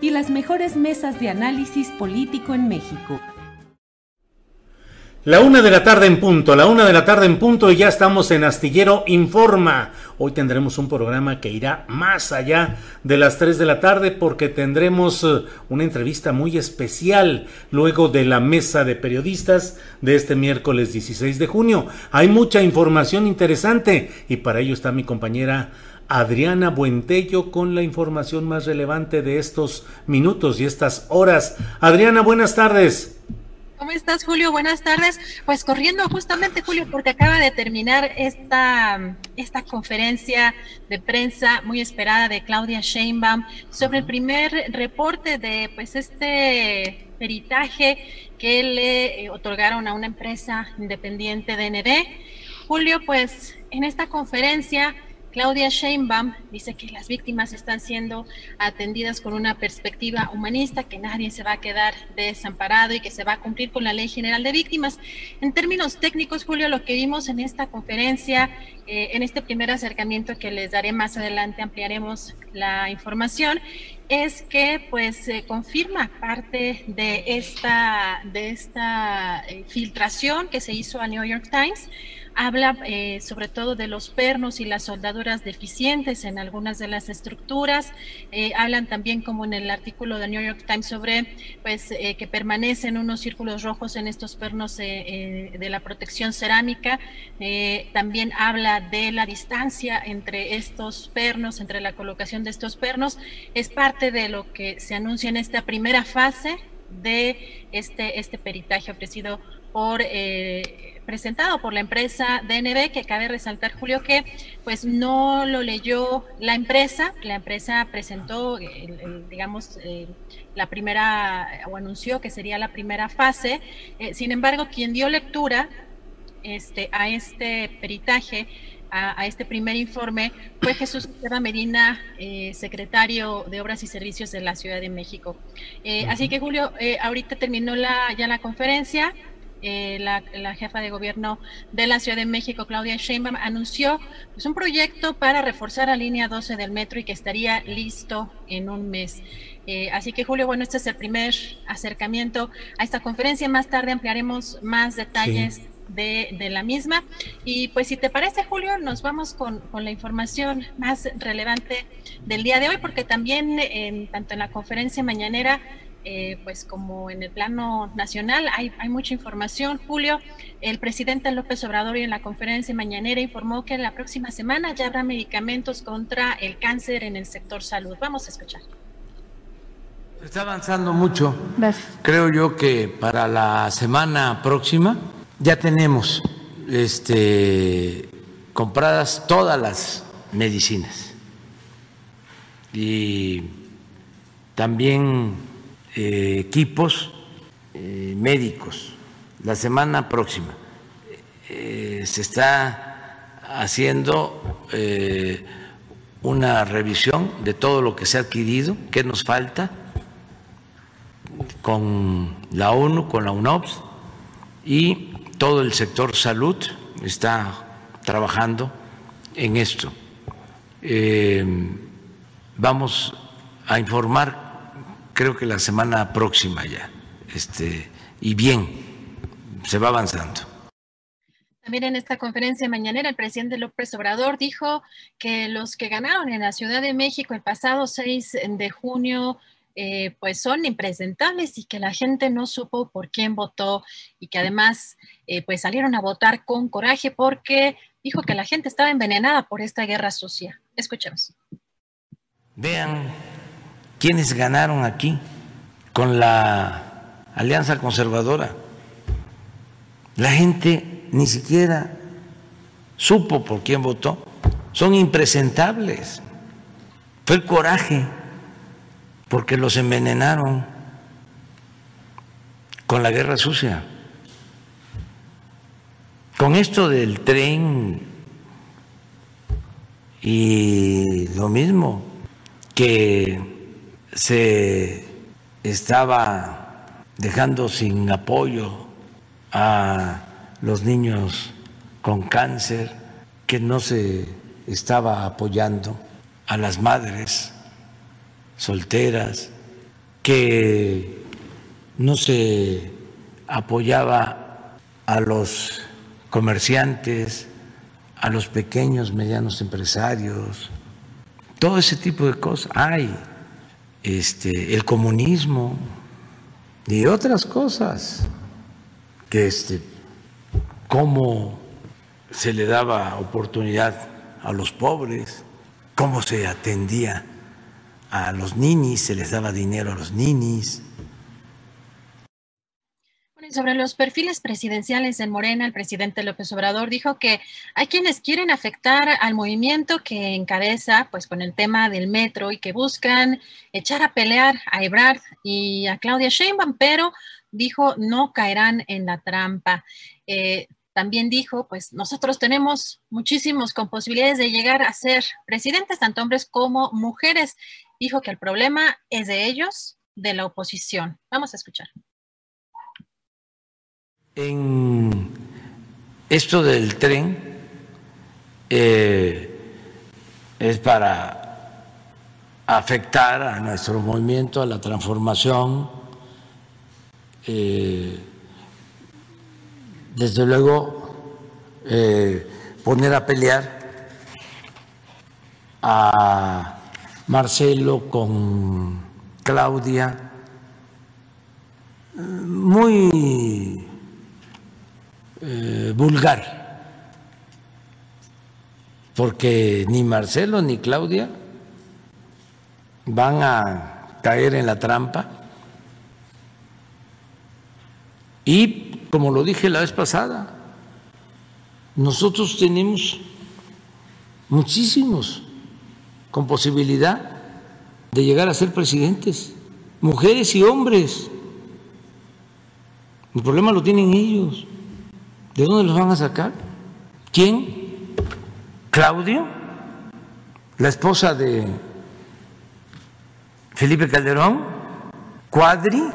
y las mejores mesas de análisis político en México. La una de la tarde en punto, la una de la tarde en punto y ya estamos en Astillero Informa. Hoy tendremos un programa que irá más allá de las tres de la tarde porque tendremos eh, una entrevista muy especial luego de la mesa de periodistas de este miércoles 16 de junio. Hay mucha información interesante y para ello está mi compañera Adriana Buentello con la información más relevante de estos minutos y estas horas. Adriana, buenas tardes. ¿Cómo estás, Julio? Buenas tardes. Pues corriendo justamente, Julio, porque acaba de terminar esta, esta conferencia de prensa muy esperada de Claudia Sheinbaum sobre el primer reporte de pues este peritaje que le eh, otorgaron a una empresa independiente de ND. Julio, pues en esta conferencia Claudia Sheinbaum dice que las víctimas están siendo atendidas con una perspectiva humanista, que nadie se va a quedar desamparado y que se va a cumplir con la Ley General de Víctimas. En términos técnicos, Julio, lo que vimos en esta conferencia, eh, en este primer acercamiento que les daré más adelante, ampliaremos la información, es que pues confirma parte de esta, de esta eh, filtración que se hizo a New York Times habla eh, sobre todo de los pernos y las soldaduras deficientes en algunas de las estructuras. Eh, hablan también, como en el artículo de New York Times, sobre pues eh, que permanecen unos círculos rojos en estos pernos de la protección cerámica. también habla de la distancia entre estos pernos, entre la colocación de estos pernos. Es parte de lo que se anuncia en esta primera fase de este, este peritaje ofrecido por eh, presentado por la empresa DNB, que cabe resaltar, Julio, que pues no lo leyó la empresa, la empresa presentó, digamos, eh, la primera, o anunció que sería la primera fase, eh, sin embargo, quien dio lectura este, a este peritaje, a, este primer informe, fue Jesús Esteban Medina, secretario de Obras y Servicios de la Ciudad de México. Así que, Julio, ahorita terminó la, ya la conferencia, eh, la, jefa de gobierno de la Ciudad de México, Claudia Sheinbaum, anunció pues, un proyecto para reforzar la línea 12 del metro y que estaría listo en un mes. Eh, así que Julio, bueno, este es el primer acercamiento a esta conferencia. Más tarde ampliaremos más detalles. De, la misma. Y pues si te parece, Julio, nos vamos con, la información más relevante del día de hoy, porque también en, tanto en la conferencia mañanera eh, pues como en el plano nacional hay, hay, mucha información. Julio, el presidente López Obrador en la conferencia mañanera informó que la próxima semana ya habrá medicamentos contra el cáncer en el sector salud. Vamos a escuchar. está avanzando mucho. Creo yo que para la semana próxima ya tenemos este, compradas todas las medicinas y también eh, equipos eh, médicos. La semana próxima eh, se está haciendo una revisión de todo lo que se ha adquirido, qué nos falta con la ONU, con la UNOPS y todo el sector salud está trabajando en esto. vamos a informar, creo que la semana próxima ya, este, y bien, se va avanzando. También en esta conferencia mañanera, el presidente López Obrador dijo que los que ganaron en la Ciudad de México el pasado 6 de junio, eh, pues son impresentables y que la gente no supo por quién votó y que además eh, pues salieron a votar con coraje porque dijo que la gente estaba envenenada por esta guerra sucia. Escuchemos. Vean quiénes ganaron aquí con la Alianza Conservadora. La gente ni siquiera supo por quién votó. Son impresentables. Fue el coraje, porque los envenenaron con la guerra sucia. Con esto del tren y lo mismo que se estaba dejando sin apoyo a los niños con cáncer, que no se estaba apoyando a las madres solteras, que no se apoyaba a los comerciantes, a los pequeños, medianos empresarios, todo ese tipo de cosas. Hay este, el comunismo y otras cosas que este, cómo se le daba oportunidad a los pobres, cómo se atendía a los ninis, se les daba dinero a los ninis. Sobre los perfiles presidenciales en Morena, el presidente López Obrador dijo que hay quienes quieren afectar al movimiento que encabeza, pues con el tema del metro y que buscan echar a pelear a Ebrard y a Claudia Sheinbaum, pero dijo no caerán en la trampa. Eh, también dijo, pues nosotros tenemos muchísimos con posibilidades de llegar a ser presidentes, tanto hombres como mujeres. Dijo que el problema es de ellos, de la oposición. Vamos a escuchar. En esto del tren eh, es para afectar a nuestro movimiento, a la transformación. Eh, desde luego, eh, poner a pelear a Marcelo con Claudia, muy eh, vulgar, porque ni Marcelo ni Claudia van a caer en la trampa y como lo dije la vez pasada, nosotros tenemos muchísimos con posibilidad de llegar a ser presidentes, mujeres y hombres. El problema lo tienen ellos. ¿De dónde los van a sacar? ¿Quién? ¿Claudio? ¿La esposa de Felipe Calderón? ¿Cuadri?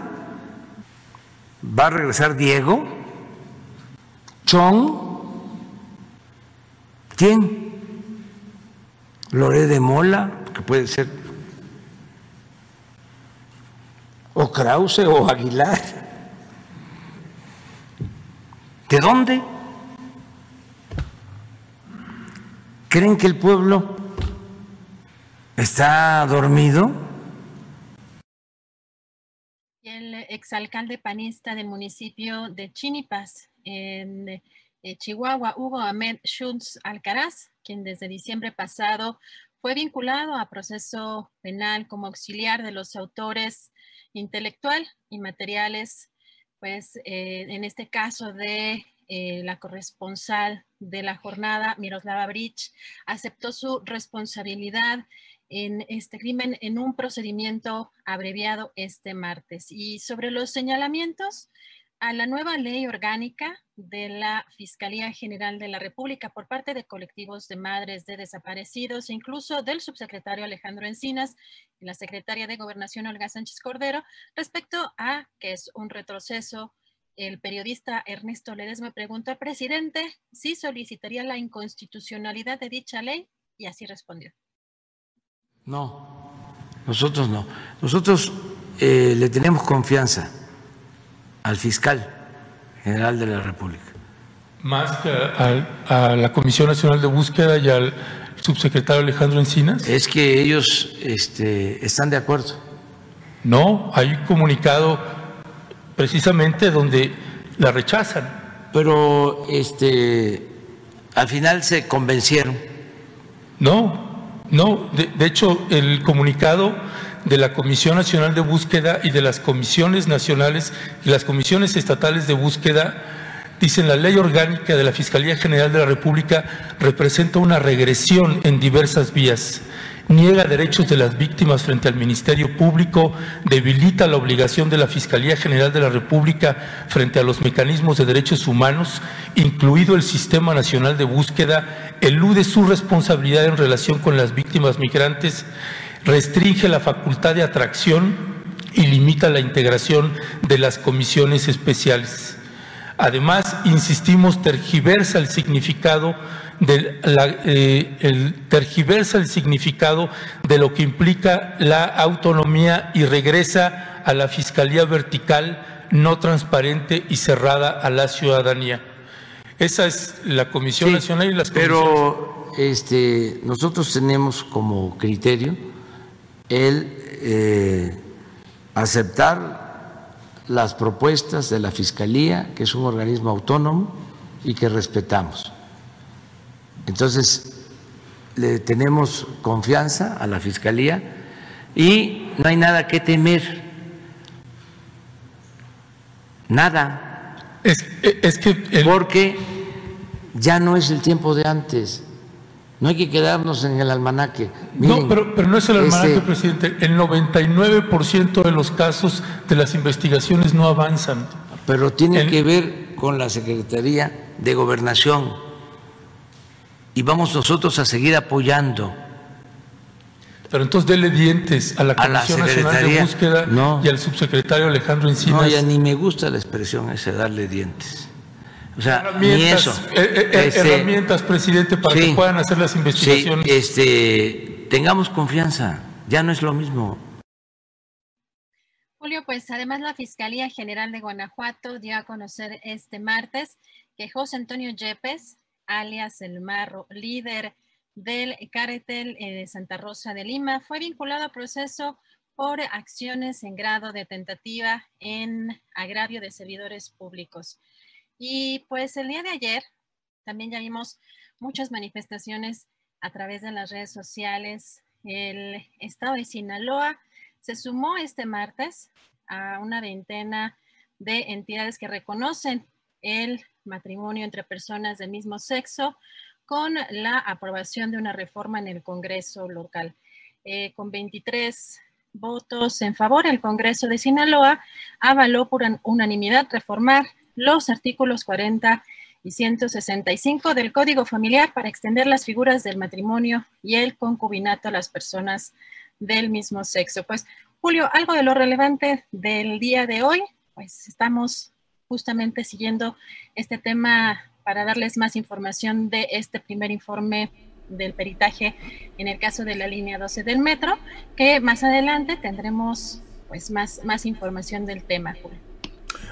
¿Va a regresar Diego? ¿Chong? ¿Quién? ¿Loré de Mola? Que puede ser. ¿O Krause o Aguilar? ¿De dónde? ¿Creen que el pueblo está dormido? exalcalde panista del municipio de Chinipas, en eh, Chihuahua, Hugo Ahmed Schultz Alcaraz, quien desde diciembre pasado fue vinculado a proceso penal como auxiliar de los autores intelectual y materiales, pues eh, en este caso de eh, la corresponsal de la jornada, Miroslava Bridge, aceptó su responsabilidad en este crimen en un procedimiento abreviado este martes. Y sobre los señalamientos a la nueva ley orgánica de la Fiscalía General de la República por parte de colectivos de madres de desaparecidos incluso del subsecretario Alejandro Encinas y la secretaria de Gobernación Olga Sánchez Cordero respecto a que es un retroceso el periodista Ernesto Ledesma preguntó al presidente si solicitaría la inconstitucionalidad de dicha ley y así respondió. No, nosotros no. Nosotros eh, le tenemos confianza al fiscal general de la República. Más que a, a la Comisión Nacional de Búsqueda y al subsecretario Alejandro Encinas. Es que ellos este, están de acuerdo. No, hay un comunicado precisamente donde la rechazan. Pero este, al final se convencieron. No, no, de, de hecho el comunicado de la Comisión Nacional de Búsqueda y de las comisiones nacionales y las comisiones estatales de búsqueda Dicen, la ley orgánica de la Fiscalía General de la República representa una regresión en diversas vías. Niega derechos de las víctimas frente al Ministerio Público, debilita la obligación de la Fiscalía General de la República frente a los mecanismos de derechos humanos, incluido el Sistema Nacional de Búsqueda, elude su responsabilidad en relación con las víctimas migrantes, restringe la facultad de atracción y limita la integración de las comisiones especiales. Además, insistimos, tergiversa el significado de eh, el, tergiversa el significado de lo que implica la autonomía y regresa a la fiscalía vertical no transparente y cerrada a la ciudadanía. Esa es la Comisión Nacional y las Pero este, nosotros tenemos como criterio el eh, aceptar las propuestas de la Fiscalía, que es un organismo autónomo y que respetamos. Entonces, le tenemos confianza a la Fiscalía y no hay nada que temer. Nada. Es, es que. Porque ya no es el tiempo de antes. No hay que quedarnos en el almanaque. no, pero, pero, no es el almanaque, este, presidente. El 99% de los casos de las investigaciones no avanzan. Pero tiene que ver con la Secretaría de Gobernación. Y vamos nosotros a seguir apoyando. Pero entonces dele dientes a la Comisión Nacional de Búsqueda y al subsecretario Alejandro Encinas. No, ya ni me gusta la expresión esa, darle dientes. O sea, herramientas, eso. Eh, eh, eh, este, herramientas, presidente, para que puedan hacer las investigaciones. Sí, este, tengamos confianza, ya no es lo mismo. Julio, pues además la Fiscalía General de Guanajuato dio a conocer este martes que José Antonio Yepes, alias El Marro, líder del cártel de Santa Rosa de Lima, fue vinculado a proceso por acciones en grado de tentativa en agravio de servidores públicos. Y pues el día de ayer también ya vimos muchas manifestaciones a través de las redes sociales. El estado de Sinaloa se sumó este martes a una veintena de entidades que reconocen el matrimonio entre personas del mismo sexo con la aprobación de una reforma en el Congreso local. Eh, con 23 votos en favor, el Congreso de Sinaloa avaló por unanimidad reformar los artículos 40 y 165 del Código Familiar para extender las figuras del matrimonio y el concubinato a las personas del mismo sexo. Pues, Julio, algo de lo relevante del día de hoy, pues estamos justamente siguiendo este tema para darles más información de este primer informe del peritaje en el caso de la línea 12 del metro, que más adelante tendremos pues más, más información del tema, Julio.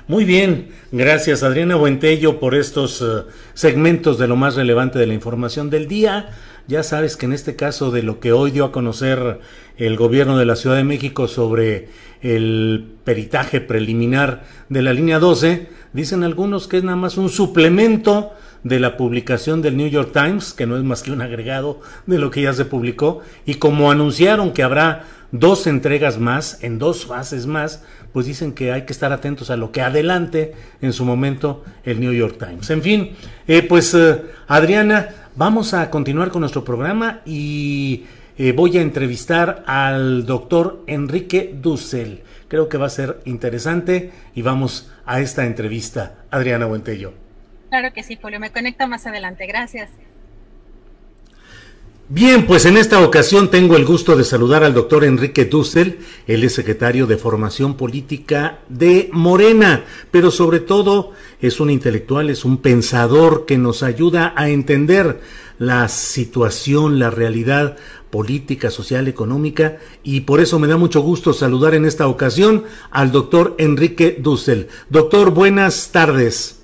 Muy bien, gracias Adriana Buentello por estos uh, segmentos de lo más relevante de la información del día. Ya sabes que en este caso de lo que hoy dio a conocer el gobierno de la Ciudad de México sobre el peritaje preliminar de la línea 12, dicen algunos que es nada más un suplemento de la publicación del New York Times, que no es más que un agregado de lo que ya se publicó, y como anunciaron que habrá dos entregas más, en dos fases más, pues dicen que hay que estar atentos a lo que adelante en su momento el New York Times. En fin, eh, pues eh, Adriana, vamos a continuar con nuestro programa y eh, voy a entrevistar al doctor Enrique Dussel. Creo que va a ser interesante y vamos a esta entrevista. Adriana Buentello. Claro que sí, Julio. Me conecto más adelante. Gracias. Bien, pues en esta ocasión tengo el gusto de saludar al doctor Enrique Dussel, él es secretario de Formación Política de Morena, pero sobre todo es un intelectual, es un pensador que nos ayuda a entender la situación, la realidad política, social, económica, y por eso me da mucho gusto saludar en esta ocasión al doctor Enrique Dussel. Doctor, buenas tardes.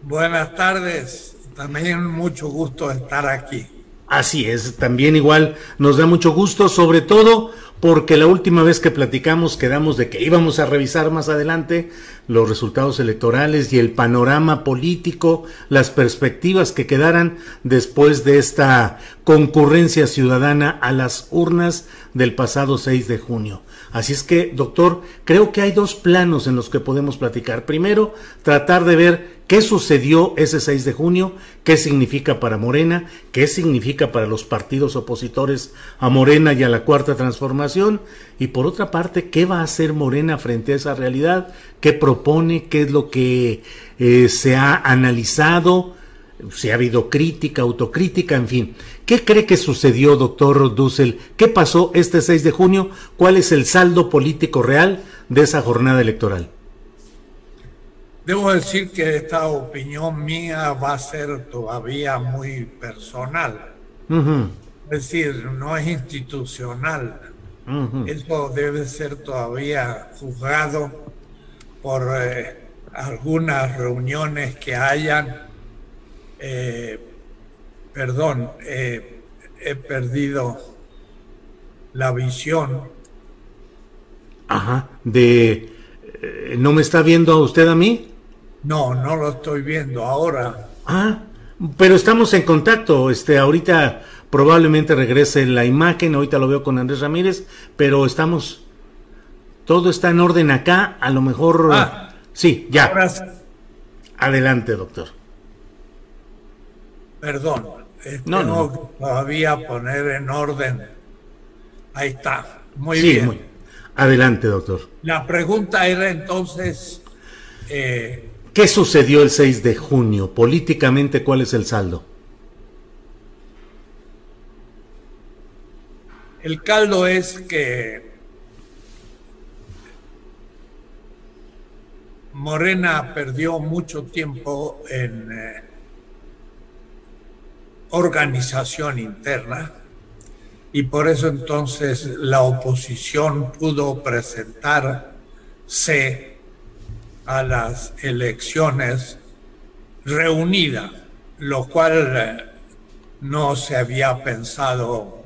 Buenas tardes, también mucho gusto estar aquí. Así es, también igual nos da mucho gusto, sobre todo porque la última vez que platicamos quedamos de que íbamos a revisar más adelante los resultados electorales y el panorama político, las perspectivas que quedaran después de esta concurrencia ciudadana a las urnas del pasado 6 de junio. Así es que, doctor, creo que hay dos planos en los que podemos platicar. Primero, tratar de ver qué sucedió ese 6 de junio, qué significa para Morena, qué significa para los partidos opositores a Morena y a la Cuarta Transformación, y por otra parte, qué va a hacer Morena frente a esa realidad, qué propone, qué es lo que eh, se ha analizado, si ha habido crítica, autocrítica, en fin. ¿Qué cree que sucedió, doctor Dussel? ¿Qué pasó este 6 de junio? ¿Cuál es el saldo político real de esa jornada electoral? Debo decir que esta opinión mía va a ser todavía muy personal. Es decir, no es institucional. Eso debe ser todavía juzgado por eh, algunas reuniones que hayan eh, perdón, eh, he perdido la visión. Ajá, de... ¿No me está viendo usted a mí? No, no lo estoy viendo ahora. Ah, pero estamos en contacto. Este, ahorita probablemente regrese la imagen, ahorita lo veo con Andrés Ramírez, pero estamos... Todo está en orden acá, a lo mejor... Ah, sí, ya. Adelante, doctor. Perdón, eh, no, tengo no. todavía poner en orden. Ahí está. Muy bien. Adelante, doctor. La pregunta era entonces... Eh, ¿Qué sucedió el 6 de junio? Políticamente, ¿cuál es el saldo? El caldo es que Morena perdió mucho tiempo en eh, organización interna y por eso entonces la oposición pudo presentarse a las elecciones reunida, lo cual eh, no se había pensado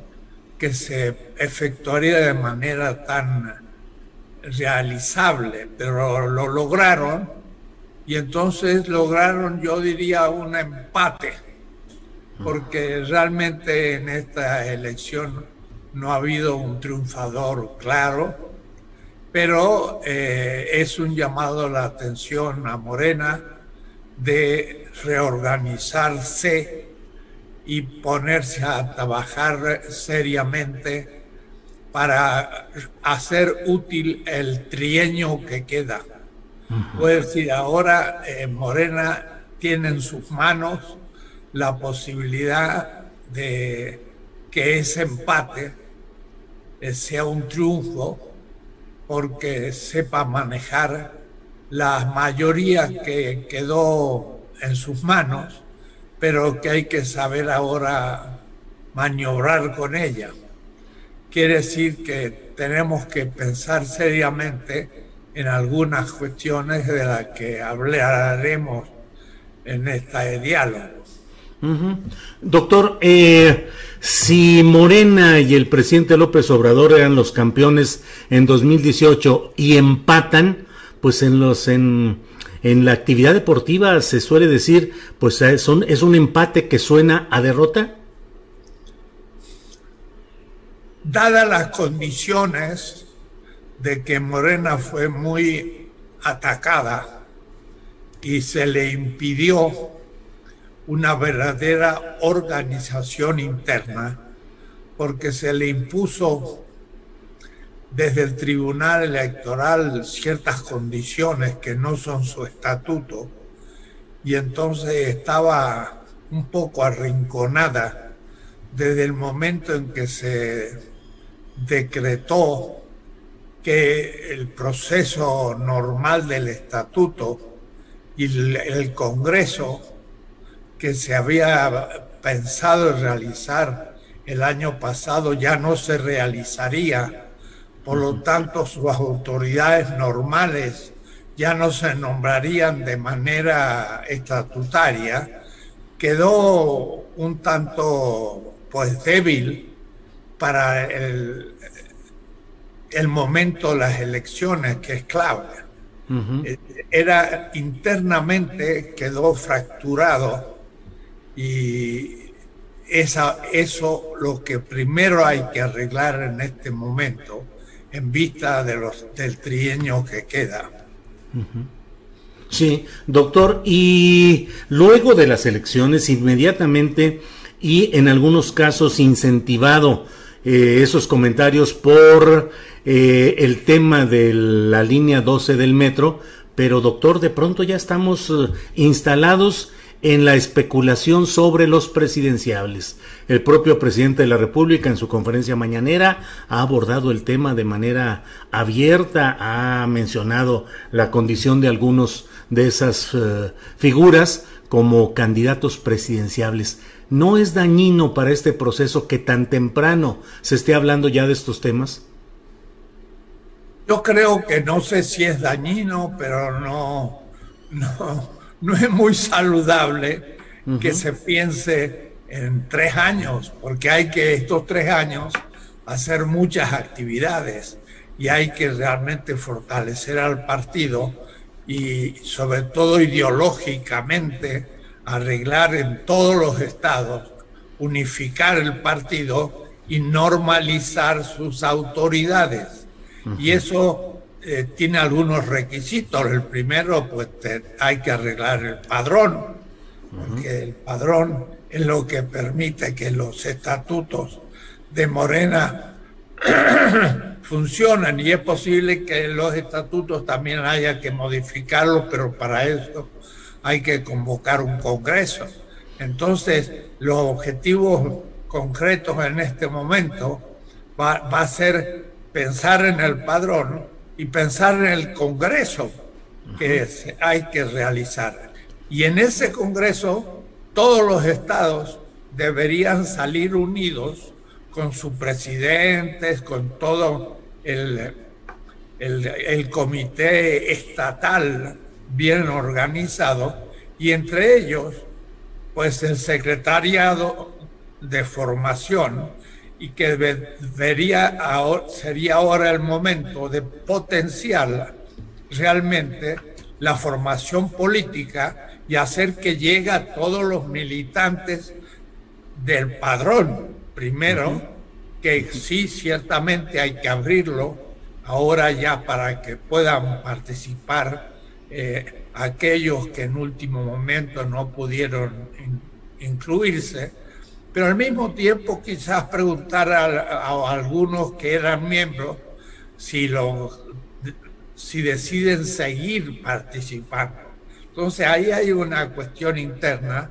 que se efectuaría de manera tan realizable, pero lo lograron y entonces lograron, yo diría, un empate porque realmente en esta elección no ha habido un triunfador claro, pero eh, es un llamado a la atención a Morena de reorganizarse y ponerse a trabajar seriamente para hacer útil el trienio que queda. Puedo decir, ahora eh, Morena tiene en sus manos la posibilidad de que ese empate sea un triunfo porque sepa manejar la mayoría que quedó en sus manos, pero que hay que saber ahora maniobrar con ella. Quiere decir que tenemos que pensar seriamente en algunas cuestiones de las que hablaremos en este diálogo. Doctor, eh, si Morena y el presidente López Obrador eran los campeones en 2018 y empatan, pues en los en, en la actividad deportiva se suele decir, pues eh, son, es un empate que suena a derrota. Dadas las condiciones de que Morena fue muy atacada y se le impidió una verdadera organización interna porque se le impuso desde el Tribunal Electoral ciertas condiciones que no son su estatuto y entonces estaba un poco arrinconada desde el momento en que se decretó que el proceso normal del estatuto y el, Congreso que se había pensado realizar el año pasado ya no se realizaría. Por lo tanto, sus autoridades normales ya no se nombrarían de manera estatutaria. Quedó un tanto pues débil para el, el momento de las elecciones, que es Claudia. Eh, era internamente, quedó fracturado y esa, eso lo que primero hay que arreglar en este momento en vista de los, del trienio que queda. Sí, doctor, y luego de las elecciones, inmediatamente y en algunos casos incentivado eh, esos comentarios por eh, el tema de la línea 12 del metro, pero doctor, de pronto ya estamos eh, instalados en la especulación sobre los presidenciables. El propio presidente de la República en su conferencia mañanera ha abordado el tema de manera abierta, ha mencionado la condición de algunos de esas eh, figuras como candidatos presidenciables. ¿No es dañino para este proceso que tan temprano se esté hablando ya de estos temas? Yo creo que no sé si es dañino, pero no, no, no es muy saludable que se piense en tres años, porque hay que estos tres años hacer muchas actividades y hay que realmente fortalecer al partido y sobre todo ideológicamente arreglar en todos los estados, unificar el partido y normalizar sus autoridades. Y eso eh, tiene algunos requisitos. El primero, pues hay que arreglar el padrón, porque el padrón es lo que permite que los estatutos de Morena funcionen y es posible que los estatutos también haya que modificarlos, pero para eso hay que convocar un congreso. Entonces, los objetivos concretos en este momento va, va a ser pensar en el padrón y pensar en el Congreso que hay que realizar. Y en ese Congreso todos los estados deberían salir unidos con sus presidentes, con todo el, el, el comité estatal bien organizado y entre ellos pues el secretariado de formación y que debería sería ahora el momento de potenciar realmente la formación política y hacer que llegue a todos los militantes del padrón. Primero, que sí, ciertamente hay que abrirlo ahora ya para que puedan participar eh, aquellos que en último momento no pudieron incluirse pero al mismo tiempo quizás preguntar a, algunos que eran miembros si, lo, si deciden seguir participando. Entonces ahí hay una cuestión interna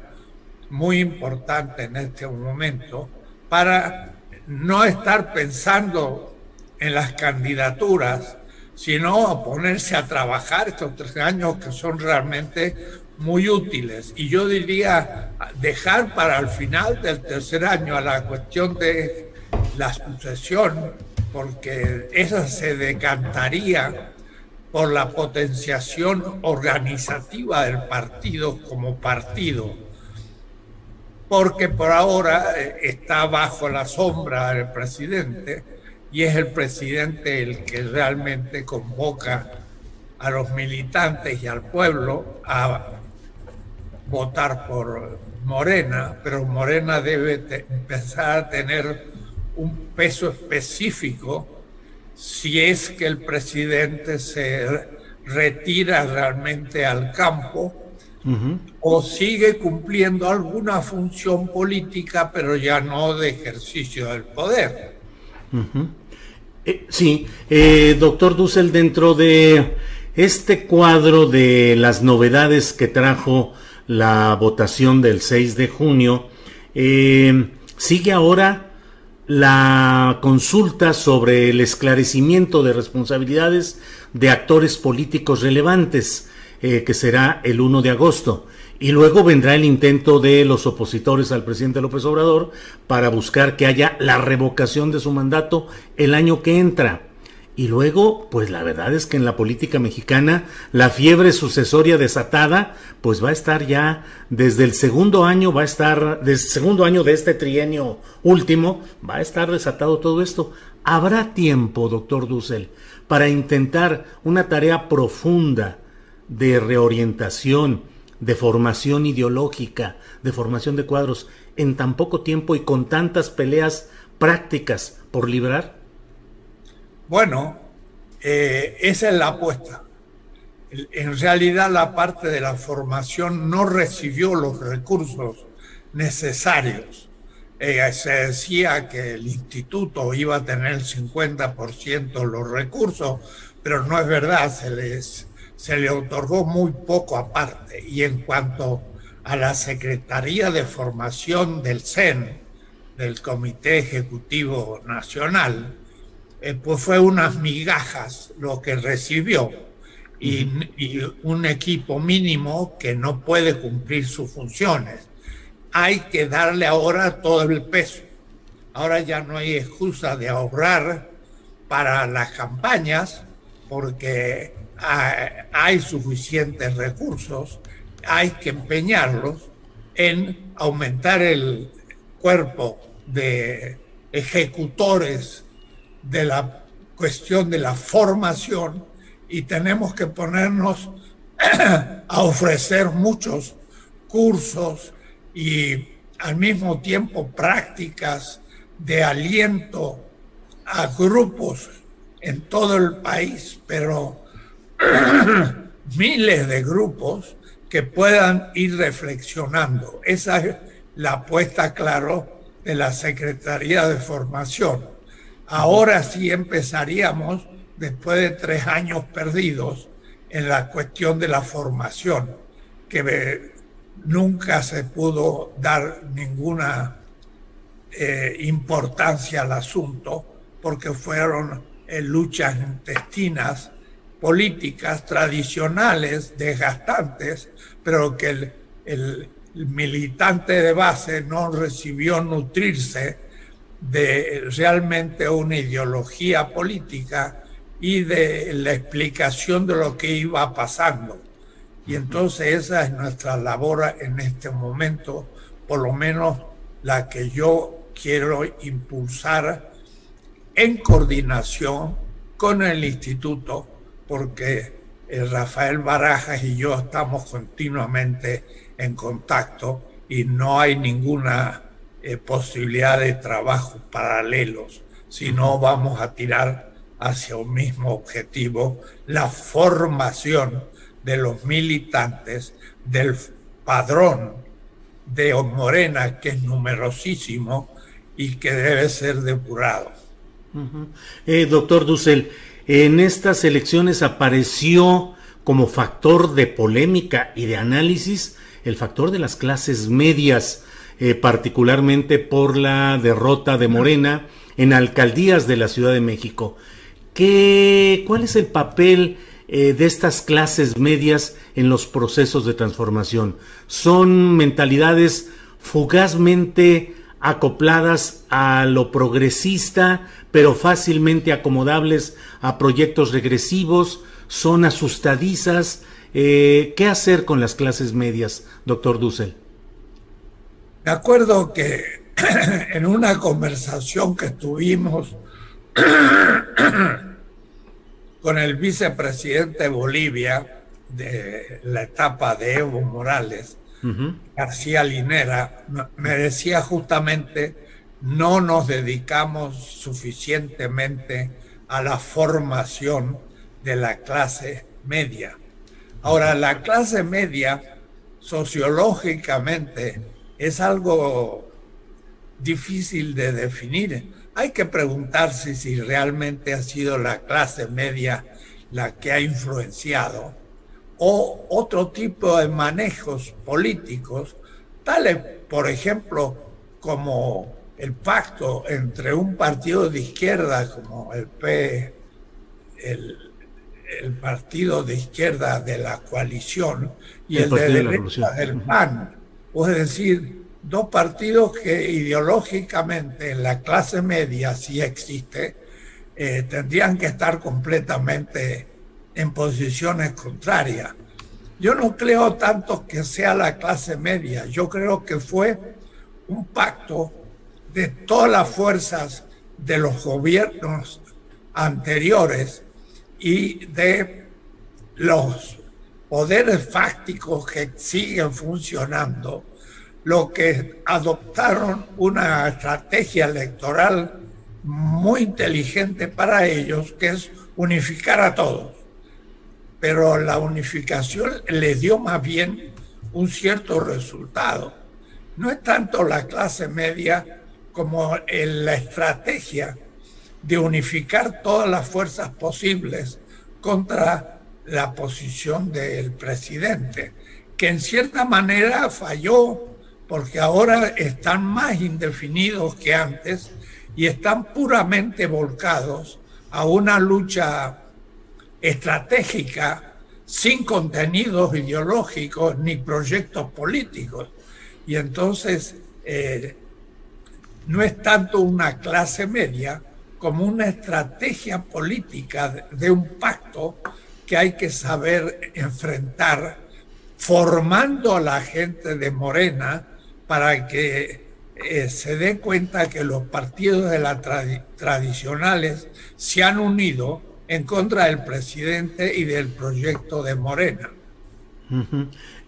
muy importante en este momento para no estar pensando en las candidaturas, sino ponerse a trabajar estos tres años que son realmente muy útiles. Y yo diría dejar para el final del tercer año a la cuestión de la sucesión, porque esa se decantaría por la potenciación organizativa del partido como partido, porque por ahora eh, está bajo la sombra del presidente y es el presidente el que realmente convoca a los militantes y al pueblo a votar por Morena, pero Morena debe empezar a tener un peso específico si es que el presidente se retira realmente al campo o sigue cumpliendo alguna función política, pero ya no de ejercicio del poder. Eh, sí, eh, doctor Dussel, dentro de este cuadro de las novedades que trajo la votación del 6 de junio, eh, sigue ahora la consulta sobre el esclarecimiento de responsabilidades de actores políticos relevantes, eh, que será el 1 de agosto. Y luego vendrá el intento de los opositores al presidente López Obrador para buscar que haya la revocación de su mandato el año que entra. Y luego, pues la verdad es que en la política mexicana la fiebre sucesoria desatada, pues va a estar ya desde el segundo año, va a estar, desde el segundo año de este trienio último, va a estar desatado todo esto. Habrá tiempo, doctor Dussel, para intentar una tarea profunda de reorientación, de formación ideológica, de formación de cuadros, en tan poco tiempo y con tantas peleas prácticas por librar? Bueno, eh, esa es la apuesta. En realidad la parte de la formación no recibió los recursos necesarios. Eh, se decía que el instituto iba a tener el 50% los recursos, pero no es verdad, se les se le otorgó muy poco aparte. Y en cuanto a la Secretaría de Formación del CEN, del Comité Ejecutivo Nacional, eh, pues fue unas migajas lo que recibió y, y, un equipo mínimo que no puede cumplir sus funciones. Hay que darle ahora todo el peso. Ahora ya no hay excusa de ahorrar para las campañas porque hay suficientes recursos, hay que empeñarlos en aumentar el cuerpo de ejecutores de la cuestión de la formación y tenemos que ponernos a ofrecer muchos cursos y al mismo tiempo prácticas de aliento a grupos en todo el país, pero miles de grupos que puedan ir reflexionando. Esa es la apuesta, claro, de la Secretaría de Formación. Ahora sí empezaríamos, después de tres años perdidos, en la cuestión de la formación, que nunca se pudo dar ninguna eh, importancia al asunto, porque fueron eh, luchas intestinas políticas tradicionales desgastantes, pero que el, el, militante de base no recibió nutrirse de realmente una ideología política y de la explicación de lo que iba pasando. Y entonces esa es nuestra labor en este momento, por lo menos la que yo quiero impulsar en coordinación con el instituto porque el Rafael Barajas y yo estamos continuamente en contacto y no hay ninguna eh, posibilidad de trabajo paralelos, sino vamos a tirar hacia un mismo objetivo, la formación de los militantes del padrón de Morena, que es numerosísimo y que debe ser depurado. Eh, doctor Dussel, en estas elecciones apareció como factor de polémica y de análisis el factor de las clases medias, eh, particularmente por la derrota de Morena en alcaldías de la Ciudad de México. ¿Qué, ¿Cuál es el papel eh, de estas clases medias en los procesos de transformación? ¿Son mentalidades fugazmente acopladas a lo progresista, pero fácilmente acomodables a proyectos regresivos, son asustadizas. Eh, ¿Qué hacer con las clases medias, doctor Dussel? Me acuerdo que en una conversación que tuvimos con el vicepresidente de Bolivia de la etapa de Evo Morales, García Linera, me decía justamente, no nos dedicamos suficientemente a la formación de la clase media. Ahora, la clase media, sociológicamente, es algo difícil de definir. Hay que preguntarse si realmente ha sido la clase media la que ha influenciado o otro tipo de manejos políticos, tales, por ejemplo, como el pacto entre un partido de izquierda como el P, el, el partido de izquierda de la coalición y el, de derecha del PAN. Es decir, dos partidos que ideológicamente en la clase media, si existe, eh, tendrían que estar completamente en posiciones contrarias. Yo no creo tanto que sea la clase media, yo creo que fue un pacto de todas las fuerzas de los gobiernos anteriores y de los poderes fácticos que siguen funcionando, lo que adoptaron una estrategia electoral muy inteligente para ellos, que es unificar a todos. Pero la unificación les dio más bien un cierto resultado. No es tanto la clase media como la estrategia de unificar todas las fuerzas posibles contra la posición del presidente, que en cierta manera falló porque ahora están más indefinidos que antes y están puramente volcados a una lucha estratégica sin contenidos ideológicos ni proyectos políticos. Y entonces eh, no es tanto una clase media como una estrategia política de un pacto que hay que saber enfrentar, formando a la gente de Morena para que eh, se dé cuenta que los partidos de la tradicionales se han unido en contra del presidente y del proyecto de Morena.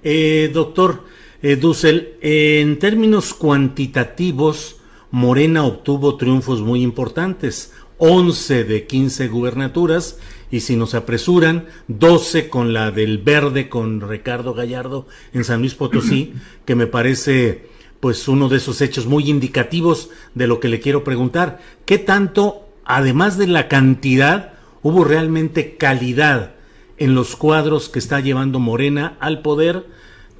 Eh, doctor eh, Dussel, en términos cuantitativos, Morena obtuvo triunfos muy importantes, 11 de 15 gubernaturas y si nos apresuran, 12 con la del verde con Ricardo Gallardo en San Luis Potosí, que me parece pues uno de esos hechos muy indicativos de lo que le quiero preguntar. ¿Qué tanto, además de la cantidad, hubo realmente calidad en los cuadros que está llevando Morena al poder?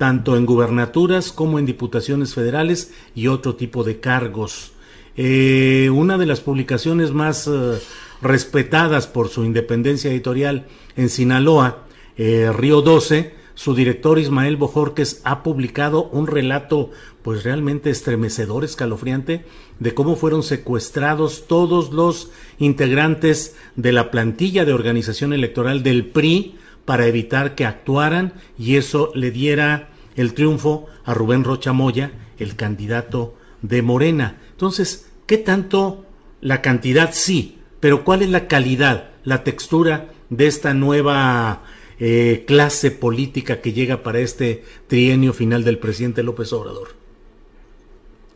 tanto en gubernaturas como en diputaciones federales y otro tipo de cargos. Eh, una de las publicaciones más eh, respetadas por su independencia editorial en Sinaloa, eh, Río 12, su director Ismael Bojorques ha publicado un relato pues realmente estremecedor, escalofriante, de cómo fueron secuestrados todos los integrantes de la plantilla de organización electoral del PRI para evitar que actuaran y eso le diera el triunfo a Rubén Rocha Moya, el candidato de Morena. Entonces, ¿qué tanto la cantidad sí, pero cuál es la calidad, la textura de esta nueva eh, clase política que llega para este trienio final del presidente López Obrador?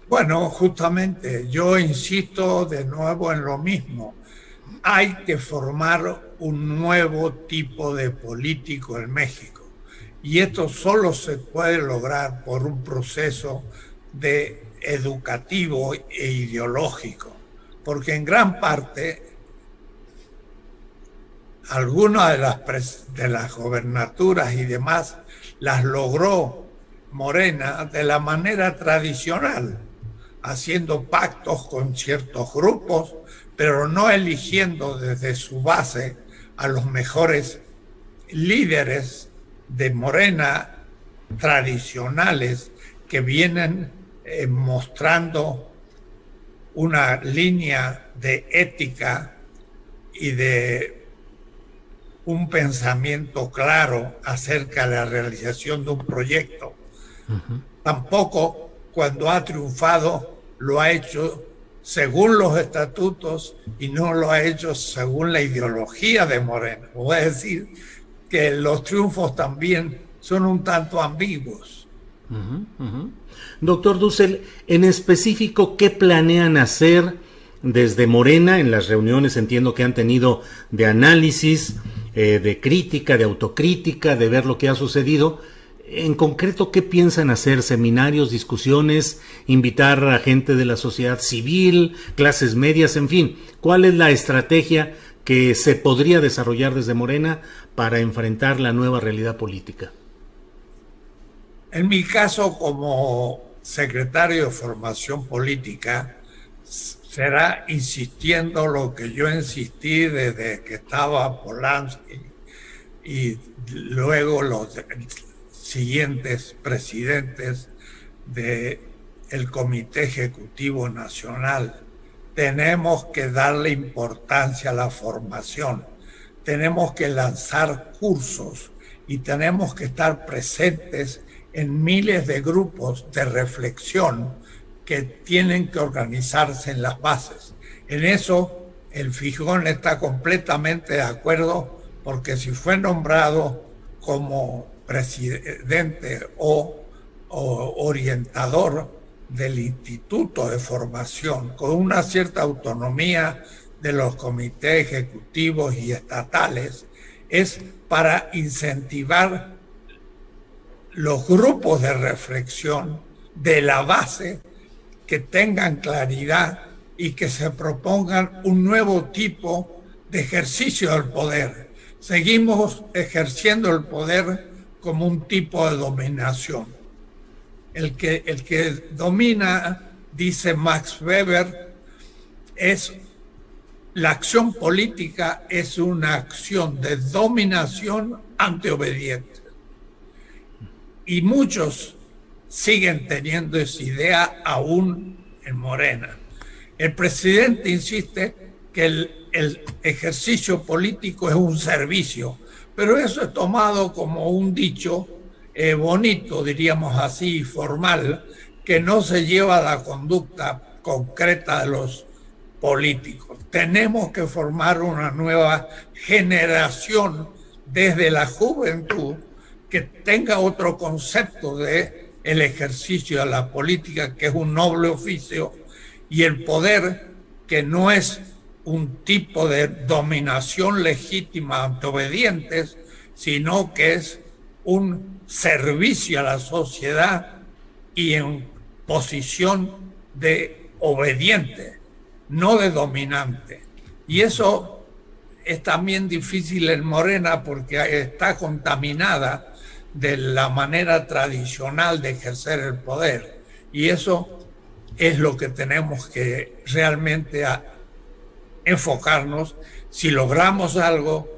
Bueno, justamente yo insisto de nuevo en lo mismo. Hay que formar un nuevo tipo de político en México y esto solo se puede lograr por un proceso de educativo e ideológico, porque en gran parte algunas de las, de las gobernaturas y demás las logró Morena de la manera tradicional, haciendo pactos con ciertos grupos, pero no eligiendo desde su base a los mejores líderes de Morena tradicionales que vienen eh, mostrando una línea de ética y de un pensamiento claro acerca de la realización de un proyecto. Tampoco cuando ha triunfado lo ha hecho según los estatutos y no lo ha hecho según la ideología de Morena. Voy a decir, que los triunfos también son un tanto ambiguos. Doctor Dussel, en específico, ¿qué planean hacer desde Morena en las reuniones? Entiendo que han tenido de análisis, eh, de crítica, de autocrítica, de ver lo que ha sucedido. En concreto, ¿qué piensan hacer? ¿Seminarios, discusiones, invitar a gente de la sociedad civil, clases medias, en fin? ¿Cuál es la estrategia que se podría desarrollar desde Morena para enfrentar la nueva realidad política? En mi caso, como secretario de formación política, será insistiendo lo que yo insistí desde que estaba Polanski y luego los siguientes presidentes del el Comité Ejecutivo Nacional. Tenemos que darle importancia a la formación, tenemos que lanzar cursos y tenemos que estar presentes en miles de grupos de reflexión que tienen que organizarse en las bases. En eso el Fijón está completamente de acuerdo porque si fue nombrado como presidente o, orientador del Instituto de Formación con una cierta autonomía de los comités ejecutivos y estatales, es para incentivar los grupos de reflexión de la base que tengan claridad y que se propongan un nuevo tipo de ejercicio del poder. Seguimos ejerciendo el poder como un tipo de dominación. El que, el que domina, dice Max Weber, es la acción política es una acción de dominación ante obediente. Y muchos siguen teniendo esa idea aún en Morena. El presidente insiste que el, ejercicio político es un servicio, pero eso es tomado como un dicho eh, bonito, diríamos así, formal, que no se lleva a la conducta concreta de los políticos. Tenemos que formar una nueva generación desde la juventud que tenga otro concepto de el ejercicio de la política, que es un noble oficio, y el poder, que no es un tipo de dominación legítima ante obedientes, sino que es un servicio a la sociedad y en posición de obediente, no de dominante. Y eso es también difícil en Morena porque está contaminada de la manera tradicional de ejercer el poder. Y eso es lo que tenemos que realmente enfocarnos. Si logramos algo,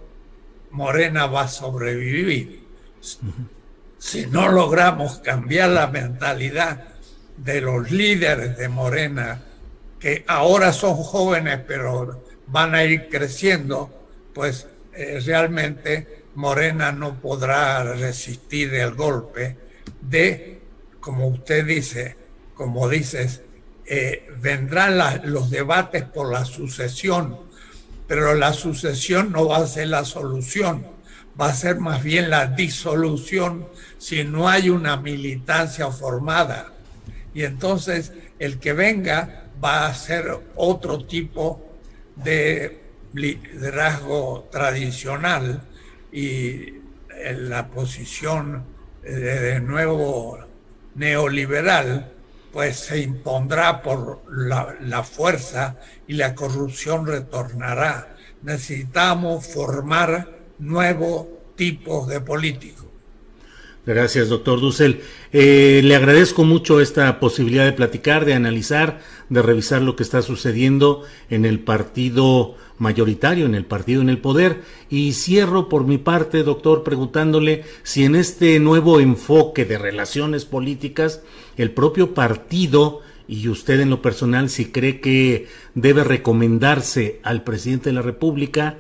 Morena va a sobrevivir. Si no logramos cambiar la mentalidad de los líderes de Morena, que ahora son jóvenes pero van a ir creciendo, pues eh, realmente Morena no podrá resistir el golpe de, como usted dice, como dices, eh, vendrán los debates por la sucesión, pero la sucesión no va a ser la solución, va a ser más bien la disolución si no hay una militancia formada. Y entonces el que venga va a ser otro tipo de liderazgo tradicional y la posición de nuevo neoliberal pues se impondrá por la, fuerza y la corrupción retornará. Necesitamos formar nuevos tipos de políticos. Gracias, doctor Dussel. Eh, le agradezco mucho esta posibilidad de platicar, de analizar, de revisar lo que está sucediendo en el partido mayoritario, en el partido en el poder. Y cierro por mi parte, doctor, preguntándole si en este nuevo enfoque de relaciones políticas, el propio partido y usted en lo personal, si cree que debe recomendarse al presidente de la República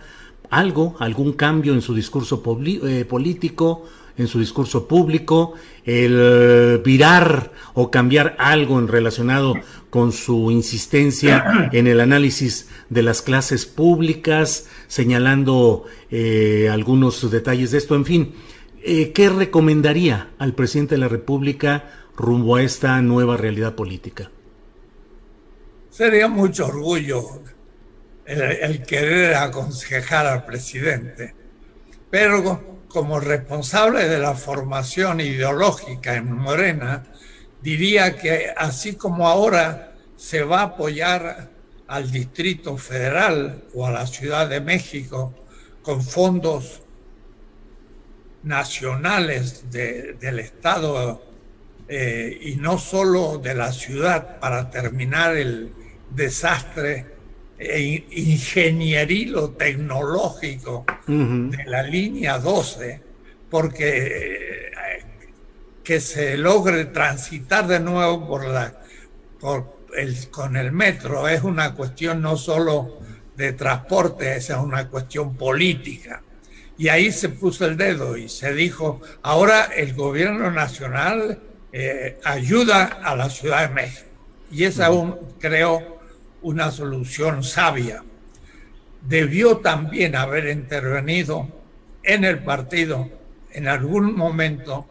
algo, algún cambio en su discurso eh, político, en su discurso público, el virar o cambiar algo en relacionado con su insistencia en el análisis de las clases públicas, señalando eh, algunos detalles de esto, en fin, eh, ¿qué recomendaría al presidente de la República rumbo a esta nueva realidad política? Sería mucho orgullo el querer aconsejar al presidente, pero como responsable de la formación ideológica en Morena, diría que así como ahora se va a apoyar al Distrito Federal o a la Ciudad de México con fondos nacionales del Estado eh, y no solo de la ciudad para terminar el desastre e ingenierilo tecnológico de la línea 12, porque eh, que se logre transitar de nuevo por la, por el, con el metro es una cuestión no solo de transporte, es una cuestión política. Y ahí se puso el dedo y se dijo, ahora el gobierno nacional eh, ayuda a la Ciudad de México. Y esa aún creo una solución sabia. Debió también haber intervenido en el partido en algún momento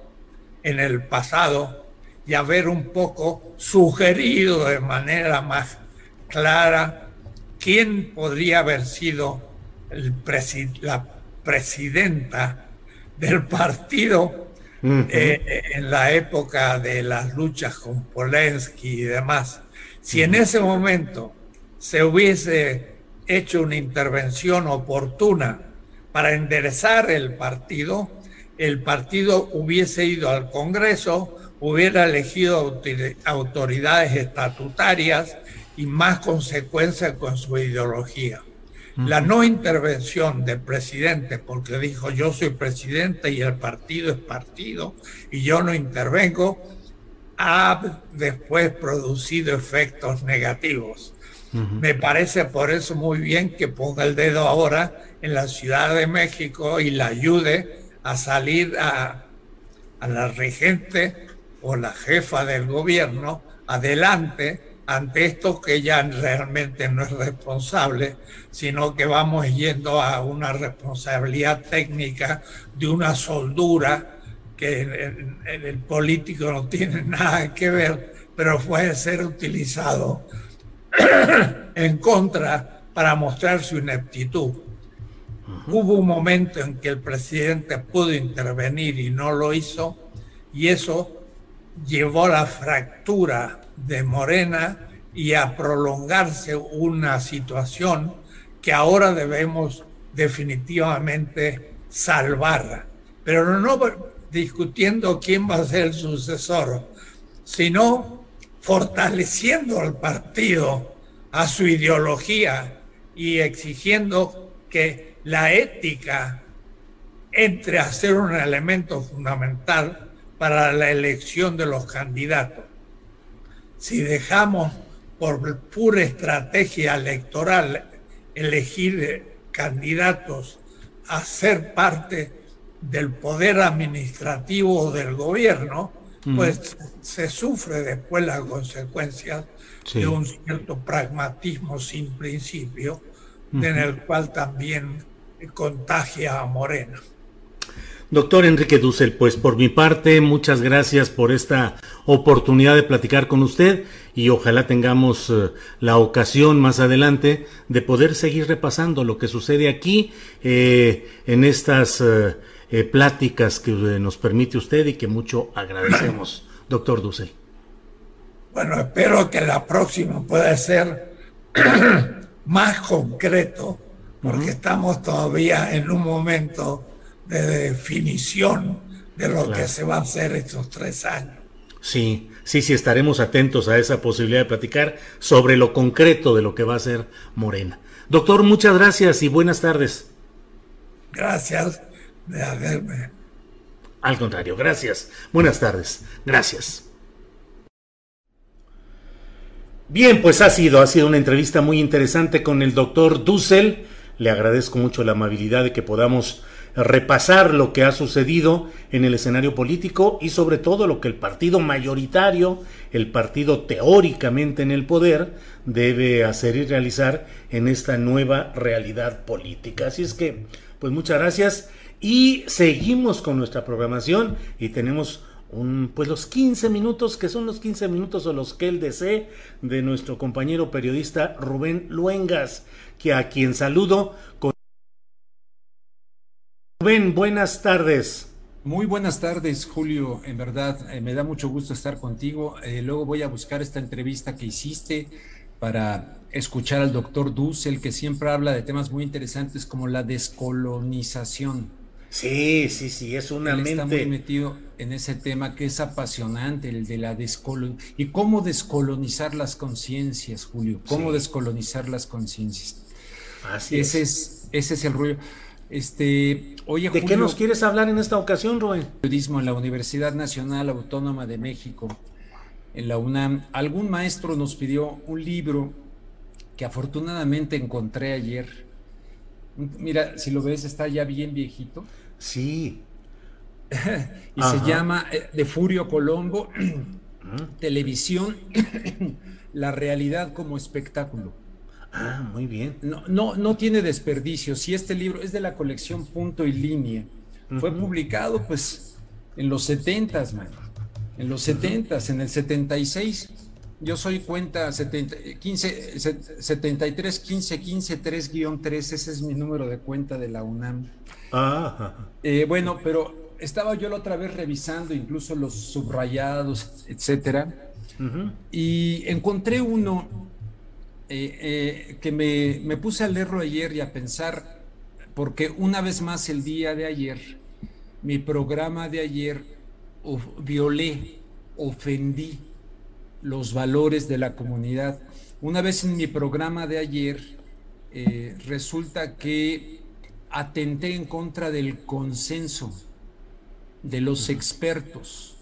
en el pasado y haber un poco sugerido de manera más clara quién podría haber sido el la presidenta del partido eh, en la época de las luchas con Polensky y demás. Si en ese momento se hubiese hecho una intervención oportuna para enderezar el partido, el partido hubiese ido al Congreso, hubiera elegido autoridades estatutarias y más consecuencias con su ideología. La no intervención del presidente, porque dijo yo soy presidente y el partido es partido y yo no intervengo, ha después producido efectos negativos. Me parece por eso muy bien que ponga el dedo ahora en la Ciudad de México y la ayude a salir a, a la regente o la jefa del gobierno adelante ante esto que ya realmente no es responsable, sino que vamos yendo a una responsabilidad técnica de una soldura que el político no tiene nada que ver, pero puede ser utilizado en contra para mostrar su ineptitud. Hubo un momento en que el presidente pudo intervenir y no lo hizo, y eso llevó a la fractura de Morena y a prolongarse una situación que ahora debemos definitivamente salvar. Pero no discutiendo quién va a ser el sucesor, sino fortaleciendo al partido, a su ideología y exigiendo que la ética entre a ser un elemento fundamental para la elección de los candidatos. Si dejamos por pura estrategia electoral elegir candidatos a ser parte del poder administrativo del gobierno, pues se sufre después las consecuencias de un cierto pragmatismo sin principio, en el cual también contagia a Morena. Doctor Enrique Dussel, pues por mi parte, muchas gracias por esta oportunidad de platicar con usted y ojalá tengamos eh, la ocasión más adelante de poder seguir repasando lo que sucede aquí eh, en estas eh, pláticas que nos permite usted y que mucho agradecemos. Doctor Dussel. Bueno, espero que la próxima pueda ser más concreto, porque estamos todavía en un momento de definición de lo que se va a hacer estos tres años. Sí, sí, sí, estaremos atentos a esa posibilidad de platicar sobre lo concreto de lo que va a ser Morena. Doctor, muchas gracias y buenas tardes. Gracias de haberme. Al contrario, gracias. Buenas tardes. Gracias. Bien, pues ha sido, ha sido una entrevista muy interesante con el doctor Dussel. Le agradezco mucho la amabilidad de que podamos repasar lo que ha sucedido en el escenario político y sobre todo lo que el partido mayoritario, el partido teóricamente en el poder, debe hacer y realizar en esta nueva realidad política. Así es que, pues muchas gracias y seguimos con nuestra programación y tenemos un, pues los 15 minutos, que son los 15 minutos o los que él desee, de nuestro compañero periodista Rubén Luengas, que a quien saludo con Rubén, buenas tardes. Muy buenas tardes, Julio. En verdad, eh, me da mucho gusto estar contigo. Eh, luego voy a buscar esta entrevista que hiciste para escuchar al doctor Dussel, que siempre habla de temas muy interesantes como la descolonización. Sí, sí, sí, es una Él mente. Está muy metido en ese tema que es apasionante, el de la descolonización. ¿Y cómo descolonizar las conciencias, Julio? ¿Cómo Sí. descolonizar las conciencias? Así Ese es. es, ese es el rollo. Este, oye, ¿De Julio, qué nos quieres hablar en esta ocasión, Rubén? periodismo en la Universidad Nacional Autónoma de México, en la UNAM, algún maestro nos pidió un libro que afortunadamente encontré ayer. Mira, si lo ves, está ya bien viejito. Sí. Y Ajá. se llama eh, De Furio Colombo, Televisión, la realidad como espectáculo. Ah, muy bien. No, no, no tiene desperdicio. Si este libro es de la colección Punto y Línea, fue publicado pues en los 70s, man. En los 70s, en el 76. Yo soy cuenta 70, 15, se- 73 15 15 3 3, ese es mi número de cuenta de la UNAM. Ah. Eh, bueno, pero estaba yo la otra vez revisando incluso los subrayados, etcétera, y encontré uno eh, eh, que me, me puse a leerlo ayer y a pensar, porque una vez más el día de ayer, mi programa de ayer, of- violé, ofendí los valores de la comunidad. Una vez en mi programa de ayer, eh, resulta que atenté en contra del consenso de los expertos,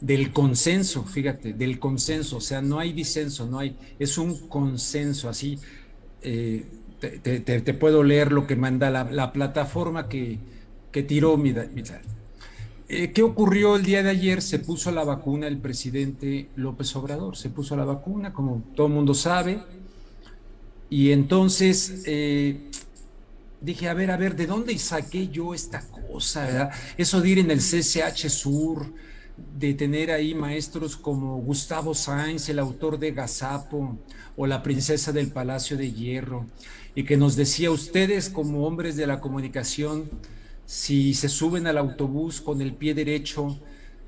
del consenso, fíjate, del consenso, o sea, no hay disenso, no hay, es un consenso, así, eh, te, te- te- te puedo leer lo que manda la, la plataforma que, que tiró mi, mi. Eh, ¿Qué ocurrió el día de ayer? Se puso la vacuna el presidente López Obrador, se puso la vacuna, como todo el mundo sabe, y entonces eh, dije, a ver, a ver, ¿de dónde saqué yo esta cosa? Eso de ir en el CCH Sur, de tener ahí maestros como Gustavo Sainz, el autor de Gazapo, o la princesa del Palacio de Hierro, y que nos decía, ustedes como hombres de la comunicación, si se suben al autobús con el pie derecho,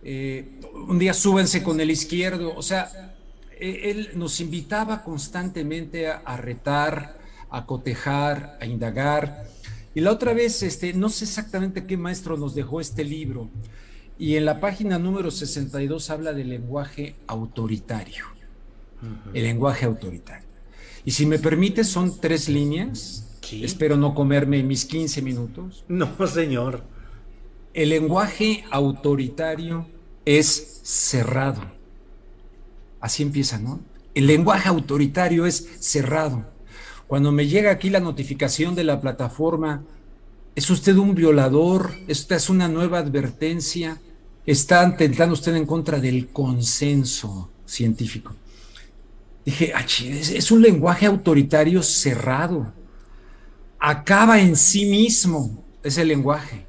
eh, un día súbense con el izquierdo, o sea, eh, él nos invitaba constantemente a, a retar, a cotejar, a indagar. Y la otra vez, este, no sé exactamente qué maestro nos dejó este libro, y en la página número 62 habla del lenguaje autoritario, el lenguaje autoritario. Y si me permite, son tres líneas, espero no comerme mis 15 minutos. No, señor. El lenguaje autoritario es cerrado. Así empieza, ¿no? El lenguaje autoritario es cerrado. Cuando me llega aquí la notificación de la plataforma, ¿es usted un violador? ¿Esta es una nueva advertencia? Está atentando usted en contra del consenso científico. Dije, "Ah, es, un lenguaje autoritario cerrado. Acaba en sí mismo ese lenguaje.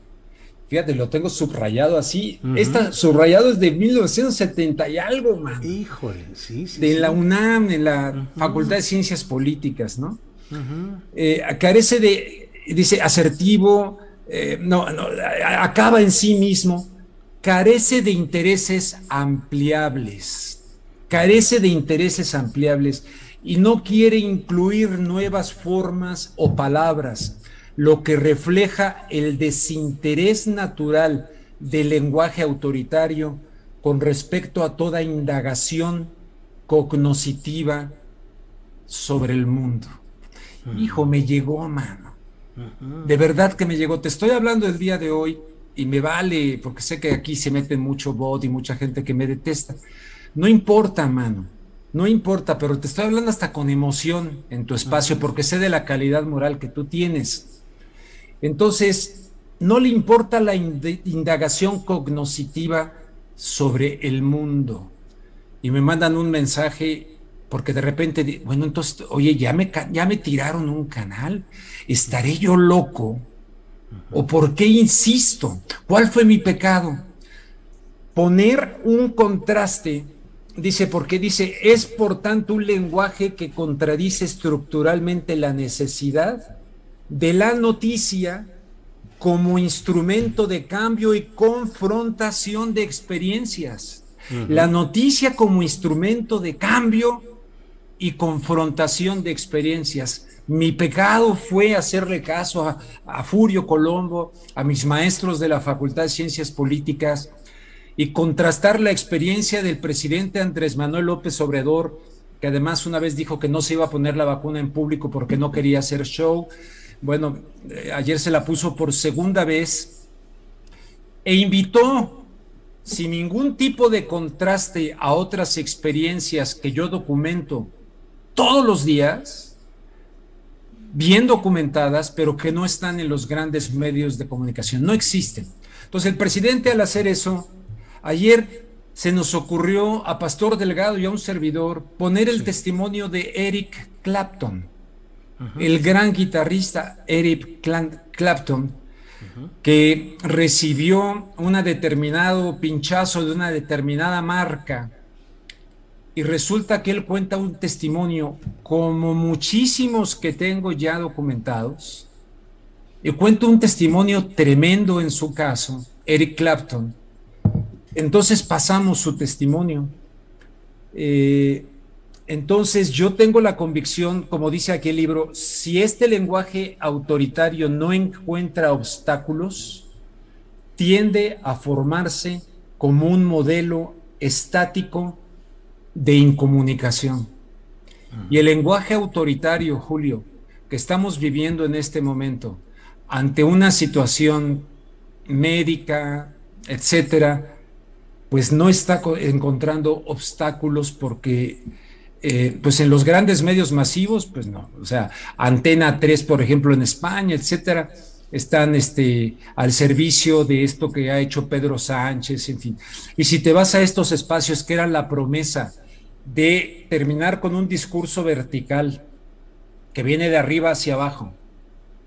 Fíjate, lo tengo subrayado así. Ujú. Esta subrayado es de 1970 y algo, man. Híjole, sí, sí. De sí. la UNAM, en la Facultad de Ciencias Políticas, ¿no? Eh, carece de, dice, asertivo, eh, no, no, acaba en sí mismo, carece de intereses ampliables, carece de intereses ampliables y no quiere incluir nuevas formas o palabras, lo que refleja el desinterés natural del lenguaje autoritario con respecto a toda indagación cognoscitiva sobre el mundo. Hijo, me llegó, mano. De verdad que me llegó. Te estoy hablando el día de hoy y me vale, porque sé que aquí se mete mucho bot y mucha gente que me detesta. No importa, mano. No importa, pero te estoy hablando hasta con emoción en tu espacio, porque sé de la calidad moral que tú tienes. Entonces, no le importa la ind- indagación cognoscitiva sobre el mundo. Y me mandan un mensaje porque de repente, bueno, entonces, oye, ya me, ya me tiraron un canal. ¿Estaré yo loco? ¿O por qué insisto? ¿Cuál fue mi pecado? Poner un contraste, dice, porque dice, es por tanto un lenguaje que contradice estructuralmente la necesidad de la noticia como instrumento de cambio y confrontación de experiencias. La noticia como instrumento de cambio y confrontación de experiencias. Mi pecado fue hacerle caso a, Furio Colombo, a mis maestros de la Facultad de Ciencias Políticas y contrastar la experiencia del presidente Andrés Manuel López Obrador, que además una vez dijo que no se iba a poner la vacuna en público porque no quería hacer show. Bueno, eh, ayer se la puso por segunda vez e invitó sin ningún tipo de contraste a otras experiencias que yo documento todos los días, bien documentadas, pero que no están en los grandes medios de comunicación, no existen. Entonces el presidente al hacer eso, ayer se nos ocurrió a Pastor Delgado y a un servidor poner el testimonio de Eric Clapton, el gran guitarrista Eric Clapton, que recibió un determinado pinchazo de una determinada marca y resulta que él cuenta un testimonio como muchísimos que tengo ya documentados. Y cuenta un testimonio tremendo en su caso, Eric Clapton. Entonces pasamos su testimonio. Eh, entonces yo tengo la convicción, como dice aquí el libro, si este lenguaje autoritario no encuentra obstáculos, tiende a formarse como un modelo estático de incomunicación. Y el lenguaje autoritario, Julio, que estamos viviendo en este momento, ante una situación médica, etcétera, pues no está encontrando obstáculos porque eh, pues en los grandes medios masivos, pues no, o sea, Antena 3, por ejemplo, en España, etcétera, están este, al servicio de esto que ha hecho Pedro Sánchez, en fin. Y si te vas a estos espacios que eran la promesa de terminar con un discurso vertical que viene de arriba hacia abajo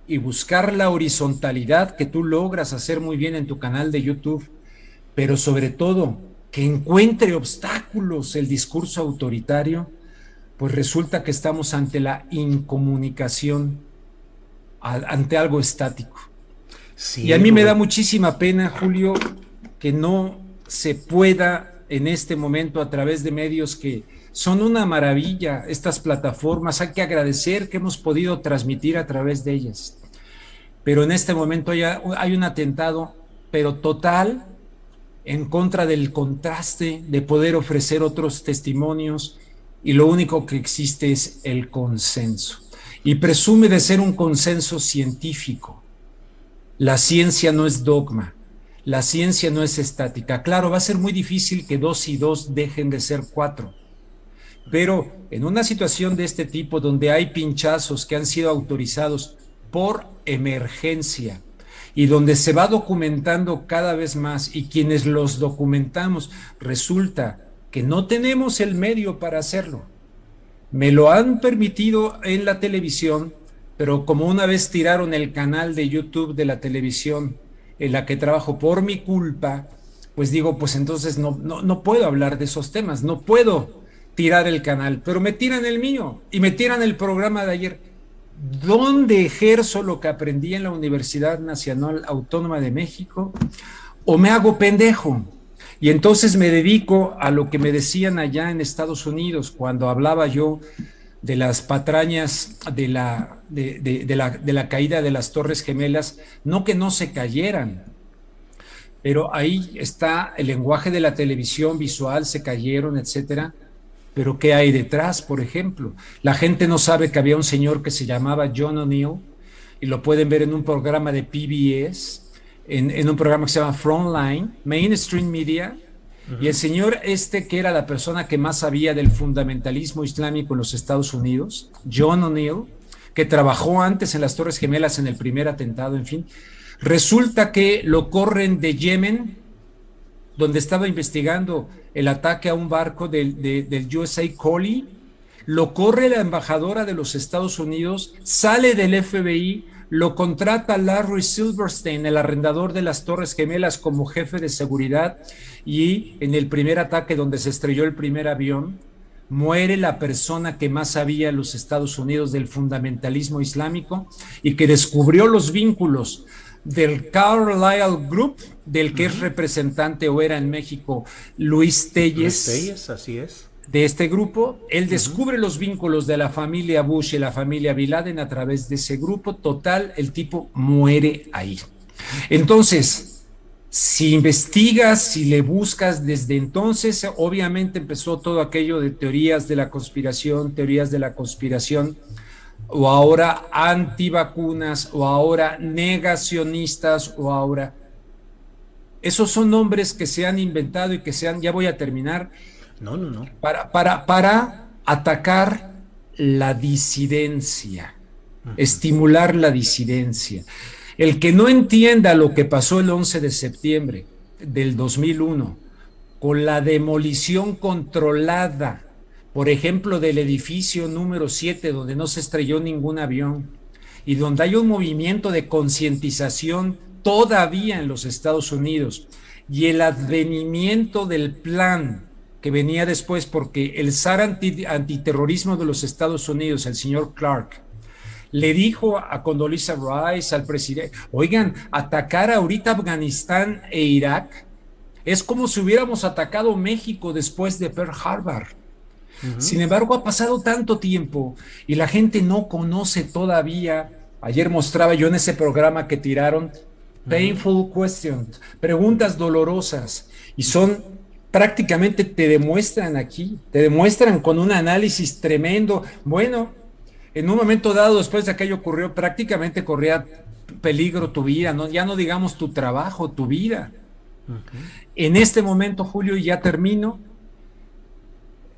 y buscar la horizontalidad que tú logras hacer muy bien en tu canal de YouTube, pero sobre todo que encuentre obstáculos el discurso autoritario, pues resulta que estamos ante la incomunicación, ante algo estático. y a mí me da muchísima pena, Julio, que no se pueda en este momento a través de medios que son una maravilla, estas plataformas, hay que agradecer que hemos podido transmitir a través de ellas. Pero en este momento ya hay un atentado, pero total, en contra del contraste de poder ofrecer otros testimonios, y lo único que existe es el consenso. Y presume de ser un consenso científico. La ciencia no es dogma, la ciencia no es estática. Claro, va a ser muy difícil que dos y dos dejen de ser cuatro. Pero en una situación de este tipo, donde hay pinchazos que han sido autorizados por emergencia y donde se va documentando cada vez más y quienes los documentamos resulta que no tenemos el medio para hacerlo. Me lo han permitido en la televisión, pero como una vez tiraron el canal de YouTube de la televisión en la que trabajo por mi culpa, pues digo, pues entonces no, no, no puedo hablar de esos temas, no puedo tirar el canal, pero me tiran el mío y me tiran el programa de ayer. ¿Dónde ejerzo lo que aprendí en la Universidad Nacional Autónoma de México? ¿O me hago pendejo? Y entonces me dedico a lo que me decían allá en Estados Unidos cuando hablaba yo de las patrañas de la, de, la, de la caída de las Torres Gemelas, no que no se cayeran, pero ahí está el lenguaje de la televisión visual, se cayeron, etcétera. Pero ¿qué hay detrás, por ejemplo? La gente no sabe que había un señor que se llamaba John O'Neill y lo pueden ver en un programa de PBS en, un programa que se llama Frontline, Mainstream Media, y el señor este, que era la persona que más sabía del fundamentalismo islámico en los Estados Unidos, John O'Neill, que trabajó antes en las Torres Gemelas en el primer atentado, en fin, resulta que lo corren de Yemen, donde estaba investigando el ataque a un barco del, del USA Collie, lo corre la embajadora de los Estados Unidos, sale del FBI, lo contrata Larry Silverstein, el arrendador de las Torres Gemelas, como jefe de seguridad y en el primer ataque donde se estrelló el primer avión, muere la persona que más sabía los Estados Unidos del fundamentalismo islámico y que descubrió los vínculos del Carlyle Group, del que es representante o era en México Luis Telles. Luis Telles, así es. De este grupo, él descubre los vínculos de la familia Bush y la familia Bin Laden a través de ese grupo, total, el tipo muere ahí. Entonces, si investigas, si le buscas desde entonces, obviamente empezó todo aquello de teorías de la conspiración, teorías de la conspiración, o ahora antivacunas, o ahora negacionistas, o ahora... Esos son nombres que se han inventado y que se han, ya voy a terminar, no, no, no. Para, para, para atacar la disidencia, estimular la disidencia. El que no entienda lo que pasó el 11 de septiembre del 2001 con la demolición controlada, por ejemplo, del edificio número 7, donde no se estrelló ningún avión, y donde hay un movimiento de concientización todavía en los Estados Unidos, y el advenimiento del plan que venía después porque el zar antiterrorismo de los Estados Unidos, el señor Clark, le dijo a Condoleezza Rice, al presidente, oigan, atacar ahorita Afganistán e Irak es como si hubiéramos atacado México después de Pearl Harbor. Sin embargo, ha pasado tanto tiempo y la gente no conoce todavía. Ayer mostraba yo en ese programa que tiraron Painful Questions, preguntas dolorosas, y son prácticamente te demuestran aquí, te demuestran con un análisis tremendo. Bueno, en un momento dado, después de aquello ocurrió, prácticamente corría peligro tu vida, ¿no? ya no digamos tu trabajo, tu vida. En este momento, Julio, ya termino,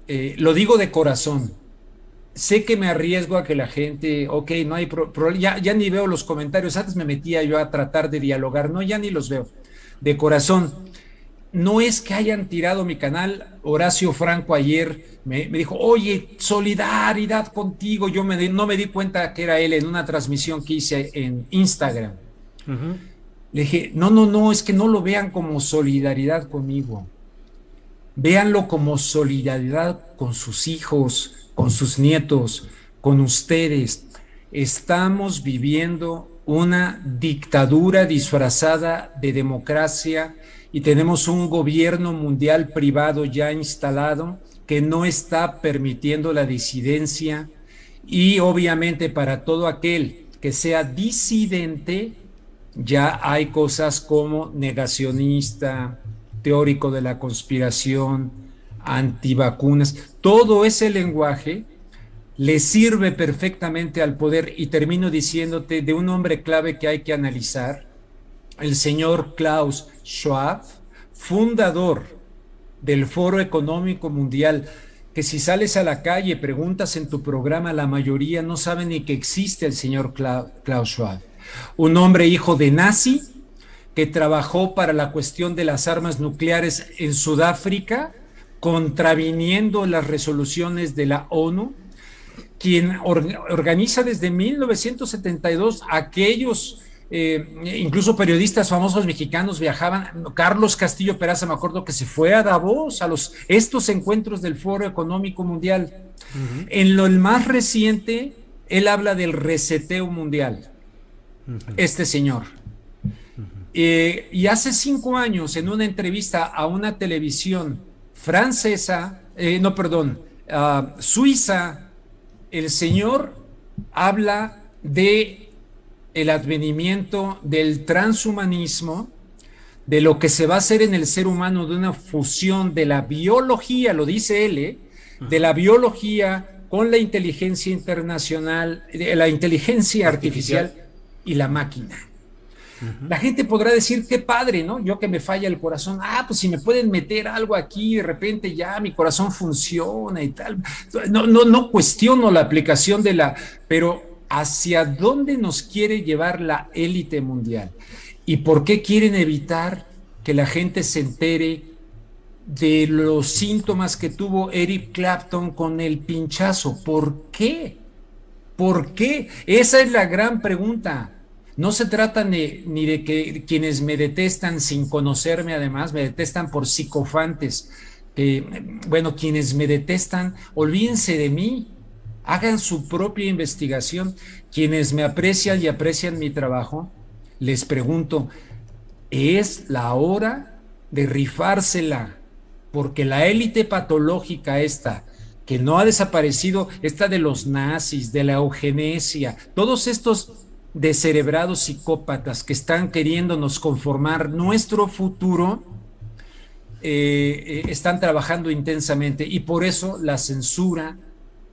eh, lo digo de corazón. Sé que me arriesgo a que la gente, ok, no hay problema, ya, ya ni veo los comentarios, antes me metía yo a tratar de dialogar, no, ya ni los veo. De corazón, no es que hayan tirado mi canal. Horacio Franco ayer me, dijo, oye, solidaridad contigo. Yo me no me di cuenta que era él en una transmisión que hice en Instagram. Le dije, no, no, no, es que no lo vean como solidaridad conmigo. Véanlo como solidaridad con sus hijos, con sus nietos, con ustedes. Estamos viviendo una dictadura disfrazada de democracia y tenemos un gobierno mundial privado ya instalado que no está permitiendo la disidencia y obviamente para todo aquel que sea disidente ya hay cosas como negacionista, teórico de la conspiración, antivacunas, todo ese lenguaje le sirve perfectamente al poder. Y termino diciéndote de un hombre clave que hay que analizar, el señor Klaus Schwab, fundador del Foro Económico Mundial, que si sales a la calle, preguntas en tu programa, la mayoría no saben ni que existe el señor Klaus Schwab. Un hombre hijo de nazi que trabajó para la cuestión de las armas nucleares en Sudáfrica, contraviniendo las resoluciones de la ONU, quien organiza desde 1972 aquellos eh, incluso periodistas famosos mexicanos viajaban. Carlos Castillo Peraza, me acuerdo que se fue a Davos, a los, estos encuentros del Foro Económico Mundial. En lo más reciente, él habla del reseteo mundial, este señor. Eh, y hace cinco años, en una entrevista a una televisión francesa, eh, no, perdón, suiza, el señor habla de el advenimiento del transhumanismo, de lo que se va a hacer en el ser humano de una fusión de la biología, lo dice él, ¿eh? de la biología con la inteligencia internacional, de la inteligencia artificial, y la máquina. La gente podrá decir, qué padre, ¿no? Yo que me falla el corazón, ah, pues si me pueden meter algo aquí, de repente ya mi corazón funciona y tal. No, no, no cuestiono la aplicación de la, pero hacia dónde nos quiere llevar la élite mundial y por qué quieren evitar que la gente se entere de los síntomas que tuvo Eric Clapton con el pinchazo. ¿Por qué? ¿Por qué? Esa es la gran pregunta. No se trata ni, de que quienes me detestan sin conocerme, además, me detestan por psicofantes. bueno, quienes me detestan, olvídense de mí hagan su propia investigación. Quienes me aprecian y aprecian mi trabajo, les pregunto, ¿es la hora de rifársela porque la élite patológica esta, que no ha desaparecido, esta de los nazis, de la eugenesia, todos estos descerebrados psicópatas que están queriéndonos conformar nuestro futuro, eh, eh, están trabajando intensamente y por eso la censura en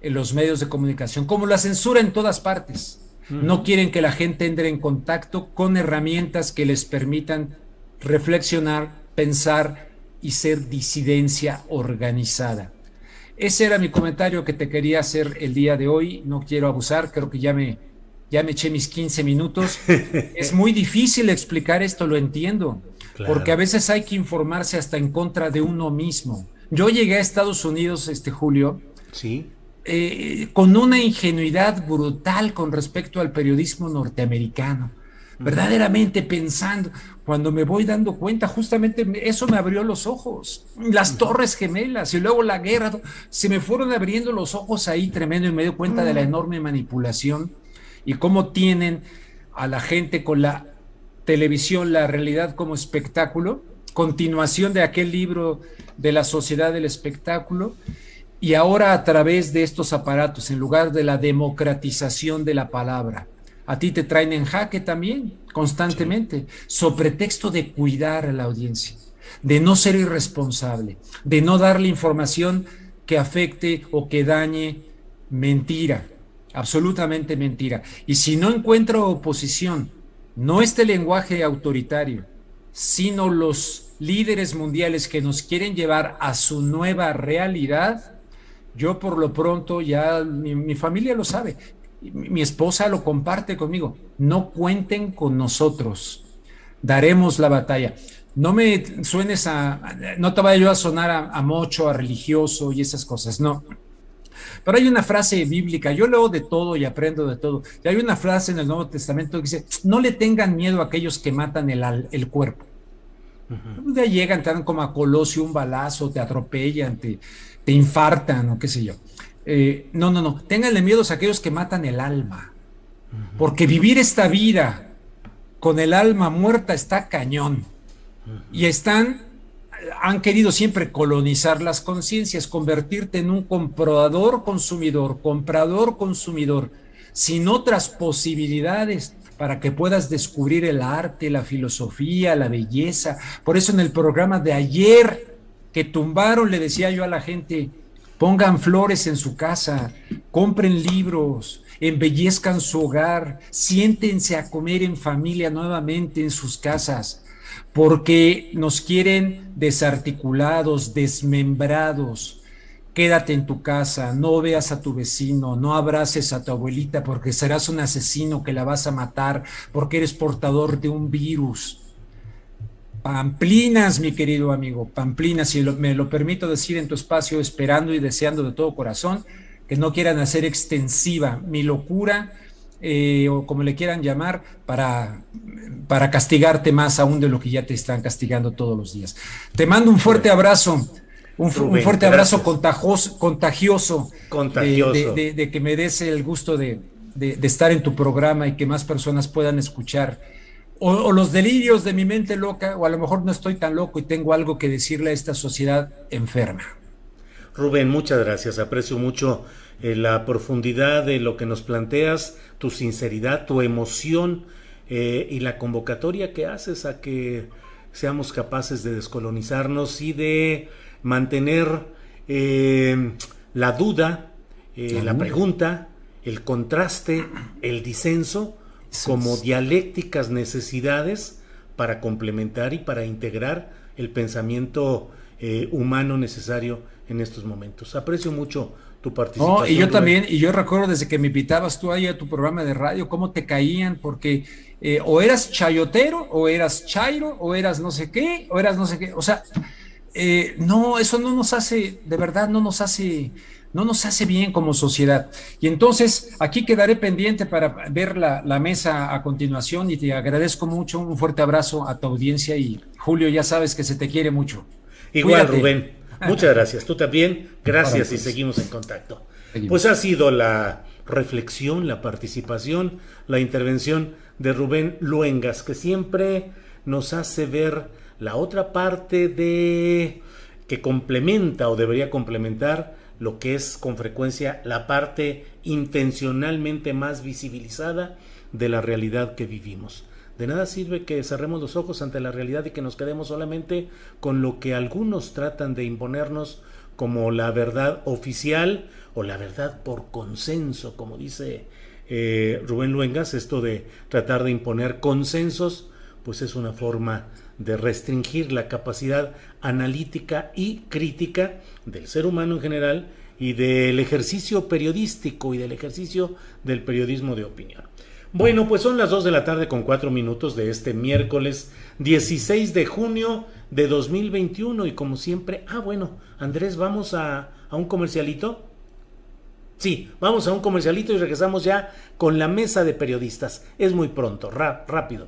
los medios de comunicación, como la censura en todas partes. No quieren que la gente entre en contacto con herramientas que les permitan reflexionar, pensar y ser disidencia organizada. Ese era mi comentario que te quería hacer el día de hoy. No quiero abusar, creo que ya me, ya me eché mis 15 minutos. es muy difícil explicar esto, lo entiendo, porque a veces hay que informarse hasta en contra de uno mismo. Yo llegué a Estados Unidos, este Julio, sí. Eh, con una ingenuidad brutal con respecto al periodismo norteamericano. Verdaderamente pensando, cuando me voy dando cuenta, justamente eso me abrió los ojos, las torres gemelas y luego la guerra, se me fueron abriendo los ojos ahí tremendo y me di cuenta de la enorme manipulación y cómo tienen a la gente con la televisión, la realidad como espectáculo, continuación de aquel libro de la sociedad del espectáculo, y ahora a través de estos aparatos, en lugar de la democratización de la palabra, a ti te traen en jaque también, constantemente, sobre texto de cuidar a la audiencia, de no ser irresponsable, de no darle información que afecte o que dañe mentira, absolutamente mentira. Y si no encuentro oposición, no este lenguaje autoritario, sino los líderes mundiales que nos quieren llevar a su nueva realidad, yo por lo pronto ya mi, mi familia lo sabe, mi esposa lo comparte conmigo, no cuenten con nosotros, daremos la batalla. No me suenes a, no te vaya yo a sonar a, mocho, a religioso y esas cosas, no. Pero hay una frase bíblica, yo leo de todo y aprendo de todo. Y hay una frase en el Nuevo Testamento que dice, no le tengan miedo a aquellos que matan el, el cuerpo. De ahí llegan, te dan como a Colosio un balazo, te atropellan, te, te infartan o qué sé yo. Eh, no, no, no, ténganle miedo a aquellos que matan el alma, porque vivir esta vida con el alma muerta está cañón. Y están, han querido siempre colonizar las conciencias, convertirte en un comprador consumidor, comprador consumidor, sin otras posibilidades para que puedas descubrir el arte, la filosofía, la belleza. Por eso en el programa de ayer que tumbaron, le decía yo a la gente, Pongan flores en su casa, compren libros, embellezcan su hogar, siéntense a comer en familia nuevamente en sus casas, porque nos quieren desarticulados, desmembrados. Quédate en tu casa, no veas a tu vecino, no abraces a tu abuelita porque serás un asesino que la vas a matar porque eres portador de un virus. Pamplinas, mi querido amigo, Pamplinas, si me lo permito decir en tu espacio, esperando y deseando de todo corazón que no quieran hacer extensiva mi locura eh, o como le quieran llamar para, para castigarte más aún de lo que ya te están castigando todos los días. Te mando un fuerte abrazo. Un, fuerte abrazo contagioso, contagioso, De, que me des el gusto de, de estar en tu programa y que más personas puedan escuchar o, los delirios de mi mente loca, o a lo mejor no estoy tan loco y tengo algo que decirle a esta sociedad enferma. Rubén, muchas gracias. Aprecio mucho eh, la profundidad de lo que nos planteas, tu sinceridad, tu emoción eh, y la convocatoria que haces a que seamos capaces de descolonizarnos y de mantener eh, la duda, la pregunta, el contraste, el disenso como dialécticas necesidades para complementar y para integrar el pensamiento eh, humano necesario en estos momentos. Aprecio mucho tu participación. No, y yo también, y yo recuerdo desde que me invitabas tú ahí a tu programa de radio, cómo te caían, porque eh, o eras chayotero, o eras chairo, o eras no sé qué, o eras no sé qué. O sea, eh, no, eso no nos hace, de verdad, no nos hace no nos hace bien como sociedad. Y entonces aquí quedaré pendiente para ver la, mesa a continuación y te agradezco mucho, un fuerte abrazo a tu audiencia y Julio, ya sabes que se te quiere mucho. Igual, Rubén. Muchas gracias. Tú también. Gracias y seguimos en contacto. Pues ha sido la reflexión, la participación, la intervención de Rubén Luengas, que siempre nos hace ver la otra parte de que complementa o debería complementar lo que es con frecuencia la parte intencionalmente más visibilizada de la realidad que vivimos. De nada sirve que cerremos los ojos ante la realidad y que nos quedemos solamente con lo que algunos tratan de imponernos como la verdad oficial o la verdad por consenso, como dice eh, Rubén Luengas, esto de tratar de imponer consensos, pues es una forma de restringir la capacidad analítica y crítica del ser humano en general y del ejercicio periodístico y del ejercicio del periodismo de opinión. Bueno, pues son las 2 de la tarde con 4 minutos de este miércoles 16 de junio de 2021 y como siempre, ah bueno, Andrés, vamos a, a un comercialito. Sí, vamos a un comercialito y regresamos ya con la mesa de periodistas. Es muy pronto, rápido.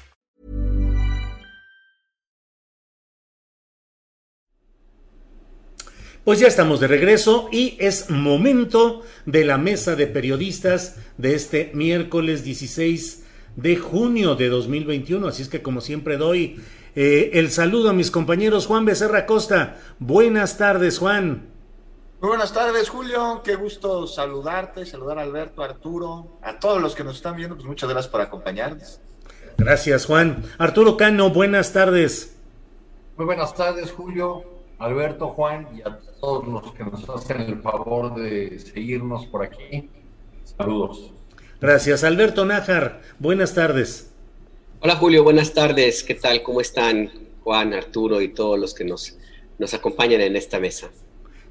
Pues ya estamos de regreso y es momento de la mesa de periodistas de este miércoles 16 de junio de 2021. Así es que como siempre doy eh, el saludo a mis compañeros Juan Becerra Costa. Buenas tardes Juan. Muy buenas tardes Julio, qué gusto saludarte, saludar a Alberto, Arturo, a todos los que nos están viendo, pues muchas gracias por acompañarnos. Gracias Juan. Arturo Cano, buenas tardes. Muy buenas tardes Julio, Alberto, Juan y a todos los que nos hacen el favor de seguirnos por aquí. Saludos. Gracias. Alberto Nájar, buenas tardes. Hola Julio, buenas tardes. ¿Qué tal? ¿Cómo están Juan, Arturo y todos los que nos, nos acompañan en esta mesa?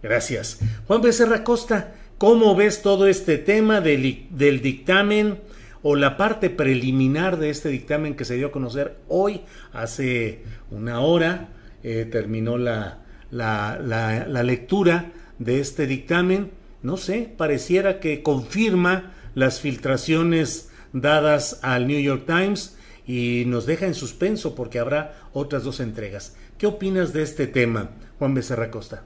Gracias. Juan Becerra Costa, ¿cómo ves todo este tema del, del dictamen o la parte preliminar de este dictamen que se dio a conocer hoy, hace una hora? Eh, terminó la, la, la, lectura de este dictamen, no sé, pareciera que confirma las filtraciones dadas al New York Times y nos deja en suspenso porque habrá otras dos entregas. ¿Qué opinas de este tema, Juan Becerra Costa?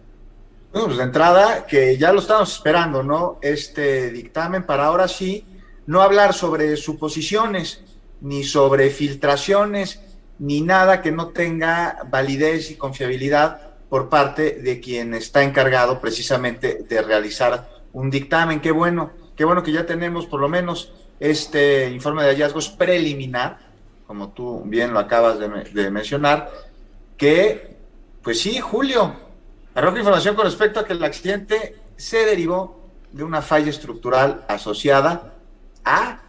Bueno, pues de entrada, que ya lo estamos esperando, ¿no? Este dictamen para ahora sí no hablar sobre suposiciones, ni sobre filtraciones, ni nada que no tenga validez y confiabilidad por parte de quien está encargado precisamente de realizar un dictamen. Qué bueno, qué bueno que ya tenemos por lo menos este informe de hallazgos preliminar, como tú bien lo acabas de, mencionar, que, pues sí, Julio, arroja información con respecto a que el accidente se derivó de una falla estructural asociada a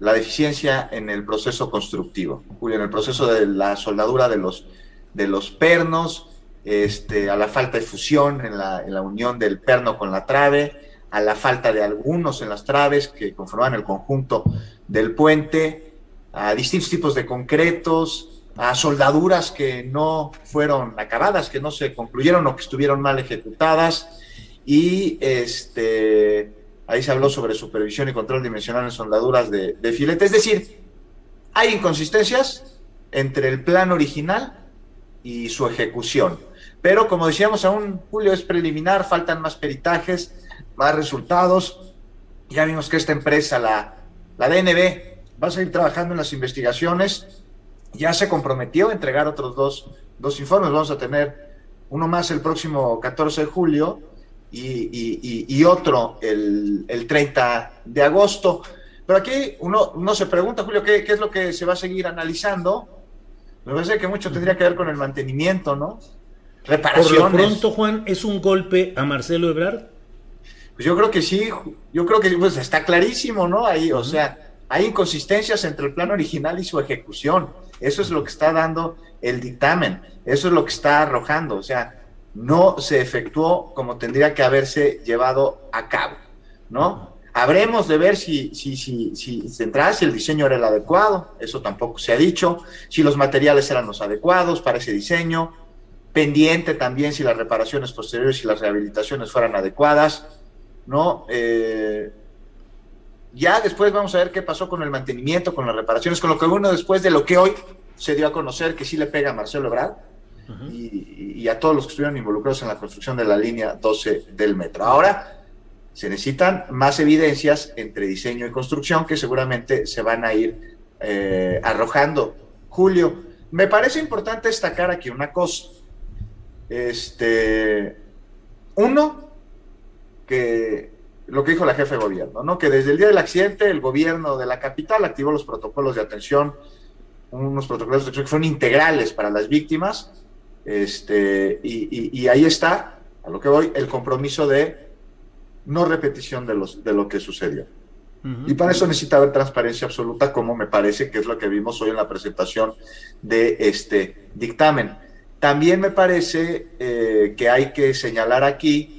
la deficiencia en el proceso constructivo, Julio, en el proceso de la soldadura de los, de los pernos, este, a la falta de fusión en la, unión del perno con la trave, a la falta de algunos en las traves que conforman el conjunto del puente, a distintos tipos de concretos, a soldaduras que no fueron acabadas, que no se concluyeron o que estuvieron mal ejecutadas. Y este, ahí se habló sobre supervisión y control dimensional en soldaduras de, de filete. Es decir, hay inconsistencias entre el plan original y su ejecución. Pero como decíamos, aún Julio es preliminar, faltan más peritajes, más resultados. Ya vimos que esta empresa, la, la DNB, va a seguir trabajando en las investigaciones. Ya se comprometió a entregar otros dos, dos informes. Vamos a tener uno más el próximo 14 de julio y, otro el, el, 30 de agosto. Pero aquí uno, uno se pregunta, Julio, ¿qué, ¿qué, es lo que se va a seguir analizando? Me parece que mucho tendría que ver con el mantenimiento, ¿no? Reparaciones. Por lo pronto, Juan, ¿es un golpe a Marcelo Ebrard? Pues yo creo que sí, yo creo que pues, está clarísimo, ¿no? Ahí, o sea, hay inconsistencias entre el plan original y su ejecución. Eso es lo que está dando el dictamen, eso es lo que está arrojando, o sea, no se efectuó como tendría que haberse llevado a cabo, ¿no? Habremos de ver si, si, si, si, si el diseño era el adecuado, eso tampoco se ha dicho, si los materiales eran los adecuados para ese diseño, pendiente también si las reparaciones posteriores y las rehabilitaciones fueran adecuadas, ¿no? Eh, ya después vamos a ver qué pasó con el mantenimiento, con las reparaciones, con lo que uno después de lo que hoy se dio a conocer que sí le pega a Marcelo Ebrard y, a todos los que estuvieron involucrados en la construcción de la línea 12 del metro. Ahora se necesitan más evidencias entre diseño y construcción que seguramente se van a ir eh, arrojando. Julio, me parece importante destacar aquí una cosa. Este, uno, que lo que dijo la jefe de gobierno, ¿no? Que desde el día del accidente el gobierno de la capital activó los protocolos de atención unos protocolos de que fueron integrales para las víctimas, este, y, ahí está, a lo que voy, el compromiso de no repetición de, los, de lo que sucedió. Y para eso necesita haber transparencia absoluta, como me parece que es lo que vimos hoy en la presentación de este dictamen. También me parece eh, que hay que señalar aquí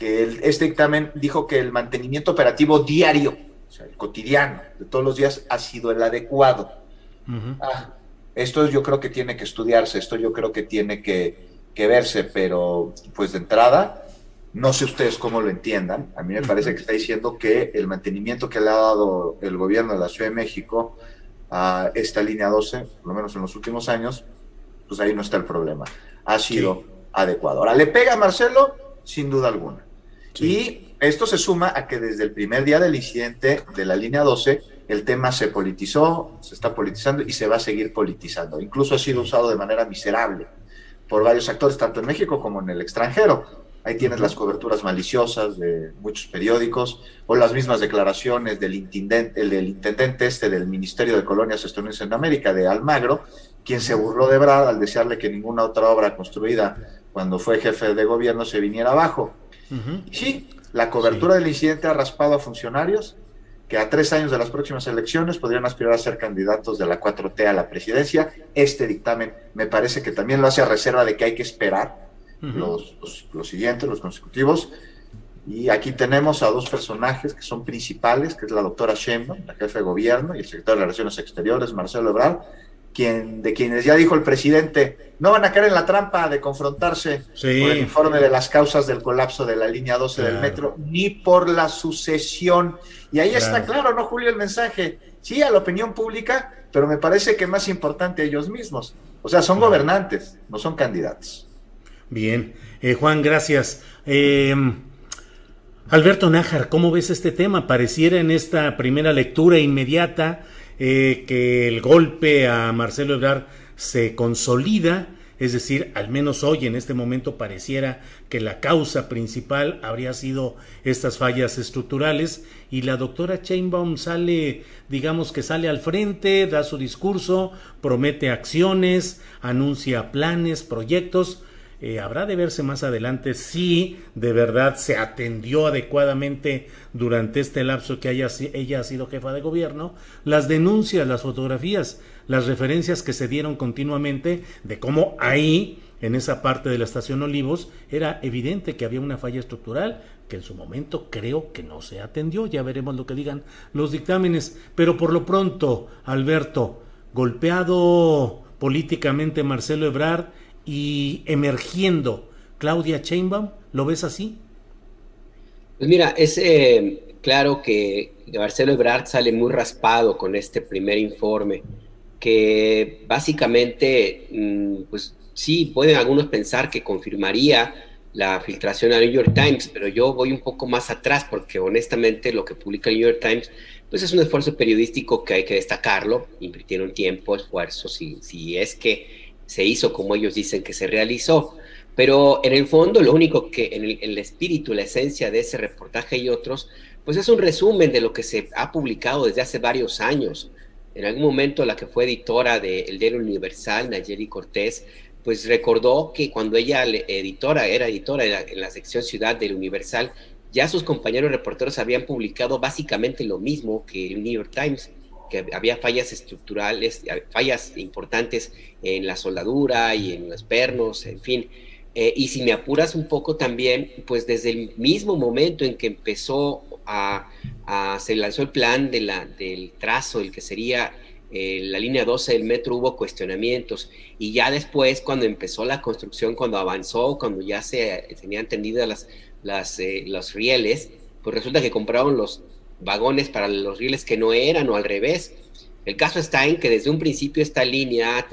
que este dictamen dijo que el mantenimiento operativo diario, o sea, el cotidiano de todos los días, ha sido el adecuado. Ah, esto yo creo que tiene que estudiarse, esto yo creo que tiene que, verse, pero pues de entrada, no sé ustedes cómo lo entiendan, a mí me parece que está diciendo que el mantenimiento que le ha dado el gobierno de la Ciudad de México a esta línea 12, por lo menos en los últimos años, pues ahí no está el problema, ha sido adecuado. Ahora, ¿le pega a Marcelo? Sin duda alguna. Y esto se suma a que desde el primer día del incidente de la línea 12, el tema se politizó, se está politizando y se va a seguir politizando. Incluso ha sido usado de manera miserable por varios actores, tanto en México como en el extranjero. Ahí tienes las coberturas maliciosas de muchos periódicos o las mismas declaraciones del intendente, del intendente este del Ministerio de Colonias Estadounidenses en América, de Almagro, quien se burló de Brad al desearle que ninguna otra obra construida cuando fue jefe de gobierno se viniera abajo. Sí, la cobertura del incidente ha raspado a funcionarios, que a tres años de las próximas elecciones podrían aspirar a ser candidatos de la 4T a la presidencia. Este dictamen me parece que también lo hace a reserva de que hay que esperar los, los, siguientes, los consecutivos. Y aquí tenemos a dos personajes que son principales, que es la doctora Sheinbaum, la jefe de gobierno, y el secretario de Relaciones Exteriores, Marcelo Ebrard, quien, de quienes ya dijo el presidente, no van a caer en la trampa de confrontarse por el informe de las causas del colapso de la línea 12 del metro, ni por la sucesión. Y ahí está claro, ¿no, Julio? El mensaje, sí, a la opinión pública, pero me parece que más importante ellos mismos. O sea, son gobernantes, no son candidatos. Bien, eh, Juan, gracias. Eh, Alberto Nájar, ¿cómo ves este tema? Pareciera en esta primera lectura inmediata eh, que el golpe a Marcelo Ebrard se consolida, es decir, al menos hoy en este momento pareciera que la causa principal habría sido estas fallas estructurales y la doctora Chainbaum sale, digamos que sale al frente, da su discurso, promete acciones, anuncia planes, proyectos, eh, habrá de verse más adelante si de verdad se atendió adecuadamente durante este lapso que ella ha sido jefa de gobierno, las denuncias, las fotografías, las referencias que se dieron continuamente de cómo ahí, en esa parte de la estación Olivos, era evidente que había una falla estructural que en su momento creo que no se atendió, ya veremos lo que digan los dictámenes, pero por lo pronto, Alberto, golpeado políticamente Marcelo Ebrard, y emergiendo Claudia Sheinbaum? ¿Lo ves así? Pues mira, es eh, claro que Marcelo Ebrard sale muy raspado con este primer informe, que básicamente, mm, pues sí, pueden algunos pensar que confirmaría la filtración al New York Times, pero yo voy un poco más atrás porque honestamente lo que publica el New York Times pues es un esfuerzo periodístico que hay que destacarlo, invirtieron tiempo, esfuerzo, si, si es que se hizo como ellos dicen que se realizó, pero en el fondo lo único que en el, espíritu, la esencia de ese reportaje y otros, pues es un resumen de lo que se ha publicado desde hace varios años. En algún momento la que fue editora del de Diario Universal, Nayeli Cortés, pues recordó que cuando ella editora, era editora en la, sección Ciudad del Universal, ya sus compañeros reporteros habían publicado básicamente lo mismo que el New York Times, que había fallas estructurales, fallas importantes en la soldadura y en los pernos, en fin. Eh, y si me apuras un poco también, pues desde el mismo momento en que empezó a, se lanzó el plan de la, del trazo, el que sería eh, la línea 12 del metro hubo cuestionamientos y ya después cuando empezó la construcción, cuando avanzó, cuando ya se tenían tendidas las, las, eh, los rieles, pues resulta que compraron los vagones para los rieles que no eran o al revés. El caso está en que desde un principio esta línea ha,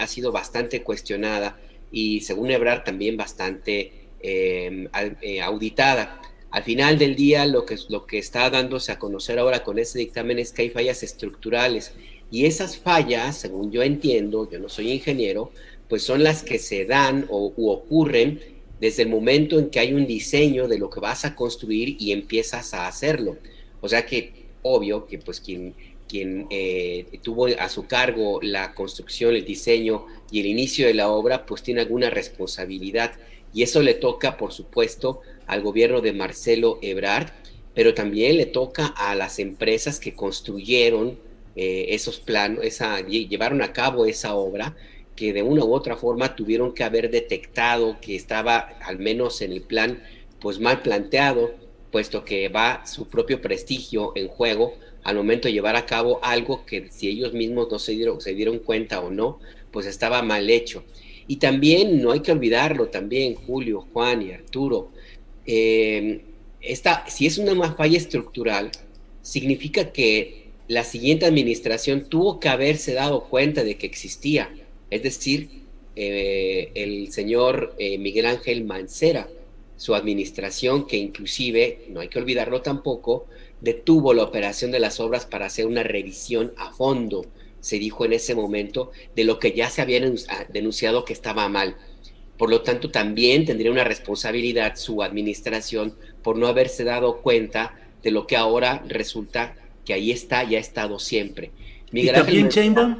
ha, sido bastante cuestionada y según Ebrard también bastante em, eh, auditada. Al final del día lo que, lo que está dándose a conocer ahora con ese dictamen es que hay fallas estructurales y esas fallas, según yo entiendo, yo no soy ingeniero, pues son las que se dan o u ocurren desde el momento en que hay un diseño de lo que vas a construir y empiezas a hacerlo. O sea que obvio que pues quien, quien eh, tuvo a su cargo la construcción, el diseño y el inicio de la obra, pues tiene alguna responsabilidad. Y eso le toca, por supuesto, al gobierno de Marcelo Ebrard, pero también le toca a las empresas que construyeron eh, esos planos, esa, llevaron a cabo esa obra, que de una u otra forma tuvieron que haber detectado que estaba, al menos en el plan, pues mal planteado, puesto que va su propio prestigio en juego al momento de llevar a cabo algo que si ellos mismos no se dieron, se dieron cuenta o no, pues estaba mal hecho. Y también, no hay que olvidarlo, también Julio, Juan y Arturo, eh, esta, si es una falla estructural, significa que la siguiente administración tuvo que haberse dado cuenta de que existía, es decir, eh, el señor eh, Miguel Ángel Mancera, su administración, que inclusive, no hay que olvidarlo tampoco, detuvo la operación de las obras para hacer una revisión a fondo, se dijo en ese momento, de lo que ya se había ah, denunciado que estaba mal. Por lo tanto, también tendría una responsabilidad su administración por no haberse dado cuenta de lo que ahora resulta que ahí está y ha estado siempre. ¿Y también Sheinbaum?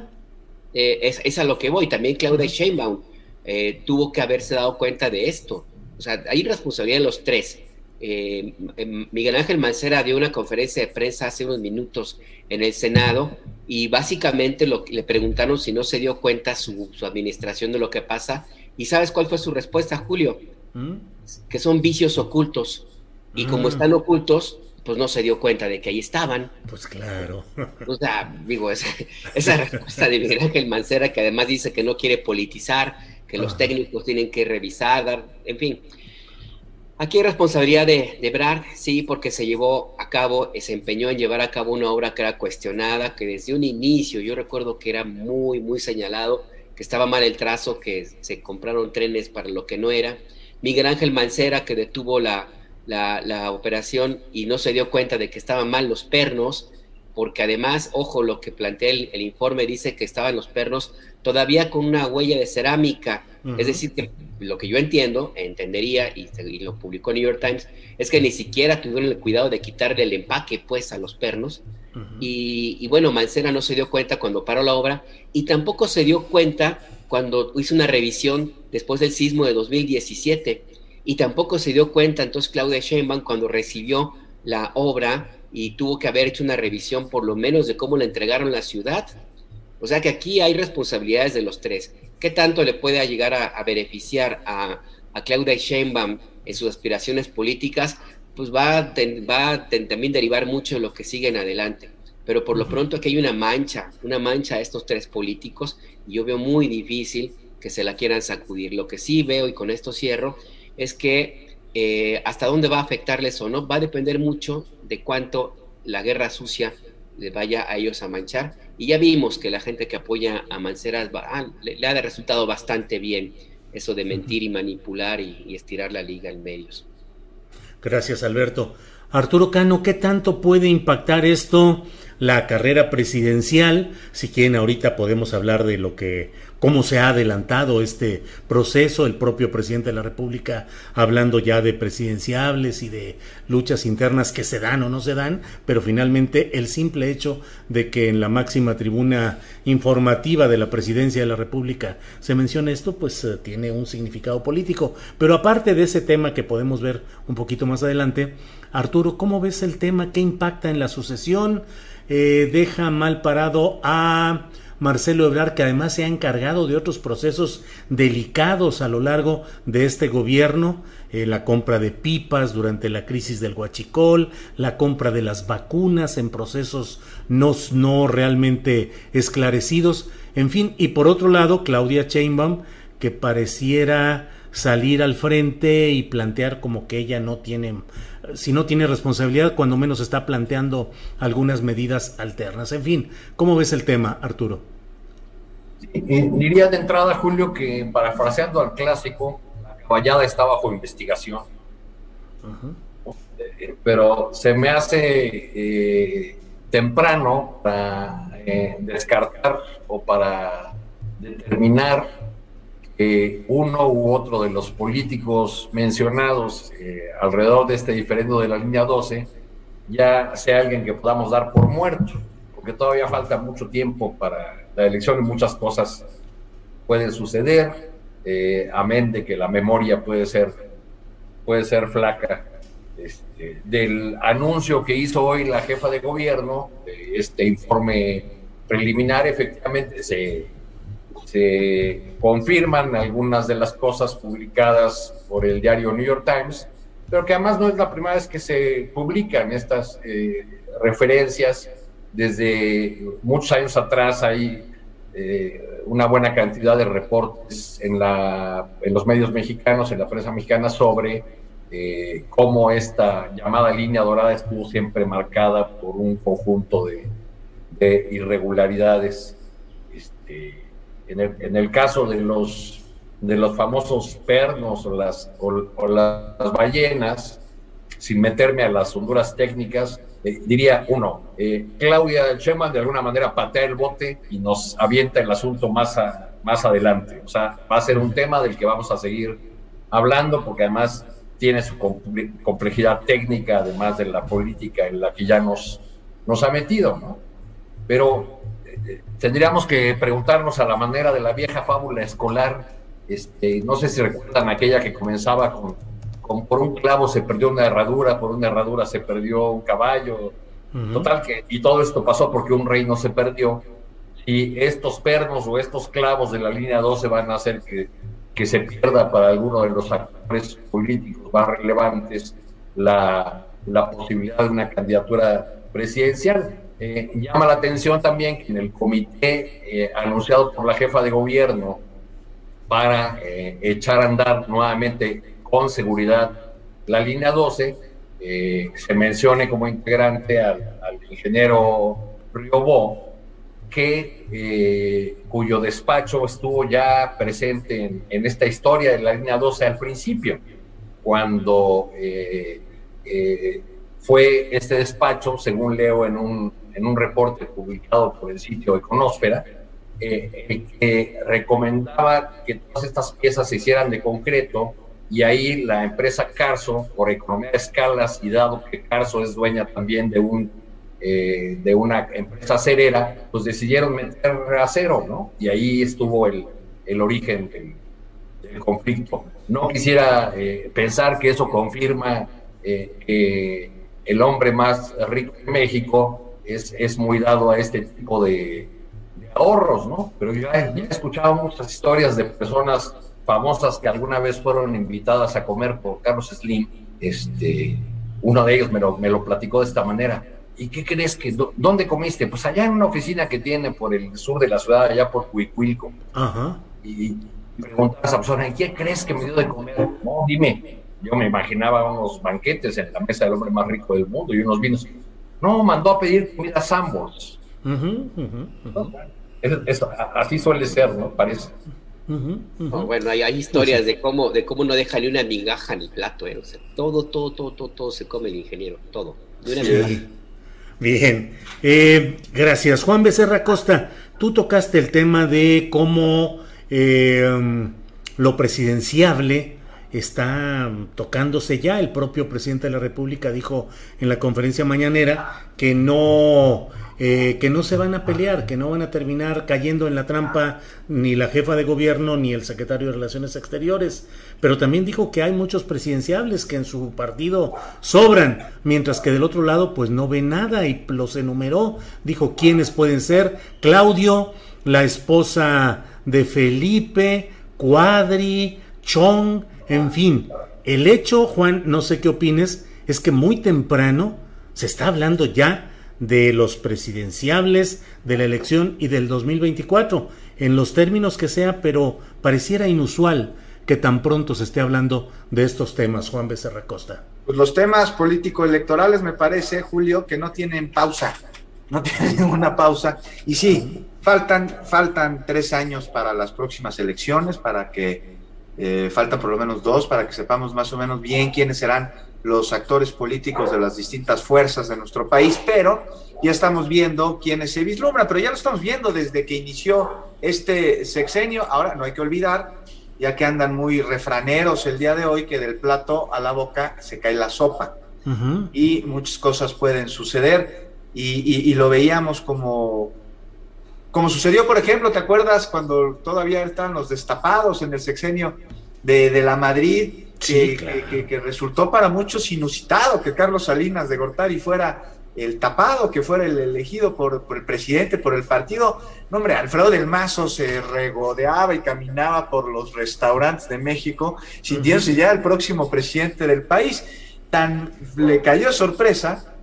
Eh, es, a lo que voy, también Claudia Sheinbaum eh, tuvo que haberse dado cuenta de esto. O sea, hay responsabilidad de los tres. Eh, em, Miguel Ángel Mancera dio una conferencia de prensa hace unos minutos en el Senado y básicamente lo, le preguntaron si no se dio cuenta su, administración de lo que pasa. ¿Y sabes cuál fue su respuesta, Julio? ¿Mm? Que son vicios ocultos. Y como mm. están ocultos, pues no se dio cuenta de que ahí estaban. Pues claro. O sea, digo, esa, esa respuesta de Miguel Ángel Mancera, que además dice que no quiere politizar, que los técnicos tienen que revisar, en fin. Aquí hay responsabilidad de, de Brad, sí, porque se llevó a cabo, se empeñó en llevar a cabo una obra que era cuestionada, que desde un inicio yo recuerdo que era muy, muy señalado, que estaba mal el trazo, que se compraron trenes para lo que no era. Miguel Ángel Mancera, que detuvo la, la, operación y no se dio cuenta de que estaban mal los pernos, porque además, ojo, lo que plantea el, informe dice que estaban los pernos todavía con una huella de cerámica. Es decir, que lo que yo entiendo, entendería, y, lo publicó New York Times, es que ni siquiera tuvieron el cuidado de quitarle el empaque pues a los pernos. y, y, bueno, Mancera no se dio cuenta cuando paró la obra y tampoco se dio cuenta cuando hizo una revisión después del sismo de 2017 y tampoco se dio cuenta entonces Claudia Sheinbaum cuando recibió la obra y tuvo que haber hecho una revisión por lo menos de cómo la entregaron la ciudad. O sea que aquí hay responsabilidades de los tres. ¿Qué tanto le puede llegar a, beneficiar a, a, Claudia Sheinbaum en sus aspiraciones políticas? Pues va, a va también derivar mucho de lo que sigue en adelante. Pero por lo pronto aquí hay una mancha, una mancha a estos tres políticos y yo veo muy difícil que se la quieran sacudir. Lo que sí veo, y con esto cierro, es que eh, hasta dónde va a afectarles o no, va a depender mucho de cuánto la guerra sucia les vaya a ellos a manchar. Y ya vimos que la gente que apoya a Mancera ah, le, ha resultado bastante bien eso de mentir y manipular y, estirar la liga en medios. Gracias, Alberto. Arturo Cano, ¿qué tanto puede impactar esto la carrera presidencial? Si quieren, ahorita podemos hablar de lo que cómo se ha adelantado este proceso, el propio presidente de la República hablando ya de presidenciables y de luchas internas que se dan o no se dan, pero finalmente el simple hecho de que en la máxima tribuna informativa de la presidencia de la República se mencione esto, pues eh, tiene un significado político. Pero aparte de ese tema que podemos ver un poquito más adelante, Arturo, ¿cómo ves el tema? ¿Qué impacta en la sucesión? Eh, ¿Deja mal parado a Marcelo Ebrard, que además se ha encargado de otros procesos delicados a lo largo de este gobierno, eh, la compra de pipas durante la crisis del huachicol, la compra de las vacunas en procesos no, no realmente esclarecidos, en fin, y por otro lado, Claudia Sheinbaum, que pareciera salir al frente y plantear como que ella no tiene, si no tiene responsabilidad, cuando menos está planteando algunas medidas alternas. En fin, ¿cómo ves el tema, Arturo? diría de entrada, Julio, que parafraseando al clásico, la caballada está bajo investigación. Eh, pero se me hace eh, temprano para eh, descartar o para determinar uno u otro de los políticos mencionados eh, alrededor de este diferendo de la línea 12 ya sea alguien que podamos dar por muerto, porque todavía falta mucho tiempo para la elección y muchas cosas pueden suceder, eh, amén de que la memoria puede ser, puede ser flaca. Este, del anuncio que hizo hoy la jefa de gobierno, este informe preliminar, efectivamente se se confirman algunas de las cosas publicadas por el diario New York Times, pero que además no es la primera vez que se publican estas eh, referencias. Desde muchos años atrás hay eh, una buena cantidad de reportes en, la, en los medios mexicanos, en la prensa mexicana, sobre eh, cómo esta llamada línea dorada estuvo siempre marcada por un conjunto de, de irregularidades. Este, en el, caso de los, de los famosos pernos o las, o, las ballenas, sin meterme a las honduras técnicas, eh, diría uno, eh, Claudia Sheinbaum de alguna manera patea el bote y nos avienta el asunto más, más adelante. O sea, va a ser un tema del que vamos a seguir hablando porque además tiene su complejidad técnica, además de la política en la que ya nos, nos ha metido, ¿no? Pero tendríamos que preguntarnos a la manera de la vieja fábula escolar. Este, no sé si recuerdan aquella que comenzaba con, con por un clavo se perdió una herradura, por una herradura se perdió un caballo. Total que, y todo esto pasó porque un reino se perdió. Y estos pernos o estos clavos de la línea 12 van a hacer que, que se pierda para alguno de los actores políticos más relevantes la, la posibilidad de una candidatura presidencial. Eh, llama la atención también que en el comité eh, anunciado por la jefa de gobierno para eh, echar a andar nuevamente con seguridad la línea 12, se mencione como integrante al, ingeniero Riobó, que, cuyo despacho estuvo ya presente en, en, esta historia de la línea 12 al principio, cuando fue este despacho, según leo en un en un reporte publicado por el sitio Econósfera, eh, que recomendaba que todas estas piezas se hicieran de concreto y ahí la empresa Carso, por economía de escalas y dado que Carso es dueña también de, un, eh, de una empresa cerera, pues decidieron meter acero, ¿no? Y ahí estuvo el, el origen del, conflicto. No quisiera eh, pensar que eso confirma que el hombre más rico de México es, muy dado a este tipo de, ahorros, ¿no? Pero yo he, escuchado muchas historias de personas famosas que alguna vez fueron invitadas a comer por Carlos Slim. Este, uno de ellos me lo, me lo platicó de esta manera. ¿Y qué crees que, dónde comiste? Pues allá en una oficina que tiene por el sur de la ciudad, allá por Huicuilco. Ajá. Y preguntas a esa persona, ¿y qué crees que me dio de comer? No, dime. Yo me imaginaba unos banquetes en la mesa del hombre más rico del mundo y unos vinos. No, mandó a pedir comida a así suele ser, ¿no? Parece. bueno, hay, historias de cómo de cómo no deja ni una migaja en el plato, ¿eh? todo, todo, todo, todo, todo se come el ingeniero, todo. Bien, eh, gracias. Juan Becerra Costa, tú tocaste el tema de cómo eh, lo presidenciable está tocándose ya. El propio presidente de la República dijo en la conferencia mañanera que no, eh, que no se van a pelear, que no van a terminar cayendo en la trampa ni la jefa de gobierno ni el secretario de Relaciones Exteriores. Pero también dijo que hay muchos presidenciables que en su partido sobran, mientras que del otro lado pues no ve nada y los enumeró. Dijo quiénes pueden ser. Claudio, la esposa de Felipe, Cuadri, Chong, en fin, el hecho, Juan, no sé qué opines, es que muy temprano se está hablando ya de los presidenciables, de la elección y del 2024, en los términos que sea, pero pareciera inusual que tan pronto se esté hablando de estos temas, Juan Becerra Costa. Pues los temas político-electorales me parece, Julio, que no tienen pausa, no tienen ninguna pausa. Y sí, faltan, faltan tres años para las próximas elecciones, para que eh, faltan por lo menos dos para que sepamos más o menos bien quiénes serán los actores políticos de las distintas fuerzas de nuestro país, pero ya estamos viendo quiénes se vislumbran, pero ya lo estamos viendo desde que inició este sexenio. Ahora no hay que olvidar, ya que andan muy refraneros el día de hoy, que del plato a la boca se cae la sopa. Y muchas cosas pueden suceder. Y lo veíamos como como sucedió, por ejemplo, ¿te acuerdas cuando todavía estaban los destapados en el sexenio de, la Madrid? que, resultó para muchos inusitado que Carlos Salinas de Gortari fuera el tapado, que fuera el elegido por, el presidente, por el partido. No, hombre, Alfredo del Mazo se regodeaba y caminaba por los restaurantes de México, sintiéndose ya el próximo presidente del país. Tan le cayó sorpresa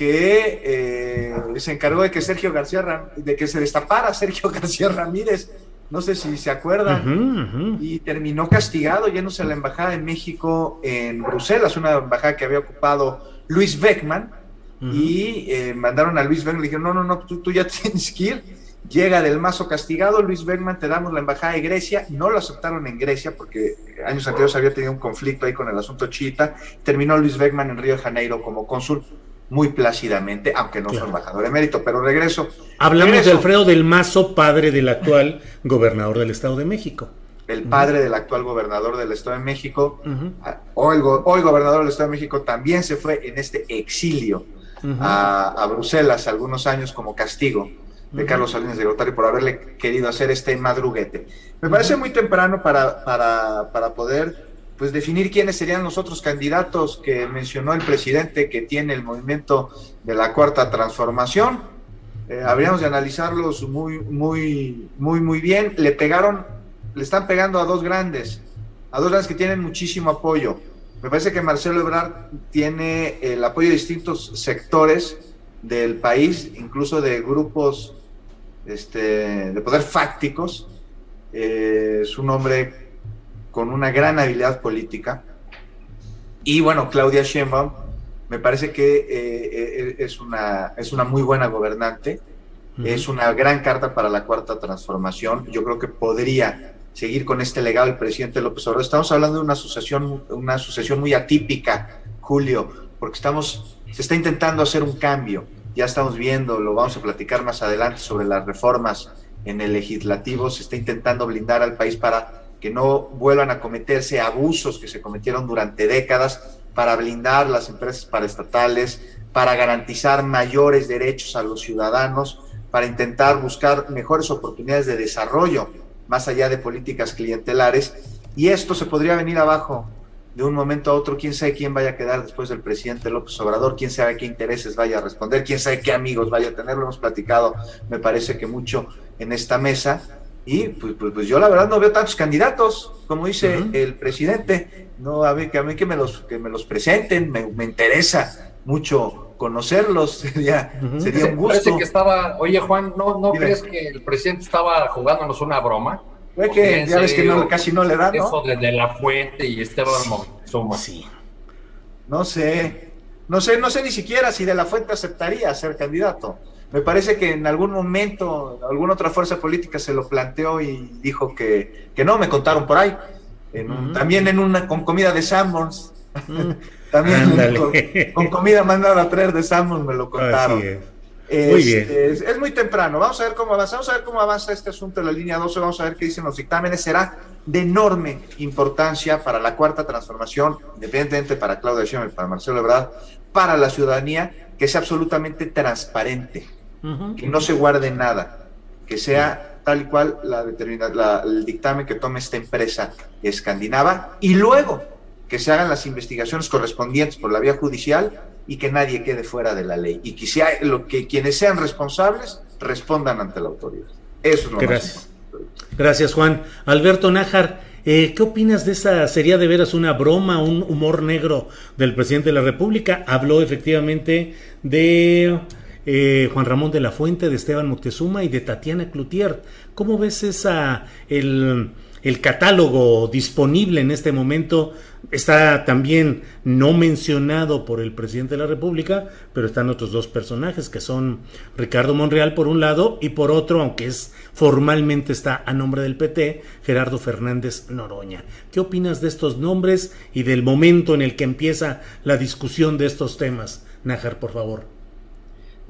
que eh, se encargó de que Sergio García de que se destapara Sergio García Ramírez, no sé si se acuerdan, y terminó castigado yéndose a la embajada de México en Bruselas, una embajada que había ocupado Luis Beckman, y eh, mandaron a Luis Beckman, le dijeron, no, no, no, tú, tú ya tienes que ir, llega del mazo castigado, Luis Beckman, te damos la embajada de Grecia, no lo aceptaron en Grecia porque años anteriores había tenido un conflicto ahí con el asunto chiita, terminó Luis Beckman en Río de Janeiro como cónsul, muy plácidamente, aunque no claro. embajador de mérito, pero regreso. Hablamos de Alfredo del Mazo, padre del actual gobernador del Estado de México. El padre del actual gobernador del Estado de México, hoy, hoy, gobernador del Estado de México, también se fue en este exilio a, Bruselas algunos años como castigo de Carlos Salinas de Gortari por haberle querido hacer este madruguete. Me parece muy temprano para, para, para poder pues definir quiénes serían los otros candidatos que mencionó el presidente que tiene el movimiento de la cuarta transformación. Eh, habríamos de analizarlos muy, muy, muy, muy bien. Le pegaron, le están pegando a dos grandes, a dos grandes que tienen muchísimo apoyo. Me parece que Marcelo Ebrard tiene el apoyo de distintos sectores del país, incluso de grupos este, de poder fácticos. Eh, es un hombre con una gran habilidad política. Y bueno, Claudia Sheinbaum me parece que eh, eh, es, una, es una muy buena gobernante, es una gran carta para la cuarta transformación. Yo creo que podría seguir con este legado el presidente López Obrador. Estamos hablando de una asociación, una asociación muy atípica, Julio, porque estamos, se está intentando hacer un cambio. Ya estamos viendo, lo vamos a platicar más adelante sobre las reformas en el legislativo. Se está intentando blindar al país para que no vuelvan a cometerse abusos que se cometieron durante décadas para blindar las empresas paraestatales, para garantizar mayores derechos a los ciudadanos, para intentar buscar mejores oportunidades de desarrollo más allá de políticas clientelares. Y esto se podría venir abajo de un momento a otro. Quién sabe quién vaya a quedar después del presidente López Obrador, quién sabe qué intereses vaya a responder, quién sabe qué amigos vaya a tener. Lo hemos platicado, me parece que mucho en esta mesa y pues, pues, pues, yo la verdad no veo tantos candidatos, como dice el presidente. No, a mí, que a mí que me los, que me los presenten, me, interesa mucho conocerlos, sería, sería un gusto. Parece que estaba, oye Juan, ¿no, no crees que el presidente estaba jugándonos una broma? Fue que ya ves que no, casi no le da, ¿no? Eso de, la fuente y Esteban. Sí. No sé, no sé, no sé ni siquiera si de la fuente aceptaría ser candidato Me parece que en algún momento alguna otra fuerza política se lo planteó y dijo que, que no, me contaron por ahí. También en una con comida de Sammons. también con, comida mandada a traer de Sammons me lo contaron. muy bien. Es, muy temprano. Vamos a ver cómo avanza. Vamos a ver cómo avanza este asunto de la línea 12. Vamos a ver qué dicen los dictámenes. Será de enorme importancia para la cuarta transformación, independientemente para Claudia y para Marcelo Ebrard, para la ciudadanía, que sea absolutamente transparente que no se guarde nada, que sea tal y cual la la, el dictamen que tome esta empresa escandinava y luego que se hagan las investigaciones correspondientes por la vía judicial y que nadie quede fuera de la ley y que, sea, lo, que quienes sean responsables respondan ante la autoridad. Eso es lo Gracias. Gracias, Juan. Alberto Nájar, eh, ¿qué opinas de esa? ¿Sería de veras una broma, un humor negro del presidente de la República? Habló efectivamente de eh, Juan Ramón de la Fuente, de Esteban Moctezuma y de Tatiana Cloutier. ¿Cómo ves esa, el, el catálogo disponible en este momento? Está también no mencionado por el presidente de la República, pero están otros dos personajes que son Ricardo Monreal por un lado y por otro, aunque es formalmente está a nombre del PT, Gerardo Fernández Noroña. ¿Qué opinas de estos nombres y del momento en el que empieza la discusión de estos temas? Nájar, por favor.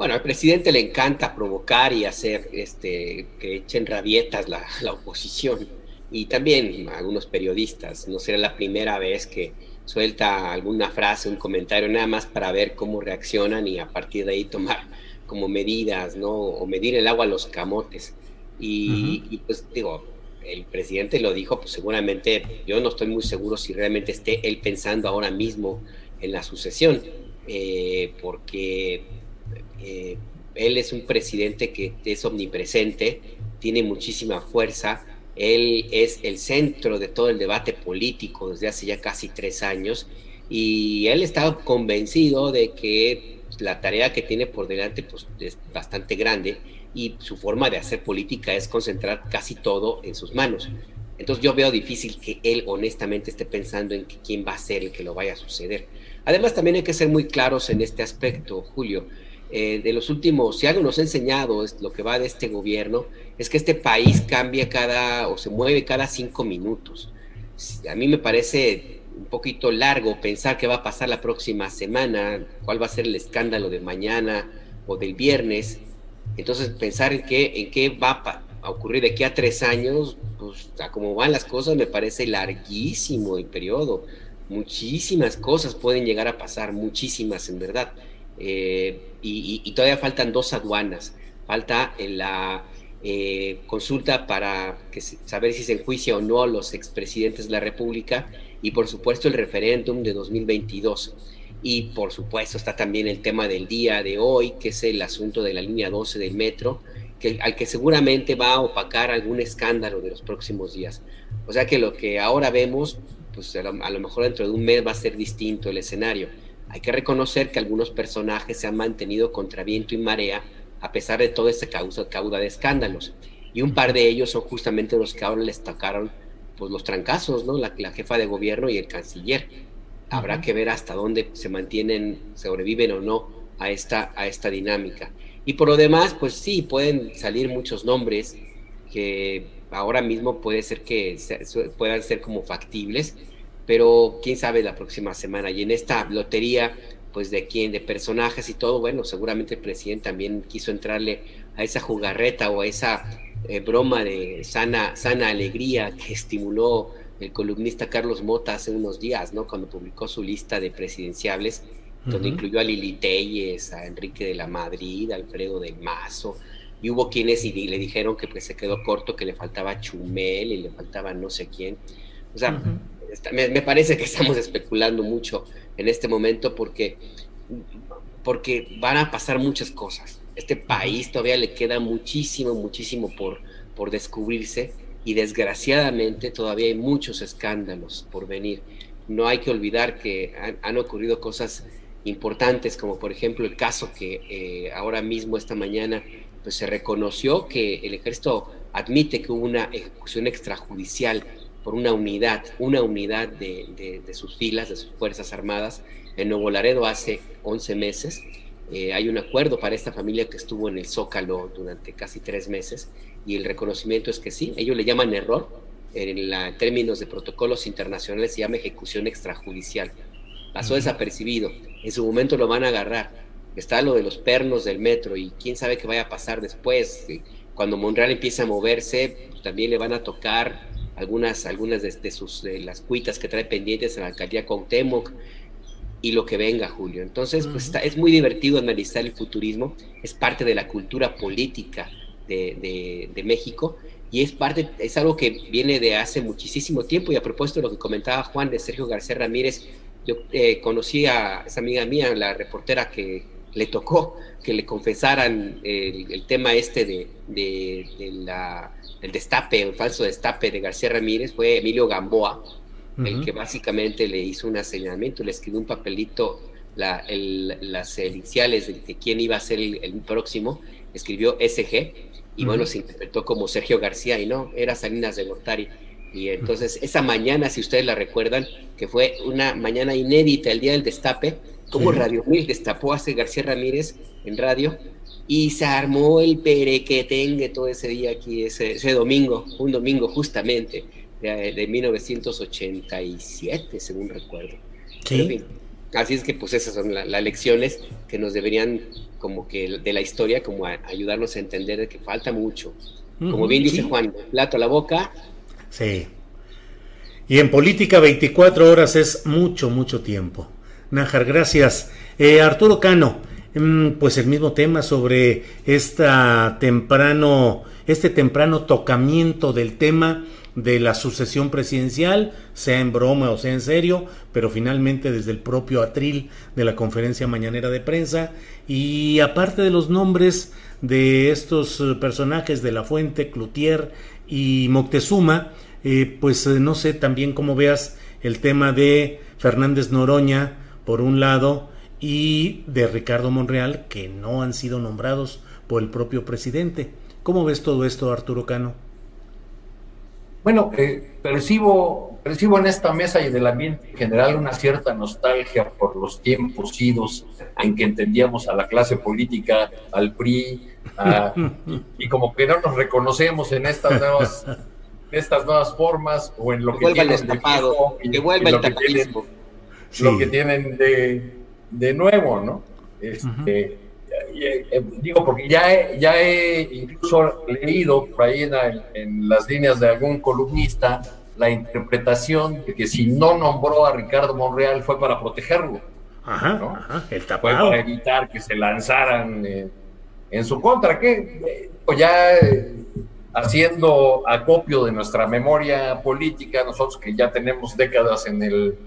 Bueno, al presidente le encanta provocar y hacer este, que echen rabietas la, la oposición y también algunos periodistas. No será la primera vez que suelta alguna frase, un comentario, nada más para ver cómo reaccionan y a partir de ahí tomar como medidas, ¿no? O medir el agua a los camotes. Y, y, pues digo, el presidente lo dijo, pues seguramente yo no estoy muy seguro si realmente esté él pensando ahora mismo en la sucesión, eh, porque eh, él es un presidente que es omnipresente, tiene muchísima fuerza, él es el centro de todo el debate político desde hace ya casi tres años y él está convencido de que la tarea que tiene por delante pues, es bastante grande y su forma de hacer política es concentrar casi todo en sus manos. Entonces yo veo difícil que él honestamente esté pensando en quién va a ser el que lo vaya a suceder. Además también hay que ser muy claros en este aspecto, Julio. Eh, de los últimos, si algo nos ha enseñado lo que va de este gobierno, es que este país cambia cada o se mueve cada cinco minutos. A mí me parece un poquito largo pensar qué va a pasar la próxima semana, cuál va a ser el escándalo de mañana o del viernes. Entonces pensar en qué, en qué va a ocurrir de aquí a tres años, pues a cómo van las cosas me parece larguísimo el periodo. Muchísimas cosas pueden llegar a pasar, muchísimas en verdad. Eh, y, todavía faltan dos aduanas. Falta la eh, consulta para que saber si se enjuicia o no a los expresidentes de la República y por supuesto el referéndum de 2022. Y por supuesto está también el tema del día de hoy, que es el asunto de la línea 12 del metro, que, al que seguramente va a opacar algún escándalo de los próximos días. O sea que lo que ahora vemos, pues a lo mejor dentro de un mes va a ser distinto el escenario hay que reconocer que algunos personajes se han mantenido contra viento y marea a pesar de toda esta causa, cauda de escándalos. Y un par de ellos son justamente los que ahora les tocaron pues, los trancazos, ¿no? La, jefa de gobierno y el canciller. Habrá que ver hasta dónde se mantienen, sobreviven o no a esta, a esta dinámica. Y por lo demás, pues sí, pueden salir muchos nombres que ahora mismo puede ser que puedan ser como factibles, pero quién sabe la próxima semana. Y en esta lotería, pues de quién, de personajes y todo, bueno, seguramente el presidente también quiso entrarle a esa jugarreta o a esa eh, broma de sana, sana alegría que estimuló el columnista Carlos Mota hace unos días, ¿no? Cuando publicó su lista de presidenciables, donde incluyó a Lili Telles, a Enrique de la Madrid, a Alfredo del Mazo, y hubo quienes y le dijeron que pues se quedó corto, que le faltaba Chumel y le faltaba no sé quién. O sea, me, parece que estamos especulando mucho en este momento porque, porque van a pasar muchas cosas. Este país todavía le queda muchísimo, muchísimo por, por descubrirse y desgraciadamente todavía hay muchos escándalos por venir. No hay que olvidar que han, ocurrido cosas importantes, como por ejemplo el caso que eh, ahora mismo, esta mañana, pues se reconoció que el ejército admite que hubo una ejecución extrajudicial por una unidad, una unidad de, sus filas, de sus Fuerzas Armadas, en Nuevo Laredo hace 11 meses. Eh, hay un acuerdo para esta familia que estuvo en el Zócalo durante casi tres meses y el reconocimiento es que sí, ellos le llaman error, en, la, términos de protocolos internacionales se llama ejecución extrajudicial. Pasó desapercibido, en su momento lo van a agarrar. Está lo de los pernos del metro y quién sabe qué vaya a pasar después. Cuando Monreal empiece a moverse, pues, también le van a tocar algunas, algunas de, sus, de las cuitas que trae pendientes en la alcaldía Cuauhtémoc y lo que venga, Julio. Entonces, pues es muy divertido analizar el futurismo, es parte de la cultura política de, México y es parte, es algo que viene de hace muchísimo tiempo y a propósito de lo que comentaba Juan de Sergio García Ramírez, yo eh, conocí a esa amiga mía, la reportera que le tocó que le confesaran el, tema este de, de, la, el destape, el falso destape de García Ramírez, fue Emilio Gamboa, el que básicamente le hizo un señalamiento, le escribió un papelito, la, las iniciales de, quién iba a ser el, próximo, escribió SG, y bueno, se interpretó como Sergio García, y no, era Salinas de Gortari. Y entonces esa mañana, si ustedes la recuerdan, que fue una mañana inédita, el día del destape, como Radio Mil destapó a García Ramírez en radio, y se armó el perequetengue todo ese día aquí, ese, ese domingo, un domingo justamente de, 1987, según recuerdo. Sí. así es que pues esas son las lecciones que nos deberían como que de la historia como ayudarnos a entender que falta mucho. Como bien dice Juan, plato a la boca. Sí. Y en política 24 horas es mucho, mucho tiempo. Nájar, gracias. Eh, Arturo Cano, mm, pues el mismo tema sobre esta temprano, este temprano tocamiento del tema de la sucesión presidencial, sea en broma o sea en serio, pero finalmente desde el propio atril de la conferencia mañanera de prensa y aparte de los nombres de estos eh, personajes de La Fuente, Cloutier y Moctezuma, eh, pues eh, no sé también cómo veas el tema de Fernández Noroña por un lado y de Ricardo Monreal que no han sido nombrados por el propio presidente. ¿Cómo ves todo esto, Arturo Cano? Bueno, eh, percibo, percibo en esta mesa y del ambiente en general una cierta nostalgia por los tiempos idos en que entendíamos a la clase política, al PRI, y, como que no nos reconocemos en estas nuevas, estas nuevas formas o en lo que, tienen de y, lo, que lo que tienen de, de nuevo, ¿no? Este, eh, eh, digo, porque ya he, ya he incluso leído por ahí en, las líneas de algún columnista la interpretación de que si no nombró a Ricardo Monreal fue para protegerlo. Ajá, el Fue para evitar que se lanzaran eh, en su contra, que ya haciendo acopio de nuestra memoria política, nosotros que ya tenemos décadas en el,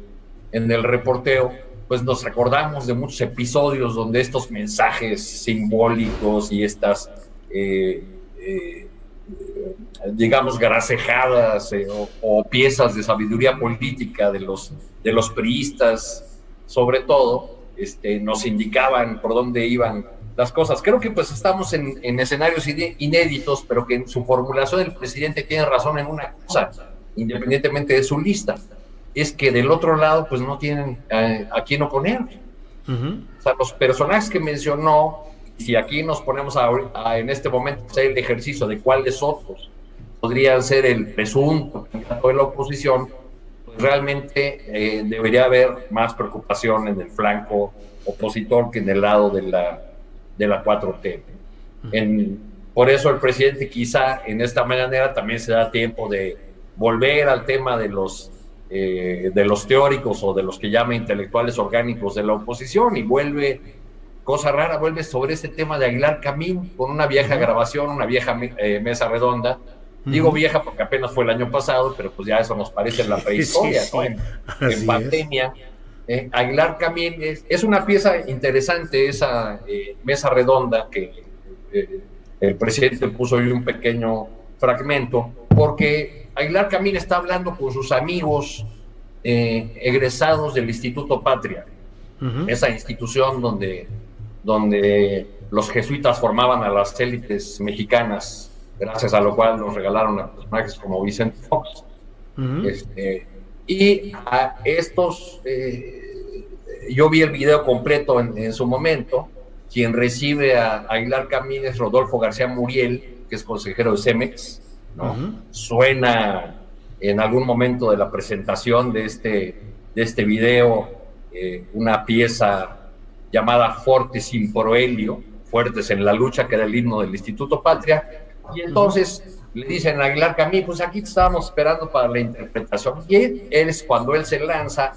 en el reporteo, pues nos acordamos de muchos episodios donde estos mensajes simbólicos y estas, eh, eh, digamos, gracejadas eh, o, piezas de sabiduría política de los, de los priistas, sobre todo, este, nos indicaban por dónde iban las cosas. Creo que pues estamos en, en escenarios inéditos, pero que en su formulación el presidente tiene razón en una cosa, independientemente de su lista es que del otro lado pues no tienen eh, a quién oponer. O sea, los personajes que mencionó, si aquí nos ponemos a, en este momento a hacer el ejercicio de cuáles otros podrían ser el presunto candidato de la oposición, pues realmente eh, debería haber más preocupación en el flanco opositor que en el lado de la, de la 4T. En, por eso el presidente quizá en esta manera también se da tiempo de volver al tema de los eh, de los teóricos o de los que llama intelectuales orgánicos de la oposición y vuelve, cosa rara, vuelve sobre ese tema de Aguilar Camín con una vieja grabación, una vieja eh, mesa redonda. Digo vieja porque apenas fue el año pasado, pero pues ya eso nos parece la prehistoria, En, pandemia. Eh, Aguilar Camín es, una pieza interesante, esa mesa redonda que el presidente puso hoy un pequeño fragmento, porque Aguilar Camín está hablando con sus amigos eh, egresados del Instituto Patria, esa institución donde, donde los jesuitas formaban a las élites mexicanas, gracias a lo cual nos regalaron a personajes como Vicente Fox. Este, y a estos, eh, yo vi el video completo en, su momento, quien recibe a Aguilar Camínez, Rodolfo García Muriel, que es consejero de Cemex, ¿no? Suena en algún momento de la presentación de este, de este video eh, una pieza llamada Fortes sin Proelio, Fuertes en la lucha, que era el himno del Instituto Patria, y entonces le dicen a Aguilar Camínez, pues aquí estábamos esperando para la interpretación, y es cuando él se lanza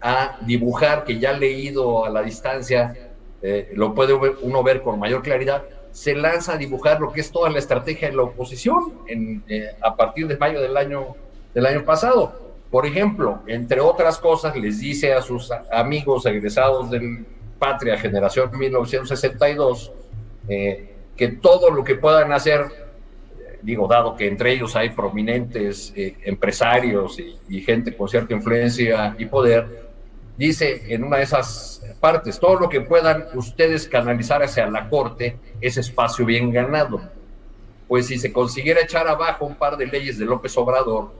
a dibujar, que ya leído a la distancia, eh, lo puede uno ver con mayor claridad, se lanza a dibujar lo que es toda la estrategia de la oposición eh, a partir de mayo del año, del año pasado. Por ejemplo, entre otras cosas, les dice a sus amigos egresados del Patria Generación 1962 eh, que todo lo que puedan hacer, digo, dado que entre ellos hay prominentes empresarios y, y gente con cierta influencia y poder, dice en una de esas partes, todo lo que puedan ustedes canalizar hacia la corte es espacio bien ganado. Pues si se consiguiera echar abajo un par de leyes de López Obrador,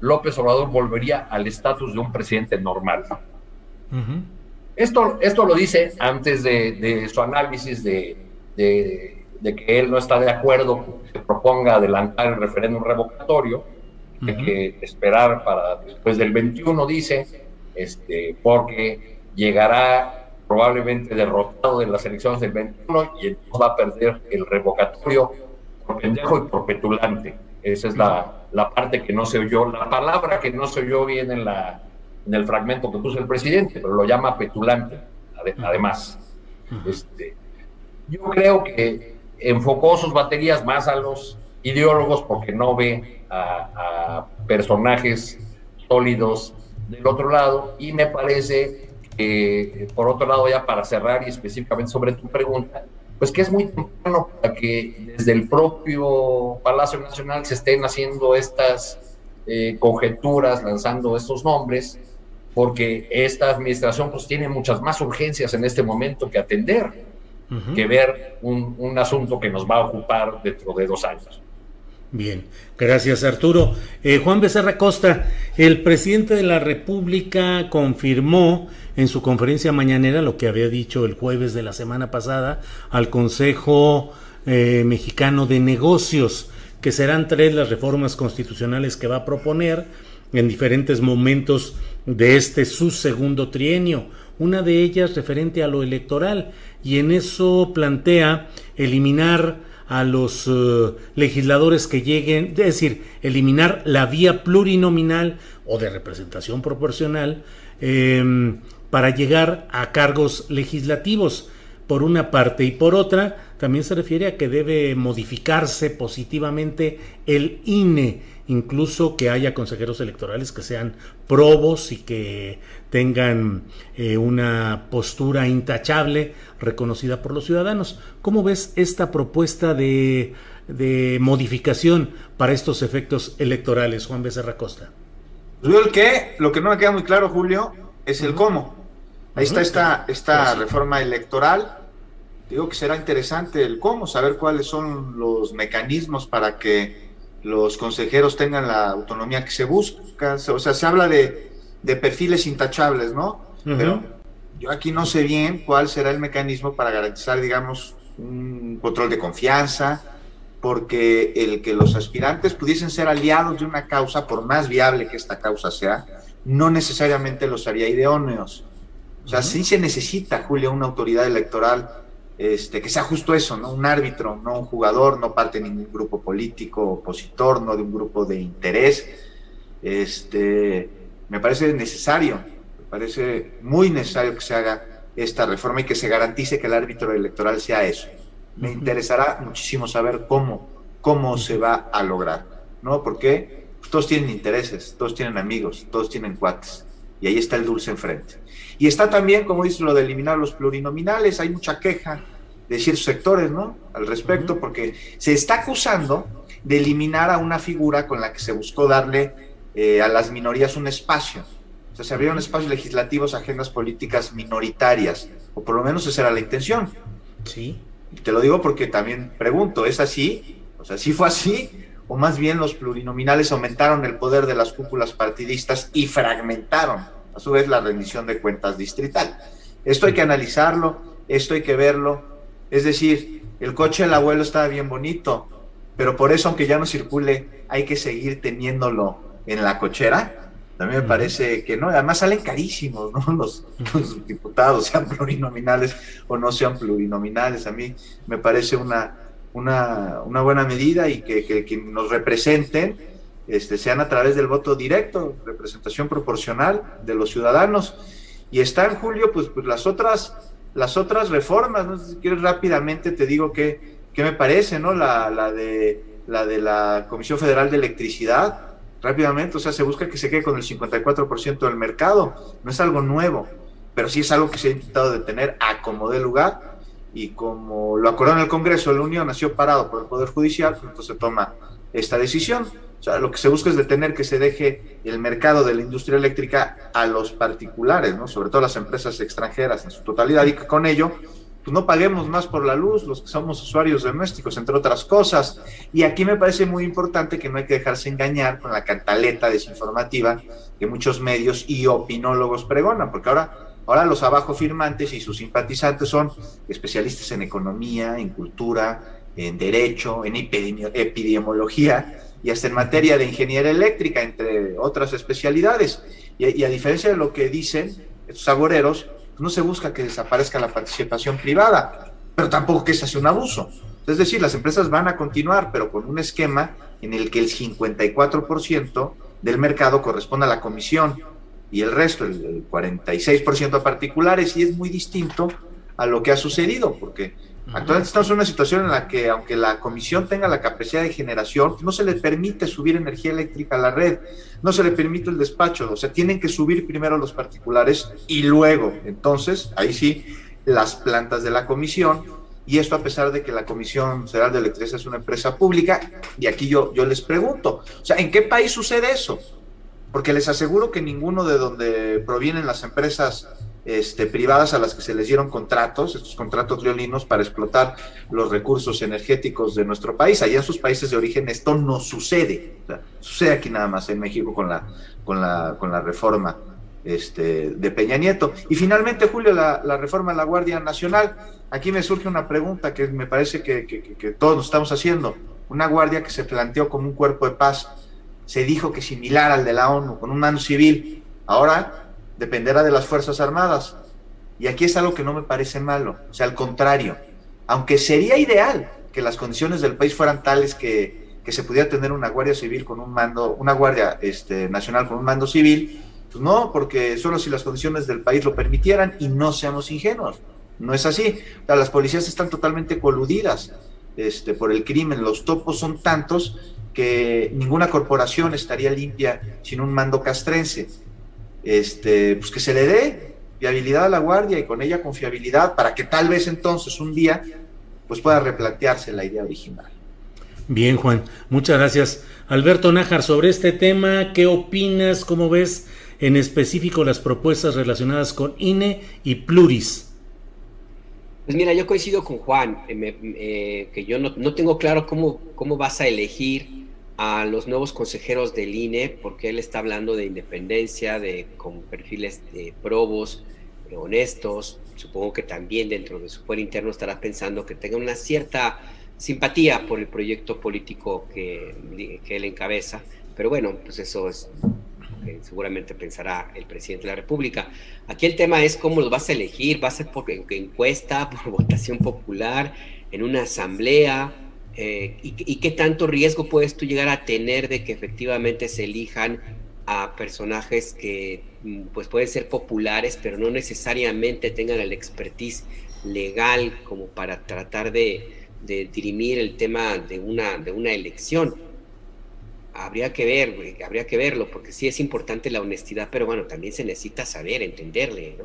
López Obrador volvería al estatus de un presidente normal. esto, esto lo dice antes de, su análisis de, de, que él no está de acuerdo con que se proponga adelantar el referéndum revocatorio, hay que esperar para después del 21, dice, este, porque llegará probablemente derrotado de las elecciones del 21 y entonces va a perder el revocatorio por pendejo y por petulante. Esa es la, la parte que no se oyó, la palabra que no se oyó bien en, la, en el fragmento que puso el presidente, pero lo llama petulante, además. Este, yo creo que enfocó sus baterías más a los ideólogos porque no ve a, a personajes sólidos del otro lado y me parece que, por otro lado, ya para cerrar y específicamente sobre tu pregunta, pues que es muy temprano para que desde el propio Palacio Nacional se estén haciendo estas eh, conjeturas, lanzando estos nombres, porque esta administración pues tiene muchas más urgencias en este momento que atender, que ver un, un asunto que nos va a ocupar dentro de dos años. Bien, gracias Arturo. Eh, Juan Becerra Costa, el presidente de la República confirmó en su conferencia mañanera lo que había dicho el jueves de la semana pasada al Consejo eh, Mexicano de Negocios, que serán tres las reformas constitucionales que va a proponer en diferentes momentos de este su segundo trienio. Una de ellas referente a lo electoral y en eso plantea eliminar a los eh, legisladores que lleguen, es decir, eliminar la vía plurinominal o de representación proporcional em, para llegar a cargos legislativos, por una parte, y por otra, también se refiere a que debe modificarse positivamente el INE, incluso que haya consejeros electorales que sean probos y que tengan eh, una postura intachable reconocida por los ciudadanos. ¿Cómo ves esta propuesta de, modificación para estos efectos electorales, Juan Becerra Costa? Pues el qué, lo que no me queda muy claro, Julio, es el cómo. Ahí está esta, esta reforma electoral. Digo que será interesante el cómo, saber cuáles son los mecanismos para que los consejeros tengan la autonomía que se busca. O sea, se habla de de perfiles intachables, ¿no? Pero yo aquí no sé bien cuál será el mecanismo para garantizar, digamos, un control de confianza, porque el que los aspirantes pudiesen ser aliados de una causa, por más viable que esta causa sea, no necesariamente los haría idóneos. O sea, sí se necesita, Julio, una autoridad electoral este, que sea justo eso, ¿no? Un árbitro, no un jugador, no parte de ningún grupo político opositor, no de un grupo de interés. Este, me parece necesario, me parece muy necesario que se haga esta reforma y que se garantice que el árbitro electoral sea eso. Me interesará muchísimo saber cómo, cómo se va a lograr, ¿no? Porque todos tienen intereses, todos tienen amigos, todos tienen cuates, y ahí está el dulce enfrente. Y está también, como dice, lo de eliminar los plurinominales, hay mucha queja de ciertos sectores, ¿no? Al respecto, porque se está acusando de eliminar a una figura con la que se buscó darle eh, a las minorías un espacio. O sea, se abrieron espacios legislativos agendas políticas minoritarias, o por lo menos esa era la intención. Sí. Y te lo digo porque también pregunto, ¿es así? O sea, ¿sí fue así? ¿O más bien los plurinominales aumentaron el poder de las cúpulas partidistas y fragmentaron, a su vez, la rendición de cuentas distrital? Esto hay que analizarlo esto hay que verlo. Es decir, el coche del abuelo estaba bien bonito, pero por eso, aunque ya no circule, hay que seguir teniéndolo en la cochera. También me parece que no, además salen carísimos, ¿no? Los, diputados, sean plurinominales o no sean plurinominales. A mí me parece una, una, una buena medida y que, que, nos representen este, sean a través del voto directo, representación proporcional de los ciudadanos. Y está en Julio, pues, pues las otras, las otras reformas, ¿no? si quieres rápidamente te digo que, qué me parece, ¿no? La, la, de, la de la Comisión Federal de Electricidad, rápidamente, o sea, se busca que se quede con el 54% del mercado, no es algo nuevo, pero sí es algo que se ha intentado detener a como de lugar y como lo acordó en el Congreso la Unión, nació parado por el Poder Judicial, entonces se toma esta decisión. O sea, lo que se busca es detener que se deje el mercado de la industria eléctrica a los particulares, ¿no? sobre todo las empresas extranjeras en su totalidad, y que con ello pues no paguemos más por la luz, los que somos usuarios domésticos, entre otras cosas. Y aquí me parece muy importante que no hay que dejarse engañar con la cantaleta desinformativa que muchos medios y opinólogos pregonan, porque ahora, ahora los abajo firmantes y sus simpatizantes son especialistas en economía, en cultura, en derecho, en epidemiología y hasta en materia de ingeniería eléctrica, entre otras especialidades. Y, a diferencia de lo que dicen estos agoreros, no se busca que desaparezca la participación privada, pero tampoco que se hace un abuso. Es decir, las empresas van a continuar, pero con un esquema en el que el 54% del mercado corresponde a la comisión y el resto, el 46% a particulares, y es muy distinto a lo que ha sucedido, porque Actualmente estamos en una situación en la que, aunque la comisión tenga la capacidad de generación, no se le permite subir energía eléctrica a la red, no se le permite el despacho, o sea, tienen que subir primero los particulares y luego, entonces, ahí sí, las plantas de la comisión, y esto a pesar de que la Comisión Federal de Electricidad es una empresa pública, y aquí yo, yo les pregunto, o sea, ¿en qué país sucede eso? Porque les aseguro que ninguno de donde provienen las empresas este, privadas a las que se les dieron contratos, estos contratos leoninos para explotar los recursos energéticos de nuestro país. Allá en sus países de origen esto no sucede. sucede aquí nada más en México con la, con la, con la reforma este, de Peña Nieto. Y finalmente, Julio, la, reforma de la Guardia Nacional. Aquí me surge una pregunta que me parece que, que todos nos estamos haciendo. Una guardia que se planteó como un cuerpo de paz, se dijo que similar al de la ONU, con un mando civil. Ahora dependerá de las Fuerzas Armadas. Y aquí es algo que no me parece malo, o sea, al contrario, aunque sería ideal que las condiciones del país fueran tales que, se pudiera tener una guardia civil con un mando, una guardia este, nacional con un mando civil, pues no, porque solo si las condiciones del país lo permitieran y no seamos ingenuos, no es así. las policías están totalmente coludidas este, por el crimen, los topos son tantos que ninguna corporación estaría limpia sin un mando castrense este, pues que se le dé viabilidad a la guardia y con ella confiabilidad para que tal vez entonces un día pues pueda replantearse la idea original. Bien, Juan, muchas gracias. Alberto Nájar, sobre este tema, ¿qué opinas? ¿Cómo ves en específico las propuestas relacionadas con INE y Pluris? Pues mira, yo coincido con Juan, eh, eh, que yo no, no, tengo claro cómo, cómo vas a elegir a los nuevos consejeros del INE, porque él está hablando de independencia, de con perfiles de probos, honestos. Supongo que también dentro de su poder interno estará pensando que tenga una cierta simpatía por el proyecto político que, que él encabeza. Pero bueno, pues eso es seguramente pensará el presidente de la República. Aquí el tema es cómo los vas a elegir, va a ser por encuesta, por votación popular, en una asamblea, eh, y, qué tanto riesgo puedes tú llegar a tener de que efectivamente se elijan a personajes que mm, pues pueden ser populares, pero no necesariamente tengan el expertise legal como para tratar de, dirimir el tema de una, de una elección. Habría que ver, habría que verlo, porque sí es importante la honestidad, pero bueno, también se necesita saber, entenderle, ¿no?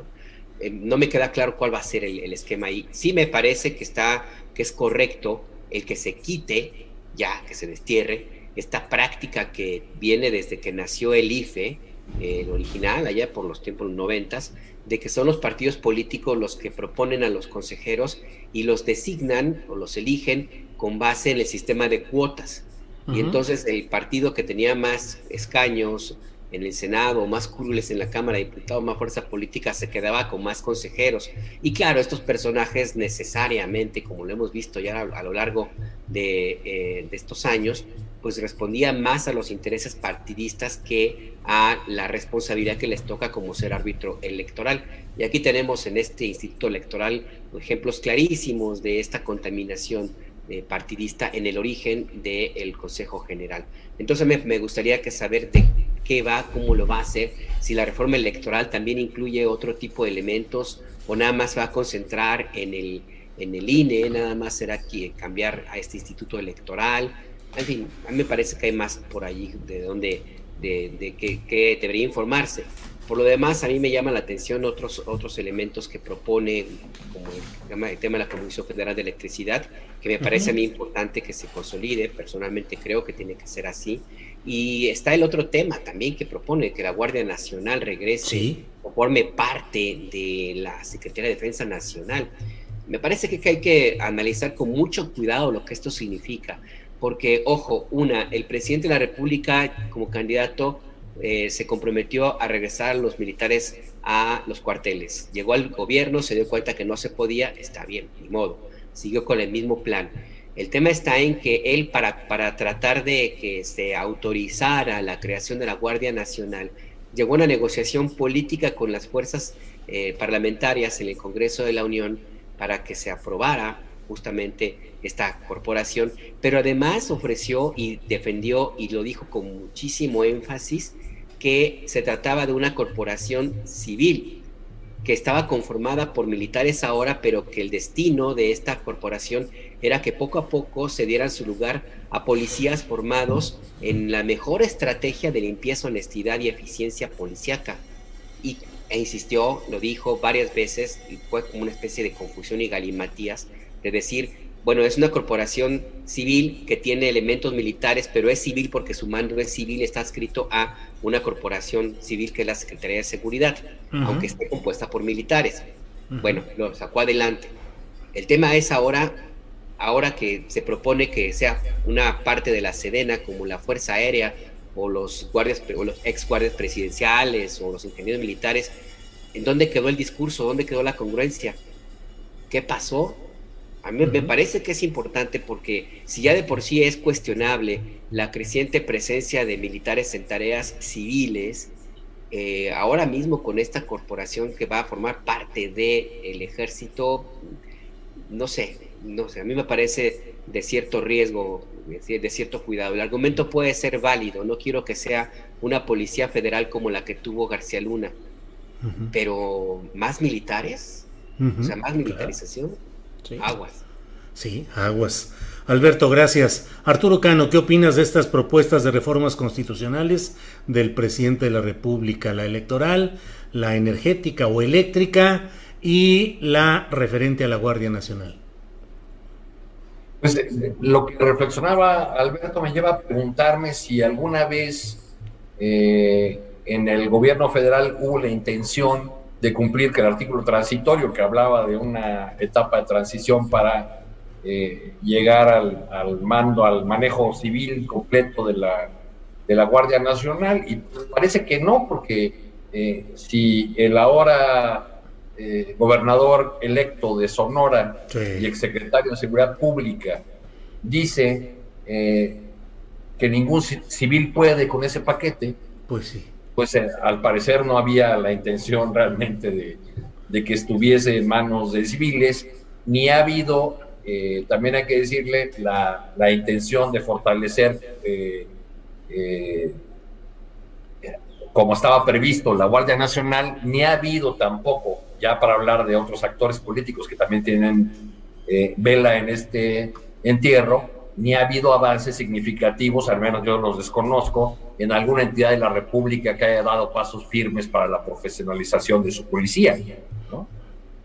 Eh, no me queda claro cuál va a ser el, el esquema ahí. Sí me parece que está, que es correcto el que se quite, ya que se destierre, esta práctica que viene desde que nació el IFE, el original, allá por los tiempos noventas, de que son los partidos políticos los que proponen a los consejeros y los designan o los eligen con base en el sistema de cuotas. Y entonces el partido que tenía más escaños en el Senado, más curules en la Cámara de Diputados, más fuerza política, se quedaba con más consejeros. Y claro, estos personajes necesariamente, como lo hemos visto ya a, lo largo de, eh, de estos años, pues respondían más a los intereses partidistas que a la responsabilidad que les toca como ser árbitro electoral. Y aquí tenemos en este instituto electoral ejemplos clarísimos de esta contaminación eh, partidista en el origen del Consejo General. Entonces me, gustaría que saber de qué va, cómo lo va a hacer, si la reforma electoral también incluye otro tipo de elementos o nada más va a concentrar en el, en el INE, nada más será que cambiar a este instituto electoral. En fin, a mí me parece que hay más por allí de donde, de, de que debería informarse. Por lo demás, a mí me llama la atención otros, otros elementos que propone, como el, tema de la Comisión Federal de Electricidad, que me parece a mí importante que se consolide. Personalmente creo que tiene que ser así. Y está el otro tema también que propone, que la Guardia Nacional regrese o forme parte de la Secretaría de Defensa Nacional. Me parece que hay que analizar con mucho cuidado lo que esto significa, porque, ojo, una, el presidente de la República como candidato eh, se comprometió a regresar a los militares a los cuarteles. Llegó al gobierno, se dio cuenta que no se podía, está bien, ni modo, siguió con el mismo plan. El tema está en que él, para, para tratar de que se autorizara la creación de la Guardia Nacional, llegó a una negociación política con las fuerzas eh, parlamentarias en el Congreso de la Unión para que se aprobara justamente esta corporación, pero además ofreció y defendió y lo dijo con muchísimo énfasis que se trataba de una corporación civil que estaba conformada por militares ahora, pero que el destino de esta corporación era que poco a poco se dieran su lugar a policías formados en la mejor estrategia de limpieza, honestidad y eficiencia policíaca. Y e insistió, lo dijo varias veces, y fue como una especie de confusión y galimatías, de decir, bueno, es una corporación civil que tiene elementos militares, pero es civil porque su mando es civil, está escrito a una corporación civil que es la Secretaría de Seguridad, aunque esté compuesta por militares. Bueno, lo sacó adelante. El tema es ahora, ahora que se propone que sea una parte de la Sedena, como la Fuerza Aérea o los guardias o los ex guardias presidenciales o los ingenieros militares, ¿en dónde quedó el discurso? ¿Dónde quedó la congruencia? ¿Qué pasó? A mí me parece que es importante porque si ya de por sí es cuestionable la creciente presencia de militares en tareas civiles, eh, ahora mismo con esta corporación que va a formar parte del ejército, no sé, no sé, a mí me parece de cierto riesgo, de cierto cuidado. El argumento puede ser válido, no quiero que sea una policía federal como la que tuvo García Luna, pero más militares, o sea, más militarización. Aguas. Sí, aguas. Alberto, gracias. Arturo Cano, ¿qué opinas de estas propuestas de reformas constitucionales del presidente de la República? La electoral, la energética o eléctrica y la referente a la Guardia Nacional. Pues eh, lo que reflexionaba Alberto me lleva a preguntarme si alguna vez eh, en el gobierno federal hubo la intención de cumplir que el artículo transitorio que hablaba de una etapa de transición para eh, llegar al, mando, al manejo civil completo de la, de la Guardia Nacional, y pues parece que no, porque eh, si el ahora eh, gobernador electo de Sonora y exsecretario de Seguridad Pública dice que ningún civil puede con ese paquete, pues sí pues eh, al parecer no había la intención realmente de, que estuviese en manos de civiles, ni ha habido, eh, también hay que decirle, la, intención de fortalecer, eh, como estaba previsto, la Guardia Nacional, ni ha habido tampoco, ya para hablar de otros actores políticos que también tienen vela en este entierro, ni ha habido avances significativos, al menos yo los desconozco, en alguna entidad de la República que haya dado pasos firmes para la profesionalización de su policía.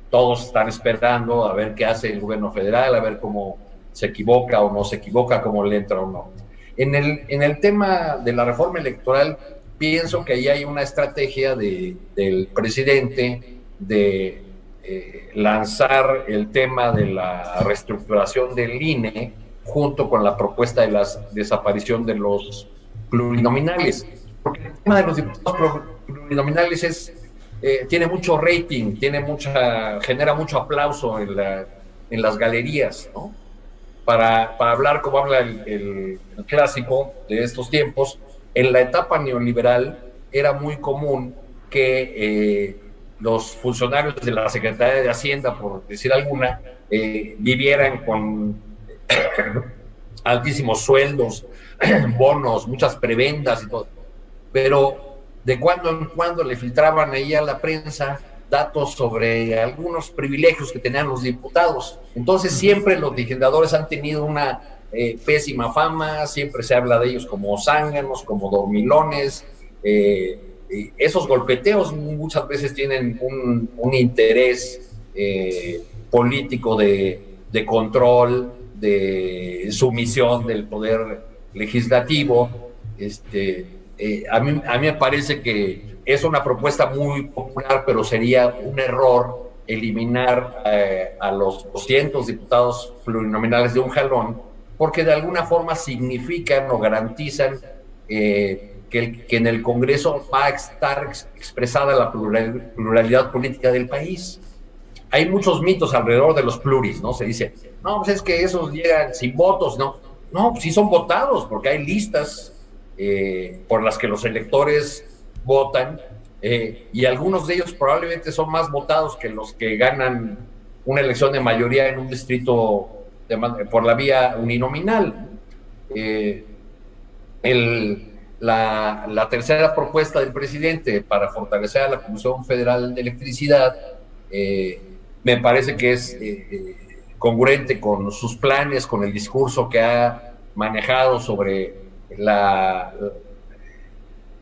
Todos están esperando a ver qué hace el gobierno federal, a ver cómo se equivoca o no se equivoca, cómo le entra o no. En el, en el tema de la reforma electoral, pienso que ahí hay una estrategia de, del presidente de eh, lanzar el tema de la reestructuración del INE junto con la propuesta de la desaparición de los plurinominales, porque el tema de los diputados plurinominales es, eh, tiene mucho rating, tiene mucha, genera mucho aplauso en, la, en las galerías, ¿no? Para, hablar como habla el clásico de estos tiempos, en la etapa neoliberal era muy común que eh, los funcionarios de la Secretaría de Hacienda, por decir alguna, eh, vivieran con altísimos sueldos, bonos, muchas prebendas y todo. Pero de cuando en cuando le filtraban ahí a la prensa datos sobre algunos privilegios que tenían los diputados. Entonces siempre los legisladores han tenido una eh, pésima fama, siempre se habla de ellos como zánganos, como dormilones. Eh, esos golpeteos muchas veces tienen un, un interés eh, político de, de, control, de sumisión del poder legislativo. Este, eh, a, mí, a mí me parece que es una propuesta muy popular, pero sería un error eliminar eh, a los 200 diputados plurinominales de un jalón, porque de alguna forma significan o garantizan eh, que, que, en el Congreso va a estar expresada la plural, pluralidad política del país. Hay muchos mitos alrededor de los pluris, ¿no? Se dice, no, pues es que esos llegan sin votos, ¿no? No, pues sí son votados, porque hay listas eh, por las que los electores votan, eh, y algunos de ellos probablemente son más votados que los que ganan una elección de mayoría en un distrito por la vía uninominal. Eh, el, la, la, tercera propuesta del presidente para fortalecer a la Comisión Federal de Electricidad eh, me parece que es eh, congruente con sus planes, con el discurso que ha manejado sobre la,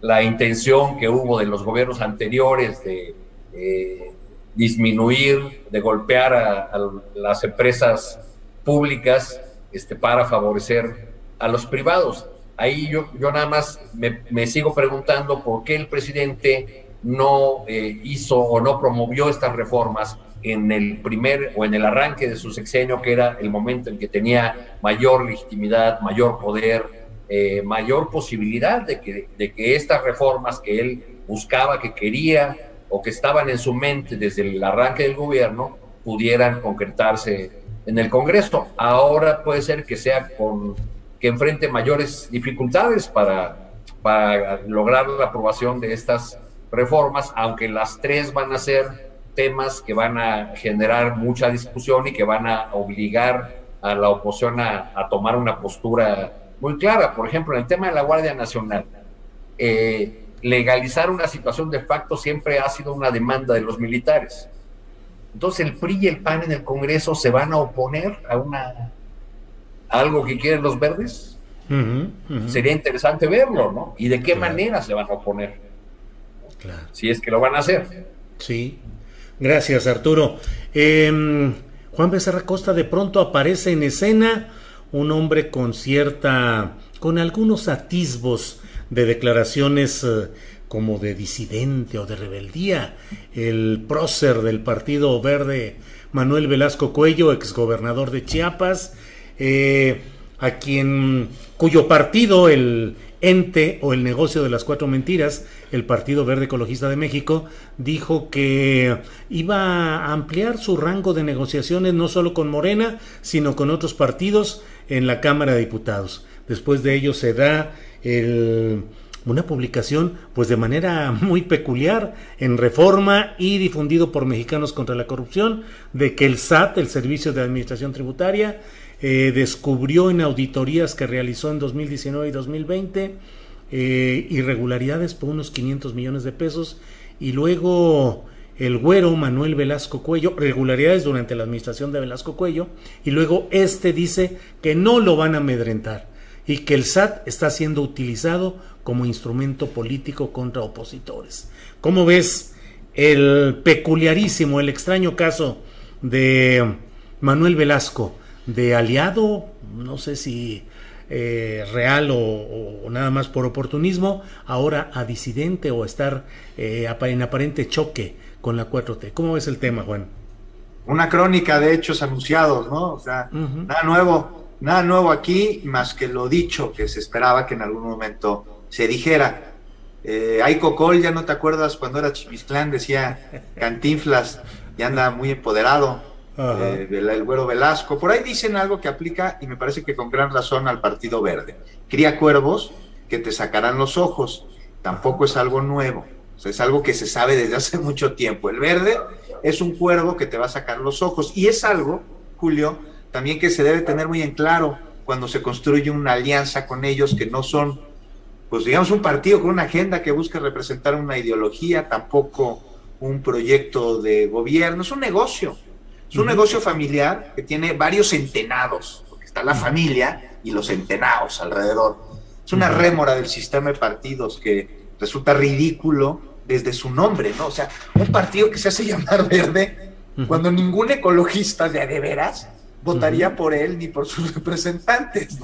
la intención que hubo de los gobiernos anteriores de eh, disminuir, de golpear a, las empresas públicas este, para favorecer a los privados. Ahí yo, yo nada más me, me, sigo preguntando por qué el presidente no eh, hizo o no promovió estas reformas en el primer o en el arranque de su sexenio, que era el momento en que tenía mayor legitimidad, mayor poder, eh, mayor posibilidad de que, de que estas reformas que él buscaba, que quería o que estaban en su mente desde el arranque del gobierno, pudieran concretarse en el Congreso. Ahora puede ser que sea con que enfrente mayores dificultades para, para lograr la aprobación de estas reformas, aunque las tres van a ser temas que van a generar mucha discusión y que van a obligar a la oposición a, a tomar una postura muy clara. Por ejemplo, en el tema de la Guardia Nacional, eh, legalizar una situación de facto siempre ha sido una demanda de los militares. Entonces el PRI y el PAN en el Congreso se van a oponer a una algo que quieren los verdes? Uh -huh, uh -huh. Sería interesante verlo, ¿no? ¿Y de qué claro. manera se van a oponer? Claro. Si es que lo van a hacer. Sí. Gracias, Arturo. Eh, Juan Becerra Costa de pronto aparece en escena un hombre con cierta, con algunos atisbos de declaraciones eh, como de disidente o de rebeldía. El prócer del Partido Verde, Manuel Velasco Cuello, exgobernador de Chiapas, eh, a quien cuyo partido, el ente o el negocio de las cuatro mentiras, el Partido Verde Ecologista de México, dijo que iba a ampliar su rango de negociaciones no solo con Morena, sino con otros partidos en la Cámara de Diputados. Después de ello se da el, una publicación pues de manera muy peculiar en Reforma y difundido por Mexicanos contra la Corrupción de que el SAT, el Servicio de Administración Tributaria, eh, descubrió en auditorías que realizó en 2019 y 2020 eh, irregularidades por unos 500 millones de pesos y luego el güero Manuel Velasco Cuello, regularidades durante la administración de Velasco Cuello y luego este dice que no lo van a amedrentar y que el SAT está siendo utilizado como instrumento político contra opositores. ¿Cómo ves el peculiarísimo, el extraño caso de Manuel Velasco? De aliado, no sé si eh, real o, o, nada más por oportunismo, ahora a disidente o estar eh, en aparente choque con la 4T. ¿Cómo ves el tema, Juan? Una crónica de hechos anunciados, ¿no? O sea, uh -huh. nada nuevo, nada nuevo aquí, más que lo dicho que se esperaba que en algún momento se dijera. Eh, Ay Cocol, ya no te acuerdas cuando era Chimisclán, decía Cantinflas, y anda muy empoderado. Eh, el güero Velasco. Por ahí dicen algo que aplica y me parece que con gran razón al Partido Verde. Cría cuervos que te sacarán los ojos. Tampoco es algo nuevo. es algo que se sabe desde hace mucho tiempo. El verde es un cuervo que te va a sacar los ojos. Y es algo, Julio, también que se debe tener muy en claro cuando se construye una alianza con ellos que no son, pues digamos, un partido con una agenda que busca representar una ideología, tampoco un proyecto de gobierno, es un negocio. Es un negocio familiar que tiene varios centenados, porque está la familia y los centenados alrededor. Es una rémora del sistema de partidos que resulta ridículo desde su nombre, ¿no? O sea, un partido que se hace llamar verde cuando ningún ecologista de, de veras votaría por él ni por sus representantes.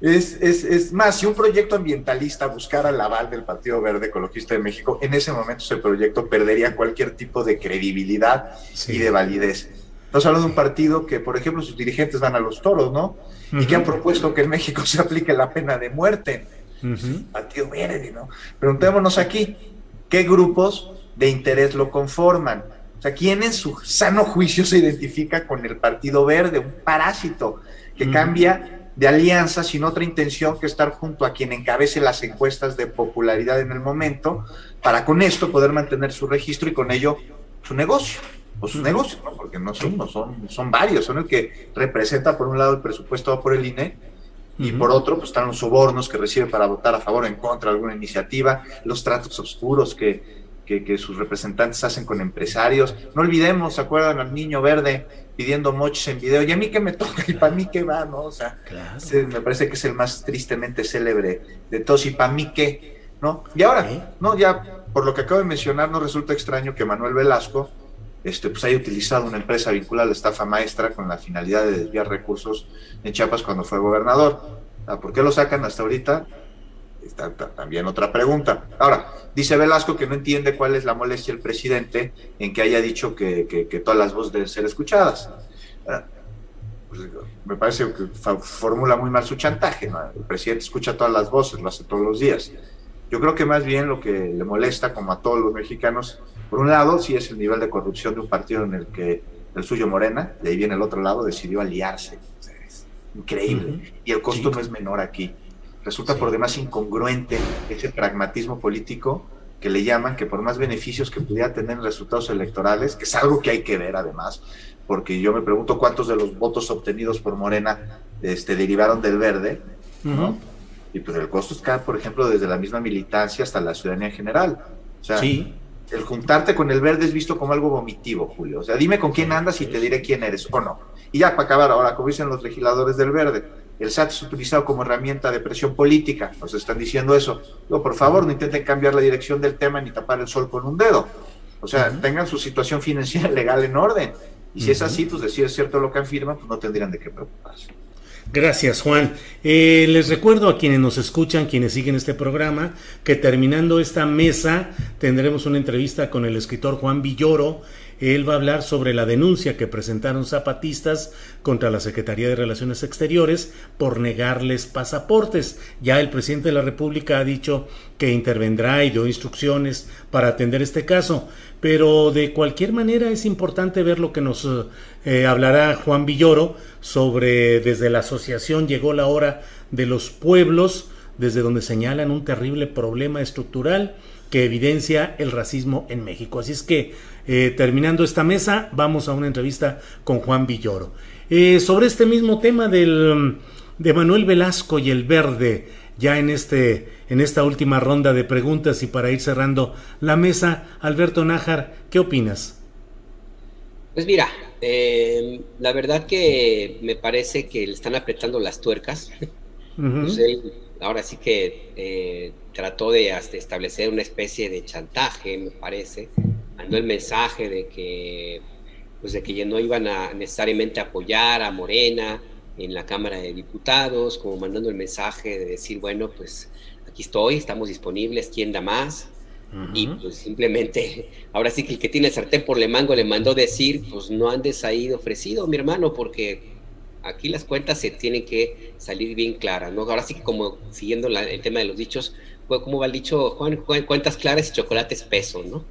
Es, es, es, más, si un proyecto ambientalista buscara el aval del Partido Verde Ecologista de México, en ese momento ese proyecto perdería cualquier tipo de credibilidad y de validez. Estamos hablando de un partido que, por ejemplo, sus dirigentes van a los toros, ¿no? Y que han propuesto que en México se aplique la pena de muerte. Partido Verde, ¿no? Preguntémonos aquí, ¿qué grupos de interés lo conforman? O sea, ¿quién en su sano juicio se identifica con el Partido Verde? Un parásito que cambia de alianza sin otra intención que estar junto a quien encabece las encuestas de popularidad en el momento, para con esto poder mantener su registro y con ello su negocio, o sus negocios, ¿no? porque no son, no son, son varios, son el que representa por un lado el presupuesto por el INE, y por otro, pues están los sobornos que recibe para votar a favor o en contra de alguna iniciativa, los tratos oscuros que, que, sus representantes hacen con empresarios. No olvidemos, ¿se acuerdan al niño verde pidiendo moches en video? Y a mí que me toca y para mí que va, ¿no? O sea, me parece que es el más tristemente célebre de todos y para mí que, ¿no? Y ahora, ¿no? Ya por lo que acabo de mencionar, no resulta extraño que Manuel Velasco este, pues haya utilizado una empresa vinculada a la estafa maestra con la finalidad de desviar recursos en Chiapas cuando fue gobernador. ¿Por qué lo sacan hasta ahorita? Está, también otra pregunta. Ahora, dice Velasco que no entiende cuál es la molestia del presidente en que haya dicho que, todas las voces deben ser escuchadas. Ah, pues, me parece que formula muy mal su chantaje. El presidente escucha todas las voces, lo hace todos los días. Yo creo que más bien lo que le molesta, como a todos los mexicanos, por un lado, sí es el nivel de corrupción de un partido en el que el suyo Morena, de ahí viene el otro lado, decidió aliarse. es increíble. Y el costo no es menor aquí resulta por demás incongruente ese pragmatismo político que le llaman, que por más beneficios que pudiera tener en resultados electorales, que es algo que hay que ver además, porque yo me pregunto cuántos de los votos obtenidos por Morena este, derivaron del verde, Y pues el costo está, por ejemplo, desde la misma militancia hasta la ciudadanía en general. O sea, el juntarte con el verde es visto como algo vomitivo, Julio. O sea, dime con quién andas y te diré quién eres o no. Y ya para acabar, ahora, como dicen los legisladores del verde, el SAT es utilizado como herramienta de presión política, nos están diciendo eso. No, por favor, no intenten cambiar la dirección del tema ni tapar el sol con un dedo. O sea, tengan su situación financiera legal en orden. Y si es así, pues decir es cierto lo que afirman, pues no tendrían de qué preocuparse. Gracias, Juan. Eh, les recuerdo a quienes nos escuchan, quienes siguen este programa, que terminando esta mesa tendremos una entrevista con el escritor Juan Villoro. Él va a hablar sobre la denuncia que presentaron zapatistas contra la Secretaría de Relaciones Exteriores por negarles pasaportes. Ya el presidente de la República ha dicho que intervendrá y dio instrucciones para atender este caso. Pero de cualquier manera es importante ver lo que nos eh, hablará Juan Villoro sobre desde la asociación llegó la hora de los pueblos, desde donde señalan un terrible problema estructural que evidencia el racismo en México. Así es que, eh, terminando esta mesa, vamos a una entrevista con Juan Villoro. Eh, sobre este mismo tema del, de Manuel Velasco y el verde, ya en, este, en esta última ronda de preguntas y para ir cerrando la mesa, Alberto Nájar, ¿qué opinas? Pues mira, eh, la verdad que me parece que le están apretando las tuercas. Pues ahora sí que trató de establecer una especie de chantaje, me parece, mandó el mensaje de que, pues de que ya no iban a necesariamente apoyar a Morena en la Cámara de Diputados, como mandando el mensaje de decir, bueno, pues aquí estoy, estamos disponibles, ¿quién da más? Y pues simplemente, ahora sí que el que tiene el sartén por le mango le mandó decir, pues no andes ahí ofrecido, mi hermano, porque aquí las cuentas se tienen que salir bien claras, ¿no? Ahora sí que como siguiendo el tema de los dichos, como va el dicho, Juan, cuentas claras y chocolate espeso, ¿no?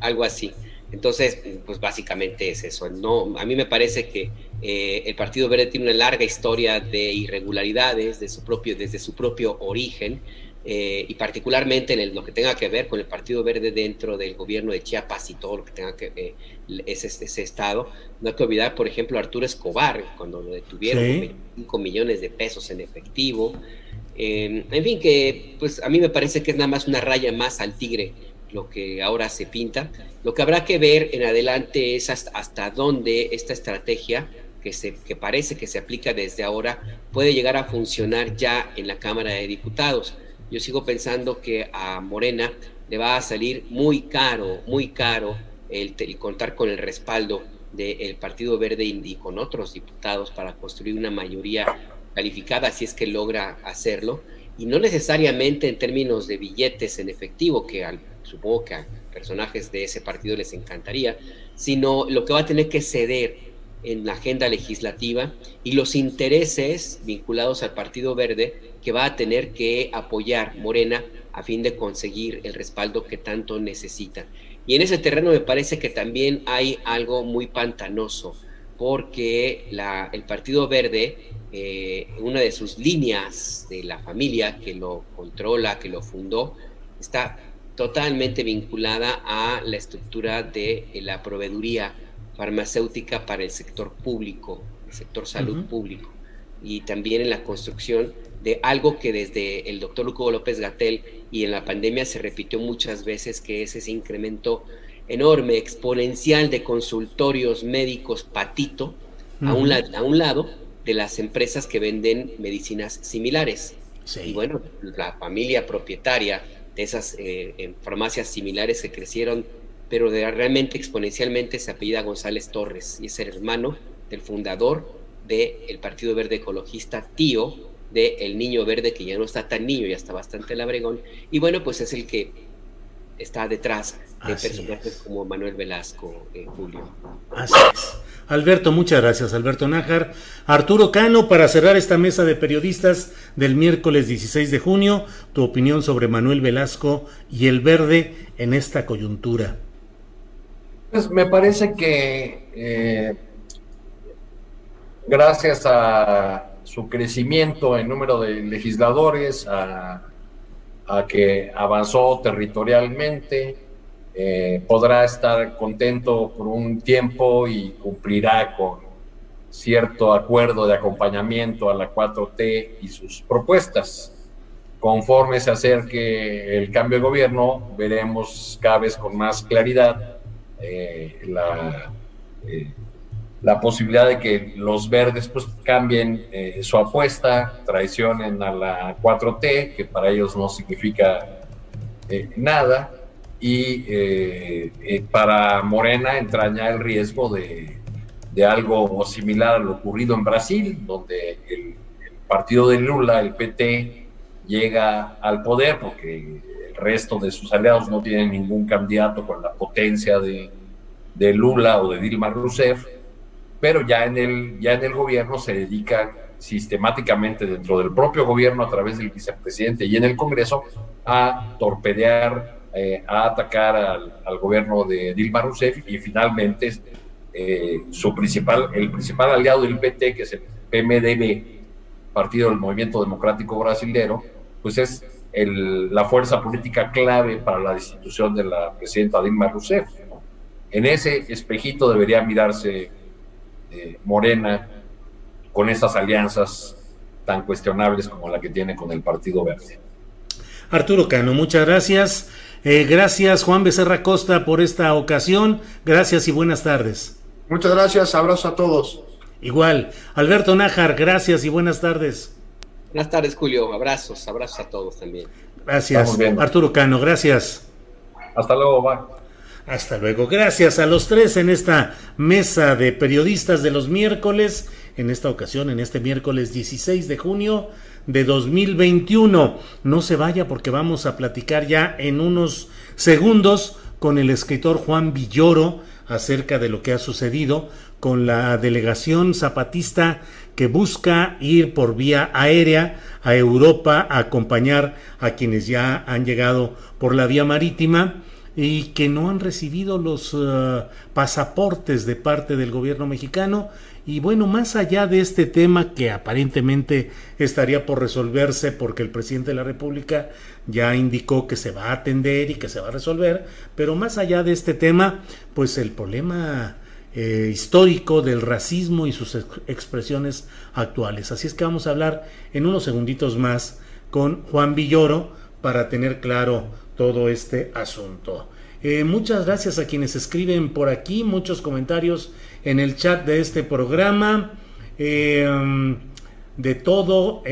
Algo así. Entonces, pues básicamente es eso. No, a mí me parece que eh, el Partido Verde tiene una larga historia de irregularidades de su propio, desde su propio origen eh, y particularmente en lo que tenga que ver con el Partido Verde dentro del gobierno de Chiapas y todo lo que tenga que eh, ese, ese, estado. No hay que olvidar, por ejemplo, a Arturo Escobar, cuando lo detuvieron con 25 millones de pesos en efectivo. En fin, que pues a mí me parece que es nada más una raya más al tigre lo que ahora se pinta. Lo que habrá que ver en adelante es hasta, dónde esta estrategia que, se, que parece que se aplica desde ahora puede llegar a funcionar ya en la Cámara de Diputados. Yo sigo pensando que a Morena le va a salir muy caro, muy caro el, contar con el respaldo del Partido Verde y con otros diputados para construir una mayoría calificada si es que logra hacerlo y no necesariamente en términos de billetes en efectivo que al supongo que a personajes de ese partido les encantaría, sino lo que va a tener que ceder en la agenda legislativa y los intereses vinculados al Partido Verde que va a tener que apoyar Morena a fin de conseguir el respaldo que tanto necesita. Y en ese terreno me parece que también hay algo muy pantanoso, porque la, el Partido Verde, eh, una de sus líneas de la familia que lo controla, que lo fundó, está totalmente vinculada a la estructura de la proveeduría farmacéutica para el sector público, el sector salud público, y también en la construcción de algo que desde el doctor Hugo López Gatel y en la pandemia se repitió muchas veces, que es ese incremento enorme, exponencial de consultorios médicos patito a, un a un lado de las empresas que venden medicinas similares. Y bueno, la familia propietaria de esas eh, farmacias similares que crecieron, pero de, realmente exponencialmente se apellida González Torres y es el hermano del fundador del Partido Verde Ecologista, tío de El Niño Verde, que ya no está tan niño, ya está bastante labregón, y bueno, pues es el que está detrás de personajes como Manuel Velasco, eh, Julio. Así es. Alberto, muchas gracias, Alberto Nájar. Arturo Cano, para cerrar esta mesa de periodistas del miércoles 16 de junio, tu opinión sobre Manuel Velasco y el verde en esta coyuntura. Pues me parece que eh, gracias a su crecimiento en número de legisladores, a que avanzó territorialmente, eh, podrá estar contento por un tiempo y cumplirá con cierto acuerdo de acompañamiento a la 4T y sus propuestas. Conforme se acerque el cambio de gobierno, veremos cada vez con más claridad eh, la, eh, la, posibilidad de que los verdes pues, cambien su apuesta, traicionen a la 4T, que para ellos no significa nada, y eh, eh, para Morena entraña el riesgo de, de, algo similar a lo ocurrido en Brasil, donde el, partido de Lula, el PT, llega al poder porque el resto de sus aliados no tienen ningún candidato con la potencia de, de Lula o de Dilma Rousseff, pero ya en, el, ya en el gobierno se dedica sistemáticamente dentro del propio gobierno a través del vicepresidente y en el Congreso a torpedear eh, a atacar al, gobierno de Dilma Rousseff y finalmente eh, su principal, el principal aliado del PT, que es el PMDB, Partido del Movimiento Democrático Brasilero, pues es la fuerza política clave para la destitución de la presidenta Dilma Rousseff. En ese espejito debería mirarse eh, Morena con esas alianzas tan cuestionables como la que tiene con el Partido Verde. Arturo Cano, muchas gracias. Eh, gracias Juan Becerra Costa por esta ocasión. Gracias y buenas tardes. Muchas gracias, abrazo a todos. Igual. Alberto Nájar, gracias y buenas tardes. Buenas tardes, Julio. Abrazos, abrazos a todos también. Gracias. Arturo Cano, gracias. Hasta luego, va. Hasta luego. Gracias a los tres en esta mesa de periodistas de los miércoles, en esta ocasión, en este miércoles 16 de junio de 2021. No se vaya porque vamos a platicar ya en unos segundos con el escritor Juan Villoro acerca de lo que ha sucedido con la delegación zapatista que busca ir por vía aérea a Europa a acompañar a quienes ya han llegado por la vía marítima y que no han recibido los uh, pasaportes de parte del gobierno mexicano. Y bueno, más allá de este tema que aparentemente estaría por resolverse porque el presidente de la República ya indicó que se va a atender y que se va a resolver, pero más allá de este tema, pues el problema eh, histórico del racismo y sus expresiones actuales. Así es que vamos a hablar en unos segunditos más con Juan Villoro para tener claro todo este asunto. Eh, muchas gracias a quienes escriben por aquí, muchos comentarios en el chat de este programa. Eh, de todo,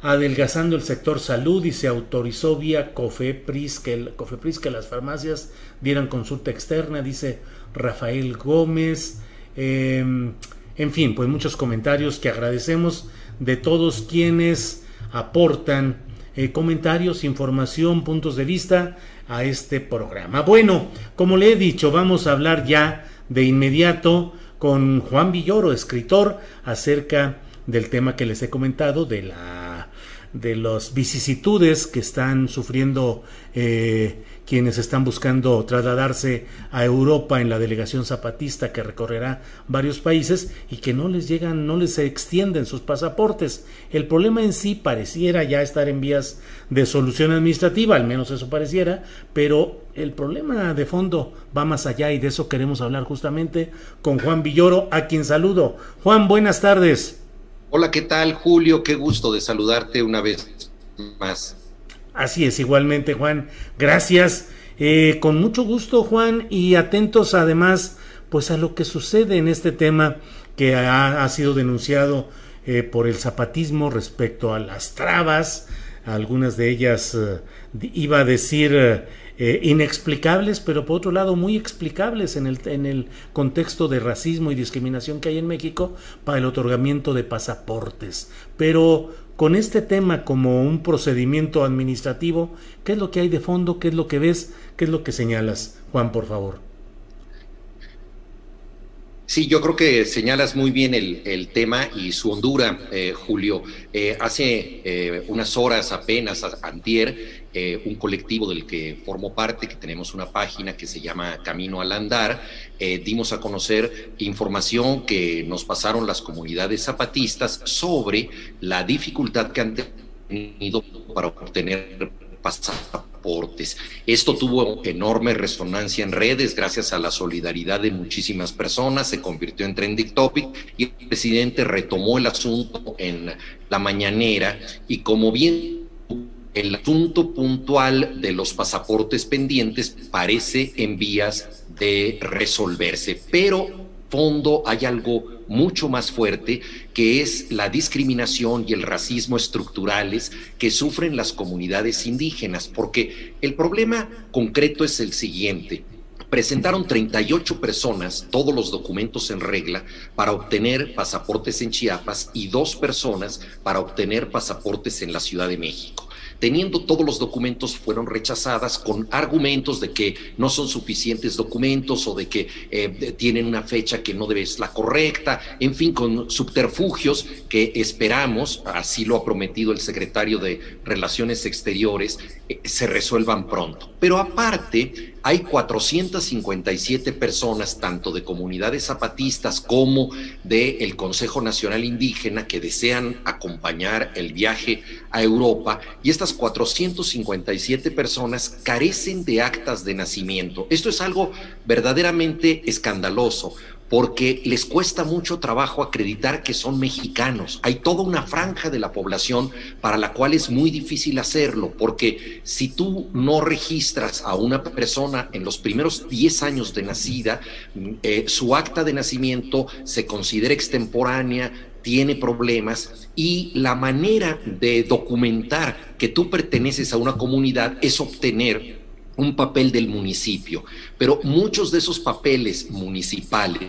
adelgazando el sector salud y se autorizó vía COFEPRIS que, el, COFEPRIS que las farmacias dieran consulta externa, dice Rafael Gómez, em, en fin, pues muchos comentarios que agradecemos de todos quienes aportan eh, comentarios, información, puntos de vista a este programa. Bueno, como le he dicho, vamos a hablar ya de inmediato con Juan Villoro, escritor, acerca del tema que les he comentado de la de las vicisitudes que están sufriendo eh, quienes están buscando trasladarse a Europa en la delegación zapatista que recorrerá varios países y que no les llegan, no les extienden sus pasaportes. El problema en sí pareciera ya estar en vías de solución administrativa, al menos eso pareciera, pero el problema de fondo va más allá y de eso queremos hablar justamente con Juan Villoro, a quien saludo. Juan, buenas tardes. Hola, ¿qué tal, Julio? Qué gusto de saludarte una vez más. Así es, igualmente, Juan. Gracias. Eh, con mucho gusto, Juan, y atentos además, pues a lo que sucede en este tema que ha, sido denunciado eh, por el zapatismo respecto a las trabas, algunas de ellas eh, iba a decir inexplicables, pero por otro lado muy explicables en el, en el contexto de racismo y discriminación que hay en México para el otorgamiento de pasaportes. Pero con este tema como un procedimiento administrativo, ¿qué es lo que hay de fondo? ¿Qué es lo que ves? ¿Qué es lo que señalas? Juan, por favor. Sí, yo creo que señalas muy bien el, tema y su hondura, eh, Julio. Eh, hace eh, unas horas apenas, antier, un colectivo del que formo parte, que tenemos una página que se llama Camino al Andar, dimos a conocer información que nos pasaron las comunidades zapatistas sobre la dificultad que han tenido para obtener esto tuvo enorme resonancia en redes gracias a la solidaridad de muchísimas personas, se convirtió en trending topic y el presidente retomó el asunto en la mañanera y como bien el asunto puntual de los pasaportes pendientes parece en vías de resolverse, pero fondo hay algo mucho más fuerte que es la discriminación y el racismo estructurales que sufren las comunidades indígenas, porque el problema concreto es el siguiente. Presentaron 38 personas todos los documentos en regla para obtener pasaportes en Chiapas y dos personas para obtener pasaportes en la Ciudad de México teniendo todos los documentos, fueron rechazadas con argumentos de que no son suficientes documentos o de que eh, tienen una fecha que no debe ser la correcta, en fin, con subterfugios que esperamos, así lo ha prometido el secretario de Relaciones Exteriores, eh, se resuelvan pronto. Pero aparte, hay 457 personas, tanto de comunidades zapatistas como del Consejo Nacional Indígena, que desean acompañar el viaje a Europa, y estas 457 personas carecen de actas de nacimiento. Esto es algo verdaderamente escandaloso porque les cuesta mucho trabajo acreditar que son mexicanos. Hay toda una franja de la población para la cual es muy difícil hacerlo, porque si tú no registras a una persona en los primeros 10 años de nacida, eh, su acta de nacimiento se considera extemporánea, tiene problemas y la manera de documentar que tú perteneces a una comunidad es obtener un papel del municipio, pero muchos de esos papeles municipales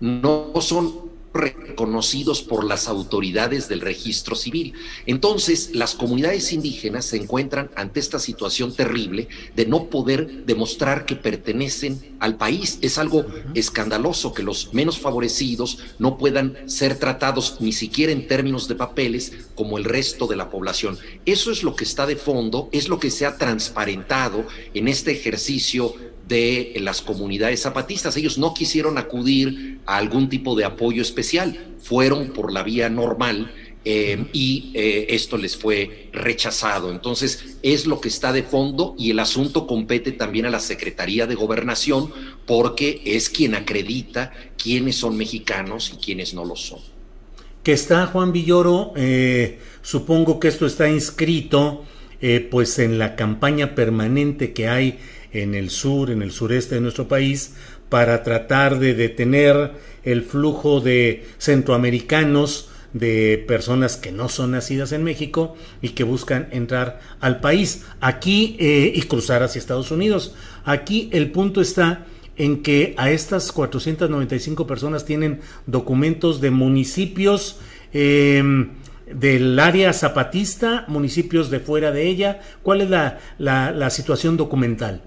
no son reconocidos por las autoridades del registro civil. Entonces, las comunidades indígenas se encuentran ante esta situación terrible de no poder demostrar que pertenecen al país. Es algo escandaloso que los menos favorecidos no puedan ser tratados ni siquiera en términos de papeles como el resto de la población. Eso es lo que está de fondo, es lo que se ha transparentado en este ejercicio de las comunidades zapatistas. Ellos no quisieron acudir a algún tipo de apoyo especial, fueron por la vía normal eh, y eh, esto les fue rechazado. Entonces, es lo que está de fondo y el asunto compete también a la Secretaría de Gobernación porque es quien acredita quiénes son mexicanos y quiénes no lo son. Que está Juan Villoro, eh, supongo que esto está inscrito pues en la campaña permanente que hay en el sur, en el sureste de nuestro país, para tratar de detener el flujo de centroamericanos, de personas que no son nacidas en México y que buscan entrar al país aquí eh, y cruzar hacia Estados Unidos. Aquí el punto está en que a estas 495 personas tienen documentos de municipios em, del área zapatista, municipios de fuera de ella. ¿Cuál es la, la situación documental?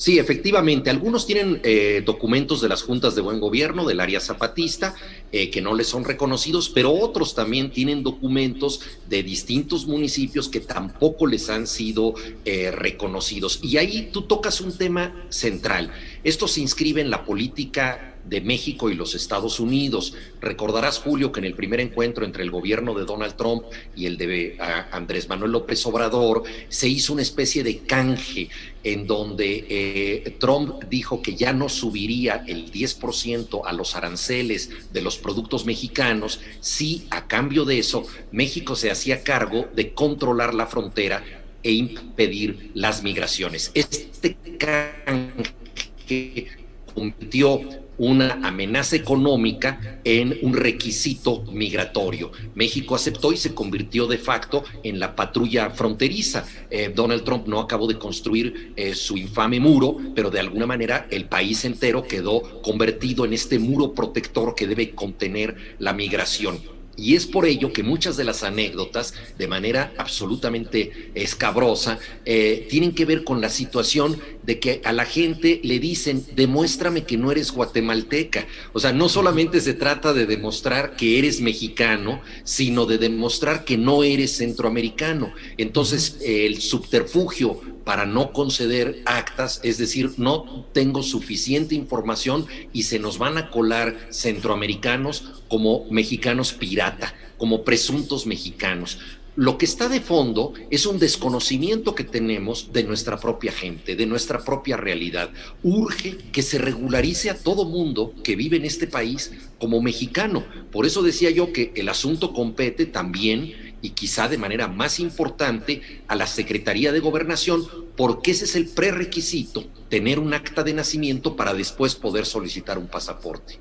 Sí, efectivamente, algunos tienen eh, documentos de las juntas de buen gobierno del área zapatista eh, que no les son reconocidos, pero otros también tienen documentos de distintos municipios que tampoco les han sido eh, reconocidos. Y ahí tú tocas un tema central. Esto se inscribe en la política de México y los Estados Unidos. Recordarás, Julio, que en el primer encuentro entre el gobierno de Donald Trump y el de Andrés Manuel López Obrador, se hizo una especie de canje en donde eh, Trump dijo que ya no subiría el 10% a los aranceles de los productos mexicanos si a cambio de eso México se hacía cargo de controlar la frontera e impedir las migraciones. Este canje convirtió una amenaza económica en un requisito migratorio. México aceptó y se convirtió de facto en la patrulla fronteriza. Eh, Donald Trump no acabó de construir eh, su infame muro, pero de alguna manera el país entero quedó convertido en este muro protector que debe contener la migración. Y es por ello que muchas de las anécdotas, de manera absolutamente escabrosa, eh, tienen que ver con la situación de que a la gente le dicen, demuéstrame que no eres guatemalteca. O sea, no solamente se trata de demostrar que eres mexicano, sino de demostrar que no eres centroamericano. Entonces, el subterfugio para no conceder actas, es decir, no tengo suficiente información y se nos van a colar centroamericanos como mexicanos pirata, como presuntos mexicanos. Lo que está de fondo es un desconocimiento que tenemos de nuestra propia gente, de nuestra propia realidad. Urge que se regularice a todo mundo que vive en este país como mexicano. Por eso decía yo que el asunto compete también y quizá de manera más importante a la Secretaría de Gobernación, porque ese es el prerequisito, tener un acta de nacimiento para después poder solicitar un pasaporte.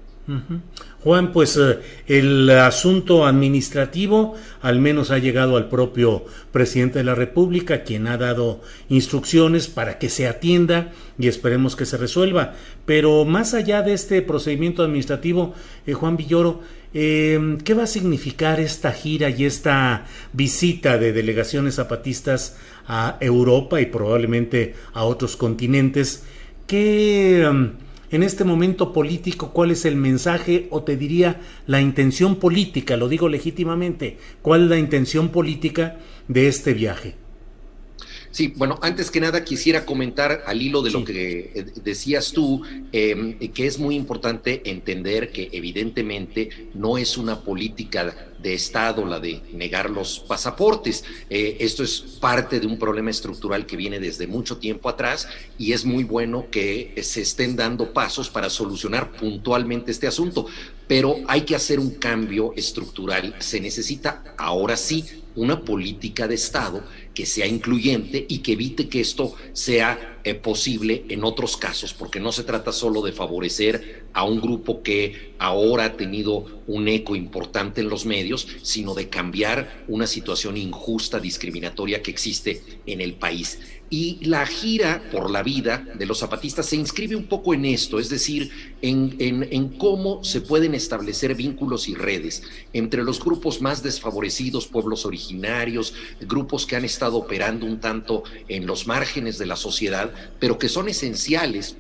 Juan, pues eh, el asunto administrativo al menos ha llegado al propio presidente de la República, quien ha dado instrucciones para que se atienda y esperemos que se resuelva. Pero más allá de este procedimiento administrativo, eh, Juan Villoro, eh, ¿qué va a significar esta gira y esta visita de delegaciones zapatistas a Europa y probablemente a otros continentes? ¿Qué... En este momento político, cuál es el mensaje o te diría la intención política, lo digo legítimamente, cuál es la intención política de este viaje. Sí, bueno, antes que nada quisiera comentar al hilo de lo que eh, decías tú, em, que es muy importante entender que evidentemente no es una política de Estado la de negar los pasaportes. Eh, esto es parte de un problema estructural que viene desde mucho tiempo atrás y es muy bueno que se estén dando pasos para solucionar puntualmente este asunto, pero hay que hacer un cambio estructural. Se necesita ahora sí una política de Estado que sea incluyente y que evite que esto sea eh, posible en otros casos, porque no se trata solo de favorecer a un grupo que ahora ha tenido un eco importante en los medios, sino de cambiar una situación injusta, discriminatoria que existe en el país. Y la gira por la vida de los zapatistas se inscribe un poco en esto, es decir, en, en, cómo se pueden establecer vínculos y redes entre los grupos más desfavorecidos, pueblos originarios, grupos que han estado operando un tanto en los márgenes de la sociedad, pero que son esenciales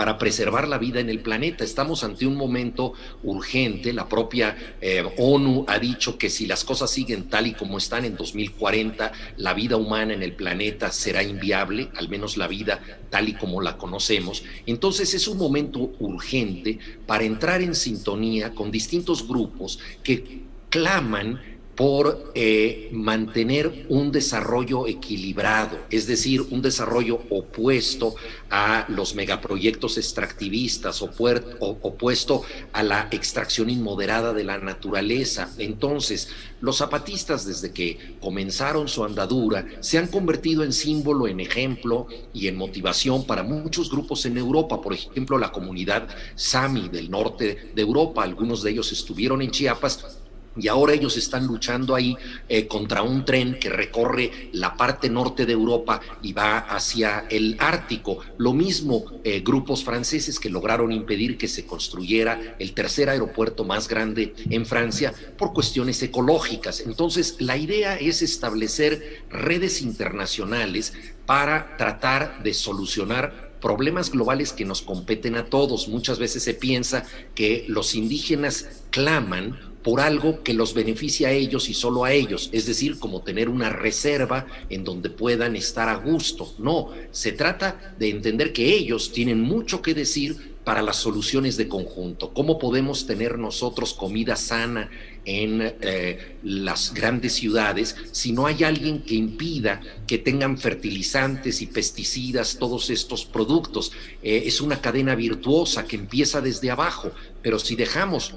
para preservar la vida en el planeta. Estamos ante un momento urgente. La propia eh, ONU ha dicho que si las cosas siguen tal y como están en 2040, la vida humana en el planeta será inviable, al menos la vida tal y como la conocemos. Entonces es un momento urgente para entrar en sintonía con distintos grupos que claman por eh, mantener un desarrollo equilibrado, es decir, un desarrollo opuesto a los megaproyectos extractivistas, opuesto a la extracción inmoderada de la naturaleza. Entonces, los zapatistas desde que comenzaron su andadura se han convertido en símbolo, en ejemplo y en motivación para muchos grupos en Europa, por ejemplo, la comunidad Sami del norte de Europa, algunos de ellos estuvieron en Chiapas y ahora ellos están luchando ahí eh, contra un tren que recorre la parte norte de Europa y va hacia el Ártico. Lo mismo eh, grupos franceses que lograron impedir que se construyera el tercer aeropuerto más grande en Francia por cuestiones ecológicas. Entonces, la idea es establecer redes internacionales para tratar de solucionar problemas globales que nos competen a todos. Muchas veces se piensa que los indígenas claman por algo que los beneficia a ellos y solo a ellos, es decir, como tener una reserva en donde puedan estar a gusto. No, se trata de entender que ellos tienen mucho que decir para las soluciones de conjunto. ¿Cómo podemos tener nosotros comida sana en eh, las grandes ciudades si no hay alguien que impida que tengan fertilizantes y pesticidas todos estos productos? Eh, es una cadena virtuosa que empieza desde abajo, pero si dejamos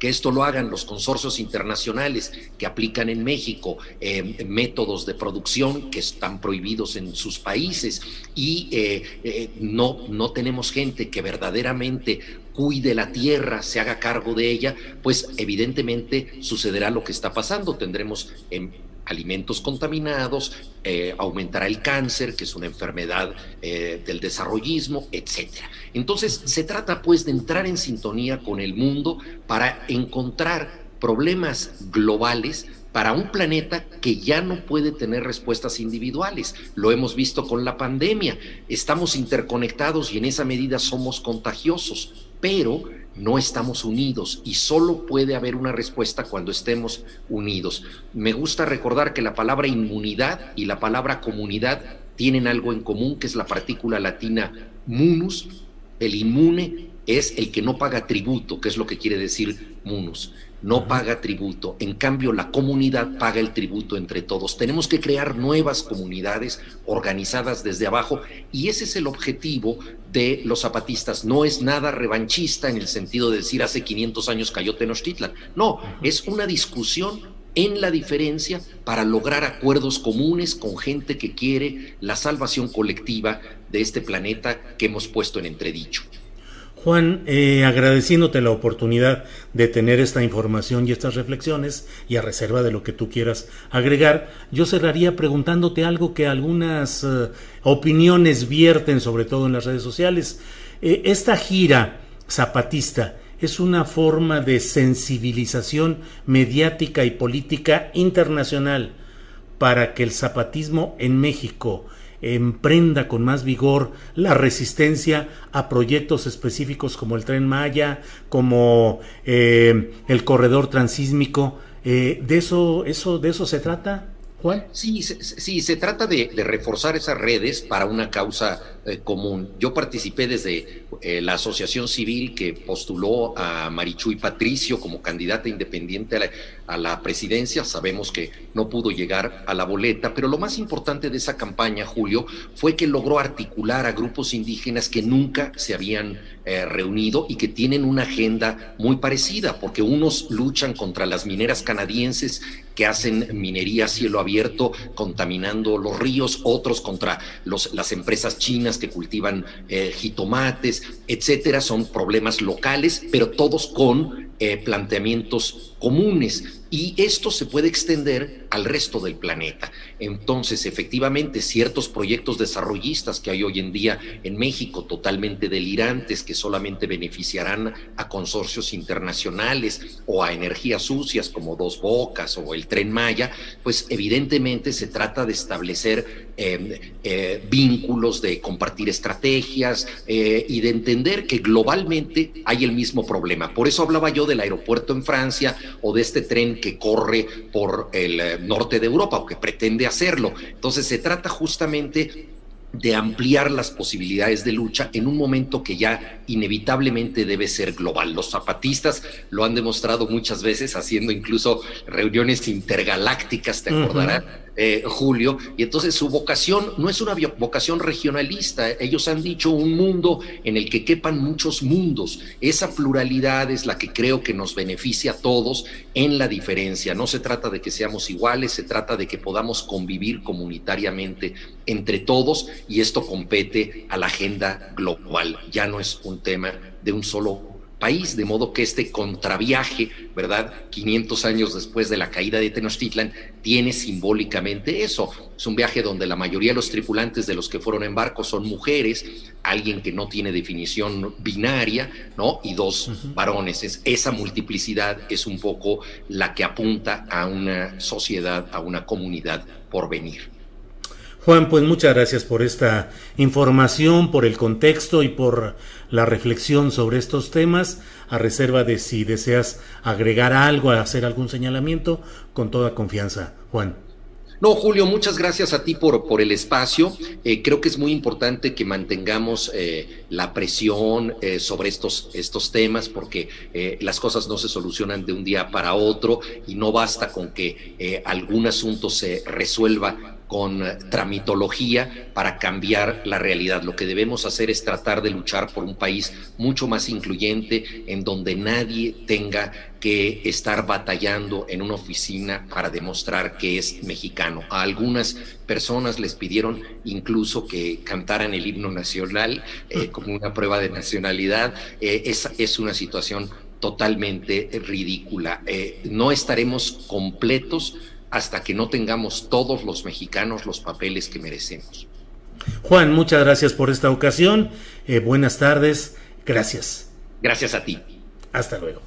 que esto lo hagan los consorcios internacionales que aplican en México eh, métodos de producción que están prohibidos en sus países y eh, eh, no, no tenemos gente que verdaderamente cuide la tierra, se haga cargo de ella, pues evidentemente sucederá lo que está pasando. Tendremos alimentos contaminados, eh, aumentará el cáncer, que es una enfermedad eh, del desarrollismo, etc. Entonces, se trata pues de entrar en sintonía con el mundo para encontrar problemas globales para un planeta que ya no puede tener respuestas individuales. Lo hemos visto con la pandemia. Estamos interconectados y en esa medida somos contagiosos, pero no estamos unidos y solo puede haber una respuesta cuando estemos unidos. Me gusta recordar que la palabra inmunidad y la palabra comunidad tienen algo en común, que es la partícula latina munus. El inmune es el que no paga tributo, que es lo que quiere decir munus no paga tributo, en cambio la comunidad paga el tributo entre todos. Tenemos que crear nuevas comunidades organizadas desde abajo y ese es el objetivo de los zapatistas. No es nada revanchista en el sentido de decir hace 500 años cayó Tenochtitlan. No, es una discusión en la diferencia para lograr acuerdos comunes con gente que quiere la salvación colectiva de este planeta que hemos puesto en entredicho. Juan, eh, agradeciéndote la oportunidad de tener esta información y estas reflexiones, y a reserva de lo que tú quieras agregar, yo cerraría preguntándote algo que algunas eh, opiniones vierten, sobre todo en las redes sociales. Eh, esta gira zapatista es una forma de sensibilización mediática y política internacional para que el zapatismo en México emprenda con más vigor la resistencia a proyectos específicos como el tren Maya, como eh, el corredor transísmico. Eh, ¿De eso, eso, de eso se trata? Juan? Sí, sí, se trata de, reforzar esas redes para una causa eh, común. Yo participé desde la asociación civil que postuló a Marichuy Patricio como candidata independiente a la, presidencia. Sabemos que no pudo llegar a la boleta, pero lo más importante de esa campaña, Julio, fue que logró articular a grupos indígenas que nunca se habían eh, reunido y que tienen una agenda muy parecida, porque unos luchan contra las mineras canadienses que hacen minería a cielo abierto, contaminando los ríos, otros contra las empresas chinas que cultivan eh, jitomates, etcétera. Son problemas locales, pero todos con eh, planteamientos comunes y esto se puede extender al resto del planeta. Entonces, efectivamente, ciertos proyectos desarrollistas que hay hoy en día en México, totalmente delirantes, que solamente beneficiarán a consorcios internacionales o a energías sucias como Dos Bocas o el Tren Maya, pues evidentemente se trata de establecer em, eh, vínculos, de compartir estrategias eh, y de entender que globalmente hay el mismo problema. Por eso hablaba yo del aeropuerto en Francia o de este tren que corre por el eh, norte de Europa o que pretende hacerlo. Entonces se trata justamente de ampliar las posibilidades de lucha en un momento que ya inevitablemente debe ser global. Los zapatistas lo han demostrado muchas veces haciendo incluso reuniones intergalácticas, te acordarás, eh, Julio, y entonces su vocación no es una vocación regionalista, ellos han dicho un mundo en el que quepan muchos mundos, esa pluralidad es la que creo que nos beneficia a todos en la diferencia, no se trata de que seamos iguales, se trata de que podamos convivir comunitariamente entre todos y esto compete a la agenda global, ya no es un tema de un solo país, de modo que este contraviaje, ¿verdad? 500 años después de la caída de Tenochtitlan, tiene simbólicamente eso. Es un viaje donde la mayoría de los tripulantes de los que fueron en barco son mujeres, alguien que no tiene definición binaria, ¿no? Y dos varones. Es, esa multiplicidad es un poco la que apunta a una sociedad, a una comunidad por venir. Juan, pues muchas gracias por esta información, por el contexto y por la reflexión sobre estos temas, a reserva de si deseas agregar algo, hacer algún señalamiento, con toda confianza. Juan. No, Julio, muchas gracias a ti por, por el espacio. Eh, creo que es muy importante que mantengamos eh, la presión eh, sobre estos, estos temas porque las cosas no se solucionan de un día para otro y no basta con que algún asunto se resuelva con tramitología para cambiar la realidad. Lo que debemos hacer es tratar de luchar por un país mucho más incluyente, en donde nadie tenga que estar batallando en una oficina para demostrar que es mexicano. A algunas personas les pidieron incluso que cantaran el himno nacional eh, como una prueba de nacionalidad. Eh, es, es una situación totalmente ridícula. Eh, no estaremos completos hasta que no tengamos todos los mexicanos los papeles que merecemos. Juan, muchas gracias por esta ocasión. Eh, buenas tardes. Gracias. Gracias a ti. Hasta luego.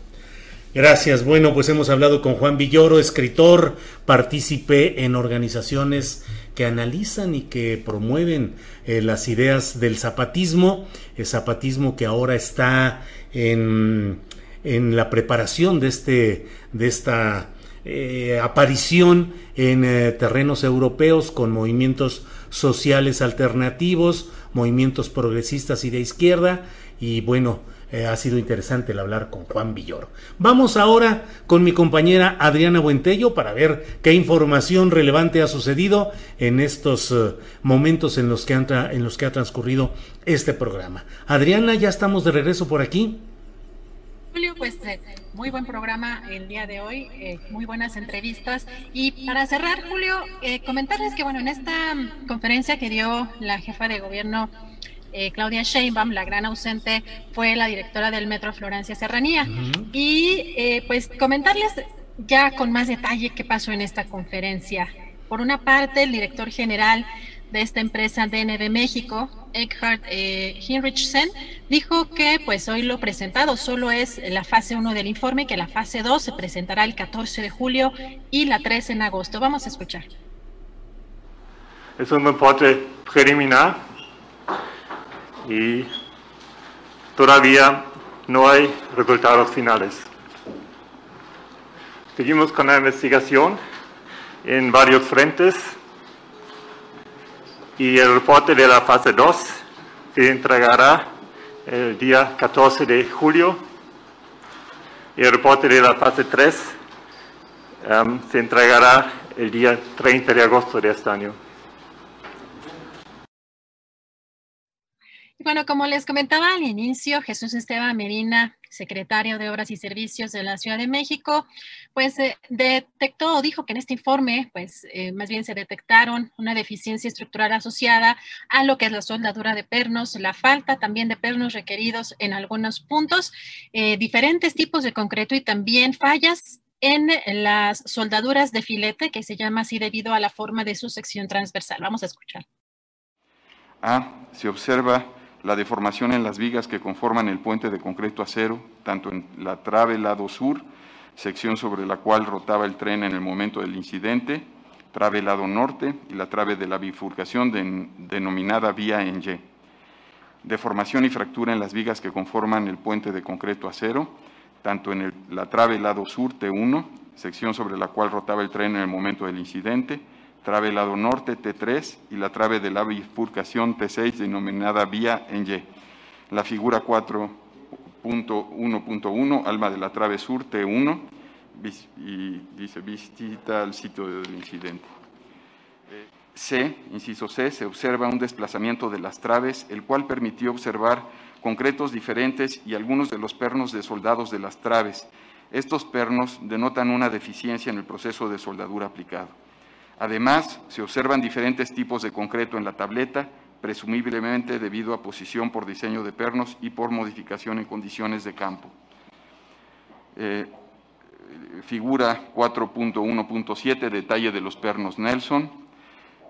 Gracias. Bueno, pues hemos hablado con Juan Villoro, escritor, partícipe en organizaciones que analizan y que promueven eh, las ideas del zapatismo, el zapatismo que ahora está en, en la preparación de, este, de esta eh, aparición en eh, terrenos europeos con movimientos sociales alternativos, movimientos progresistas y de izquierda. Y bueno, eh, ha sido interesante el hablar con Juan Villoro. Vamos ahora con mi compañera Adriana Buentello para ver qué información relevante ha sucedido en estos momentos en los, que en los que ha transcurrido este programa. Adriana, ya estamos de regreso por aquí. Julio, pues eh, muy buen programa el día de hoy, eh, muy buenas entrevistas. Y para cerrar, Julio, eh, comentarles que, bueno, en esta conferencia que dio la jefa de gobierno, Claudia Sheinbaum, la gran ausente, fue la directora del Metro Florencia Serranía. Y pues comentarles ya con más detalle qué pasó en esta conferencia. Por una parte, el director general de esta empresa DNB México, Eckhard eh, Hinrichsen, dijo que pues hoy lo presentado solo es la fase 1 del informe, que la fase 2 se presentará el 14 de julio y la 3 en agosto. Vamos a escuchar. Es un reporte preliminar y todavía no hay resultados finales. Seguimos con la investigación en varios frentes y el reporte de la fase 2 se entregará el día 14 de julio y el reporte de la fase 3 um, se entregará el día 30 de agosto de este año. Bueno, como les comentaba al inicio, Jesús Esteban Medina, secretario de Obras y Servicios de la Ciudad de México, pues eh, detectó o dijo que en este informe, pues eh, más bien se detectaron una deficiencia estructural asociada a lo que es la soldadura de pernos, la falta también de pernos requeridos en algunos puntos, eh, diferentes tipos de concreto y también fallas en las soldaduras de filete, que se llama así debido a la forma de su sección transversal. Vamos a escuchar. A. Se observa la deformación en las vigas que conforman el puente de concreto acero, tanto en la trave lado sur, sección sobre la cual rotaba el tren en el momento del incidente, trave lado norte y la trave de la bifurcación denominada vía en Y. Deformación y fractura en las vigas que conforman el puente de concreto acero, tanto en la trave lado sur T1, sección sobre la cual rotaba el tren en el momento del incidente, trave lado norte T3 y la trave de la bifurcación T6 denominada vía en Y. La figura 4.1.1, alma de la trave sur T1, y dice visita al sitio del incidente. C, inciso C, se observa un desplazamiento de las traves, el cual permitió observar concretos diferentes y algunos de los pernos de soldados de las traves. Estos pernos denotan una deficiencia en el proceso de soldadura aplicado. Además, se observan diferentes tipos de concreto en la tableta, presumiblemente debido a posición por diseño de pernos y por modificación en condiciones de campo. Eh, figura 4.1.7, detalle de los pernos Nelson.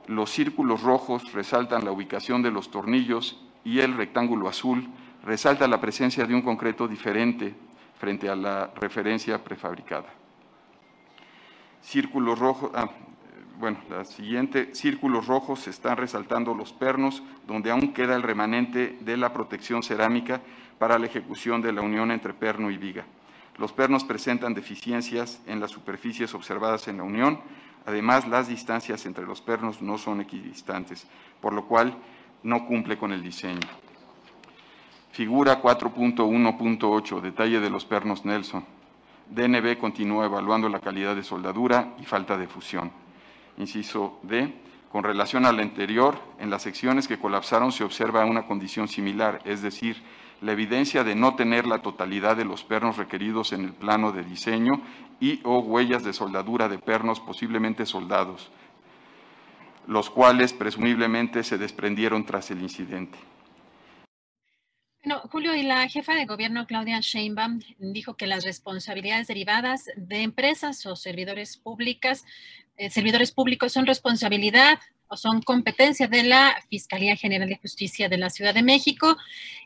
Los círculos rojos resaltan la ubicación de los tornillos y el rectángulo azul resalta la presencia de un concreto diferente frente a la referencia prefabricada. Círculos rojos, ah, bueno, la siguiente, círculos rojos están resaltando los pernos, donde aún queda el remanente de la protección cerámica para la ejecución de la unión entre perno y viga. Los pernos presentan deficiencias en las superficies observadas en la unión, además las distancias entre los pernos no son equidistantes, por lo cual no cumple con el diseño. Figura 4.1.8, detalle de los pernos Nelson. DNB continúa evaluando la calidad de soldadura y falta de fusión. Inciso D. Con relación al anterior, en las secciones que colapsaron se observa una condición similar, es decir, la evidencia de no tener la totalidad de los pernos requeridos en el plano de diseño y o huellas de soldadura de pernos posiblemente soldados, los cuales presumiblemente se desprendieron tras el incidente. Bueno, Julio, y la jefa de gobierno Claudia Sheinbaum dijo que las responsabilidades derivadas de empresas o servidores públicas eh, servidores públicos son responsabilidad o son competencia de la Fiscalía General de Justicia de la Ciudad de México.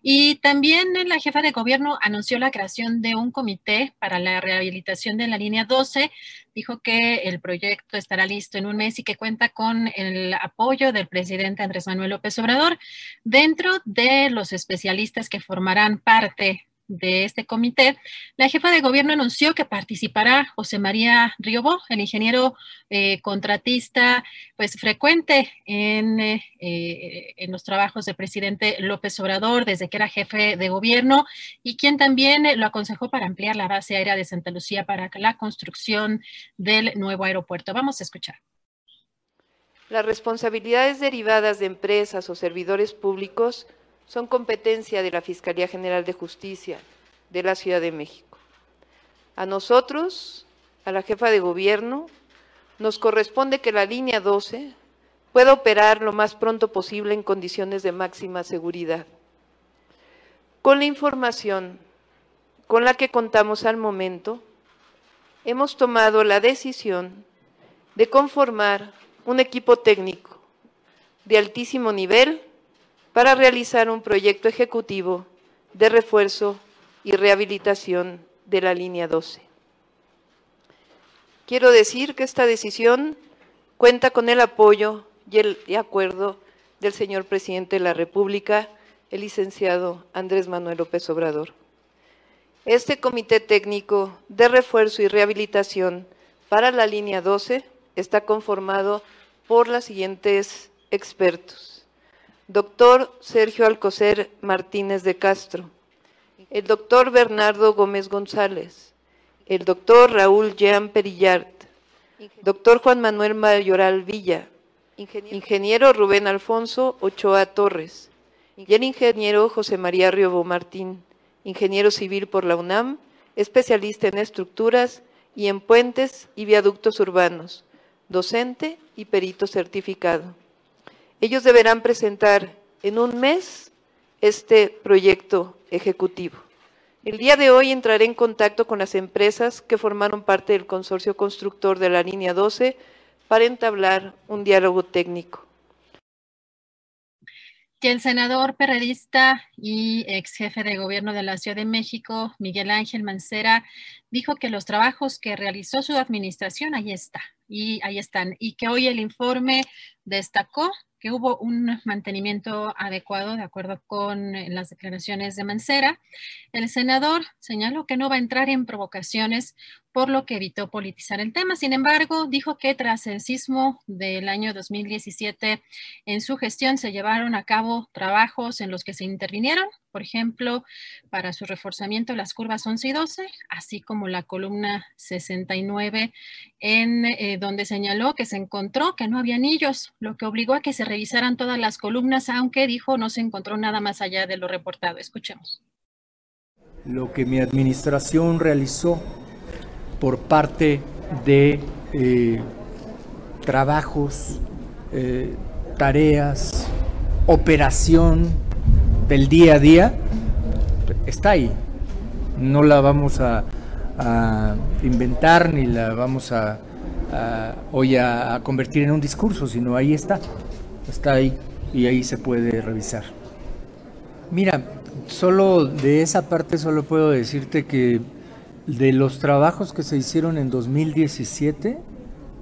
Y también la jefa de gobierno anunció la creación de un comité para la rehabilitación de la línea 12. Dijo que el proyecto estará listo en un mes y que cuenta con el apoyo del presidente Andrés Manuel López Obrador. Dentro de los especialistas que formarán parte de este comité, la jefa de gobierno anunció que participará José María Riobó, el ingeniero eh, contratista, pues frecuente en, eh, eh, en los trabajos del presidente López Obrador desde que era jefe de gobierno y quien también lo aconsejó para ampliar la base aérea de Santa Lucía para la construcción del nuevo aeropuerto. Vamos a escuchar. Las responsabilidades derivadas de empresas o servidores públicos son competencia de la Fiscalía General de Justicia de la Ciudad de México. A nosotros, a la jefa de gobierno, nos corresponde que la línea 12 pueda operar lo más pronto posible en condiciones de máxima seguridad. Con la información con la que contamos al momento, hemos tomado la decisión de conformar un equipo técnico de altísimo nivel para realizar un proyecto ejecutivo de refuerzo y rehabilitación de la línea 12. Quiero decir que esta decisión cuenta con el apoyo y el acuerdo del señor presidente de la República, el licenciado Andrés Manuel López Obrador. Este comité técnico de refuerzo y rehabilitación para la línea 12 está conformado por los siguientes expertos doctor Sergio Alcocer Martínez de Castro, el doctor Bernardo Gómez González, el doctor Raúl Jean Perillart, doctor Juan Manuel Mayoral Villa, ingeniero Rubén Alfonso Ochoa Torres, y el ingeniero José María Riobo Martín, ingeniero civil por la UNAM, especialista en estructuras y en puentes y viaductos urbanos, docente y perito certificado. Ellos deberán presentar en un mes este proyecto ejecutivo. El día de hoy entraré en contacto con las empresas que formaron parte del consorcio constructor de la línea 12 para entablar un diálogo técnico que el senador perredista y ex jefe de gobierno de la Ciudad de México, Miguel Ángel Mancera, dijo que los trabajos que realizó su administración ahí está, y ahí están, y que hoy el informe destacó que hubo un mantenimiento adecuado de acuerdo con eh, las declaraciones de Mancera. El senador señaló que no va a entrar en provocaciones por lo que evitó politizar el tema. Sin embargo, dijo que tras el sismo del año 2017, en su gestión se llevaron a cabo trabajos en los que se intervinieron, por ejemplo, para su reforzamiento las curvas 11 y 12, así como la columna 69, en eh, donde señaló que se encontró que no había anillos, lo que obligó a que se revisaran todas las columnas, aunque dijo no se encontró nada más allá de lo reportado. Escuchemos. Lo que mi administración realizó por parte de eh, trabajos, eh, tareas, operación del día a día, está ahí. No la vamos a, inventar ni la vamos a, hoy a, convertir en un discurso, sino ahí está. Está ahí y ahí se puede revisar. Mira, solo de esa parte solo puedo decirte que de los trabajos que se hicieron en 2017,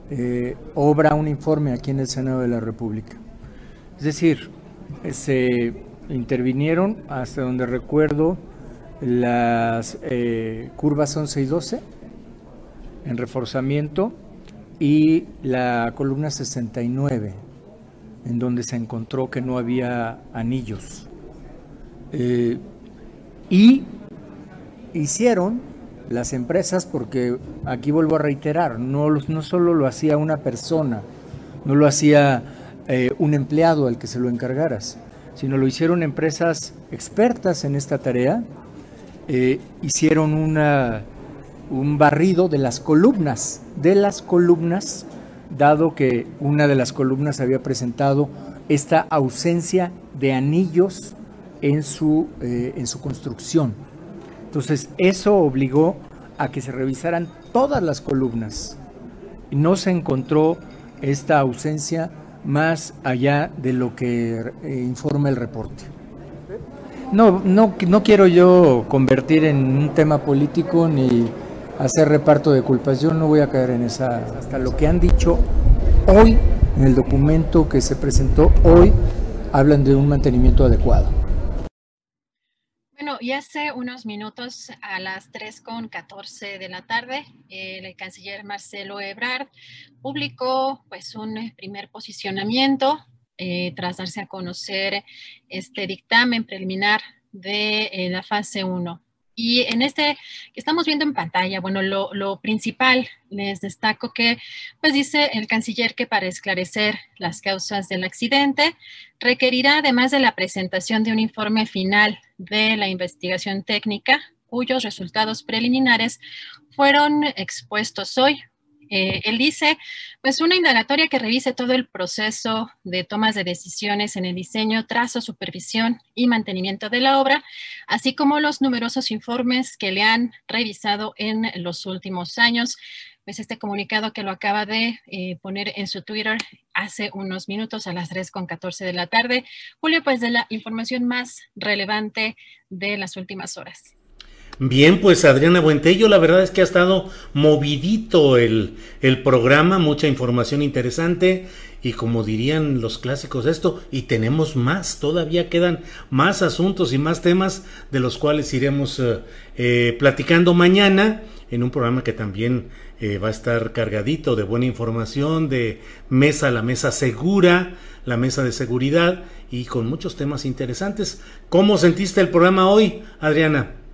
eh, obra un informe aquí en el Senado de la República. Es decir, se intervinieron, hasta donde recuerdo, las eh, curvas 11 y 12 en reforzamiento y la columna 69, en donde se encontró que no había anillos. Eh, y hicieron las empresas, porque aquí vuelvo a reiterar, no, no solo lo hacía una persona, no lo hacía eh, un empleado al que se lo encargaras, sino lo hicieron empresas expertas en esta tarea, eh, hicieron una, un barrido de las columnas, de las columnas, dado que una de las columnas había presentado esta ausencia de anillos en su, eh, en su construcción. Entonces, eso obligó a que se revisaran todas las columnas. No se encontró esta ausencia más allá de lo que eh, informa el reporte. No, no, no quiero yo convertir en un tema político ni hacer reparto de culpas. Yo no voy a caer en esa. Hasta lo que han dicho hoy en el documento que se presentó hoy, hablan de un mantenimiento adecuado. Y hace unos minutos a las 3.14 de la tarde, el canciller Marcelo Ebrard publicó pues un primer posicionamiento eh, tras darse a conocer este dictamen preliminar de eh, la fase 1 y en este que estamos viendo en pantalla, bueno, lo, principal, les destaco que, pues dice el canciller que para esclarecer las causas del accidente, requerirá además de la presentación de un informe final de la investigación técnica, cuyos resultados preliminares fueron expuestos hoy eh, él dice, pues una indagatoria que revise todo el proceso de tomas de decisiones en el diseño, trazo, supervisión y mantenimiento de la obra, así como los numerosos informes que le han revisado en los últimos años. Pues este comunicado que lo acaba de eh, poner en su Twitter hace unos minutos a las 3.14 de la tarde. Julio, pues de la información más relevante de las últimas horas. Bien, pues Adriana Buentello, la verdad es que ha estado movidito el, el, programa, mucha información interesante y como dirían los clásicos esto, y tenemos más, todavía quedan más asuntos y más temas de los cuales iremos eh, eh, platicando mañana en un programa que también eh, va a estar cargadito de buena información, de mesa, la mesa segura, la mesa de seguridad y con muchos temas interesantes. ¿Cómo sentiste el programa hoy, Adriana?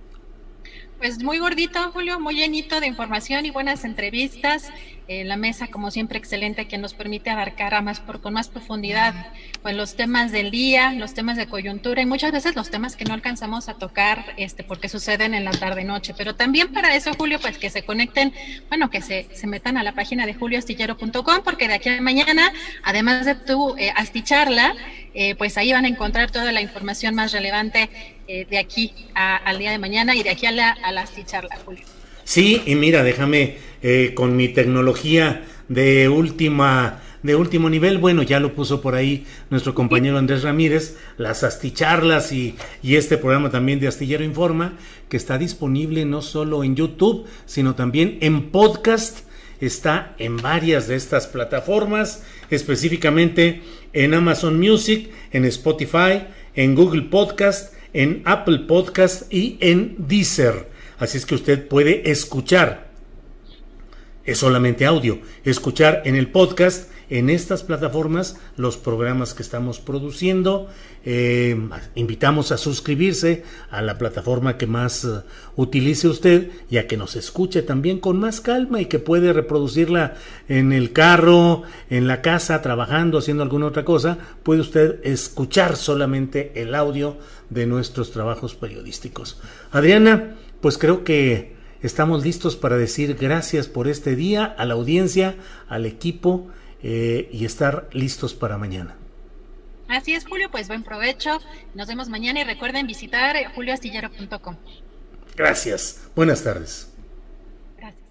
Pues muy gordito, Julio, muy llenito de información y buenas entrevistas. Eh, la mesa, como siempre, excelente, que nos permite abarcar más por, con más profundidad pues, los temas del día, los temas de coyuntura y muchas veces los temas que no alcanzamos a tocar este, porque suceden en la tarde-noche. Pero también para eso, Julio, pues que se conecten, bueno, que se, se metan a la página de julioastillero.com porque de aquí a mañana, además de tu eh, asticharla, eh, pues ahí van a encontrar toda la información más relevante eh, de aquí al día de mañana y de aquí a la, a la asticharla, Julio. Sí, y mira, déjame eh, con mi tecnología de última de último nivel, bueno, ya lo puso por ahí nuestro compañero Andrés Ramírez, las asticharlas y, y este programa también de Astillero Informa, que está disponible no solo en YouTube, sino también en podcast, está en varias de estas plataformas, específicamente en Amazon Music, en Spotify, en Google Podcast, en Apple Podcast y en Deezer. Así es que usted puede escuchar, es solamente audio, escuchar en el podcast, en estas plataformas, los programas que estamos produciendo. Eh, invitamos a suscribirse a la plataforma que más uh, utilice usted y a que nos escuche también con más calma y que puede reproducirla en el carro, en la casa, trabajando, haciendo alguna otra cosa. Puede usted escuchar solamente el audio de nuestros trabajos periodísticos. Adriana, pues creo que estamos listos para decir gracias por este día a la audiencia, al equipo eh, y estar listos para mañana. Así es, Julio, pues buen provecho. Nos vemos mañana y recuerden visitar julioastillero.com. Gracias. Buenas tardes. Gracias.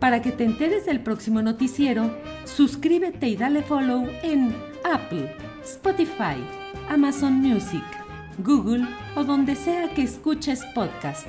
Para que te enteres del próximo noticiero, suscríbete y dale follow en Apple, Spotify, Amazon Music, Google o donde sea que escuches podcast.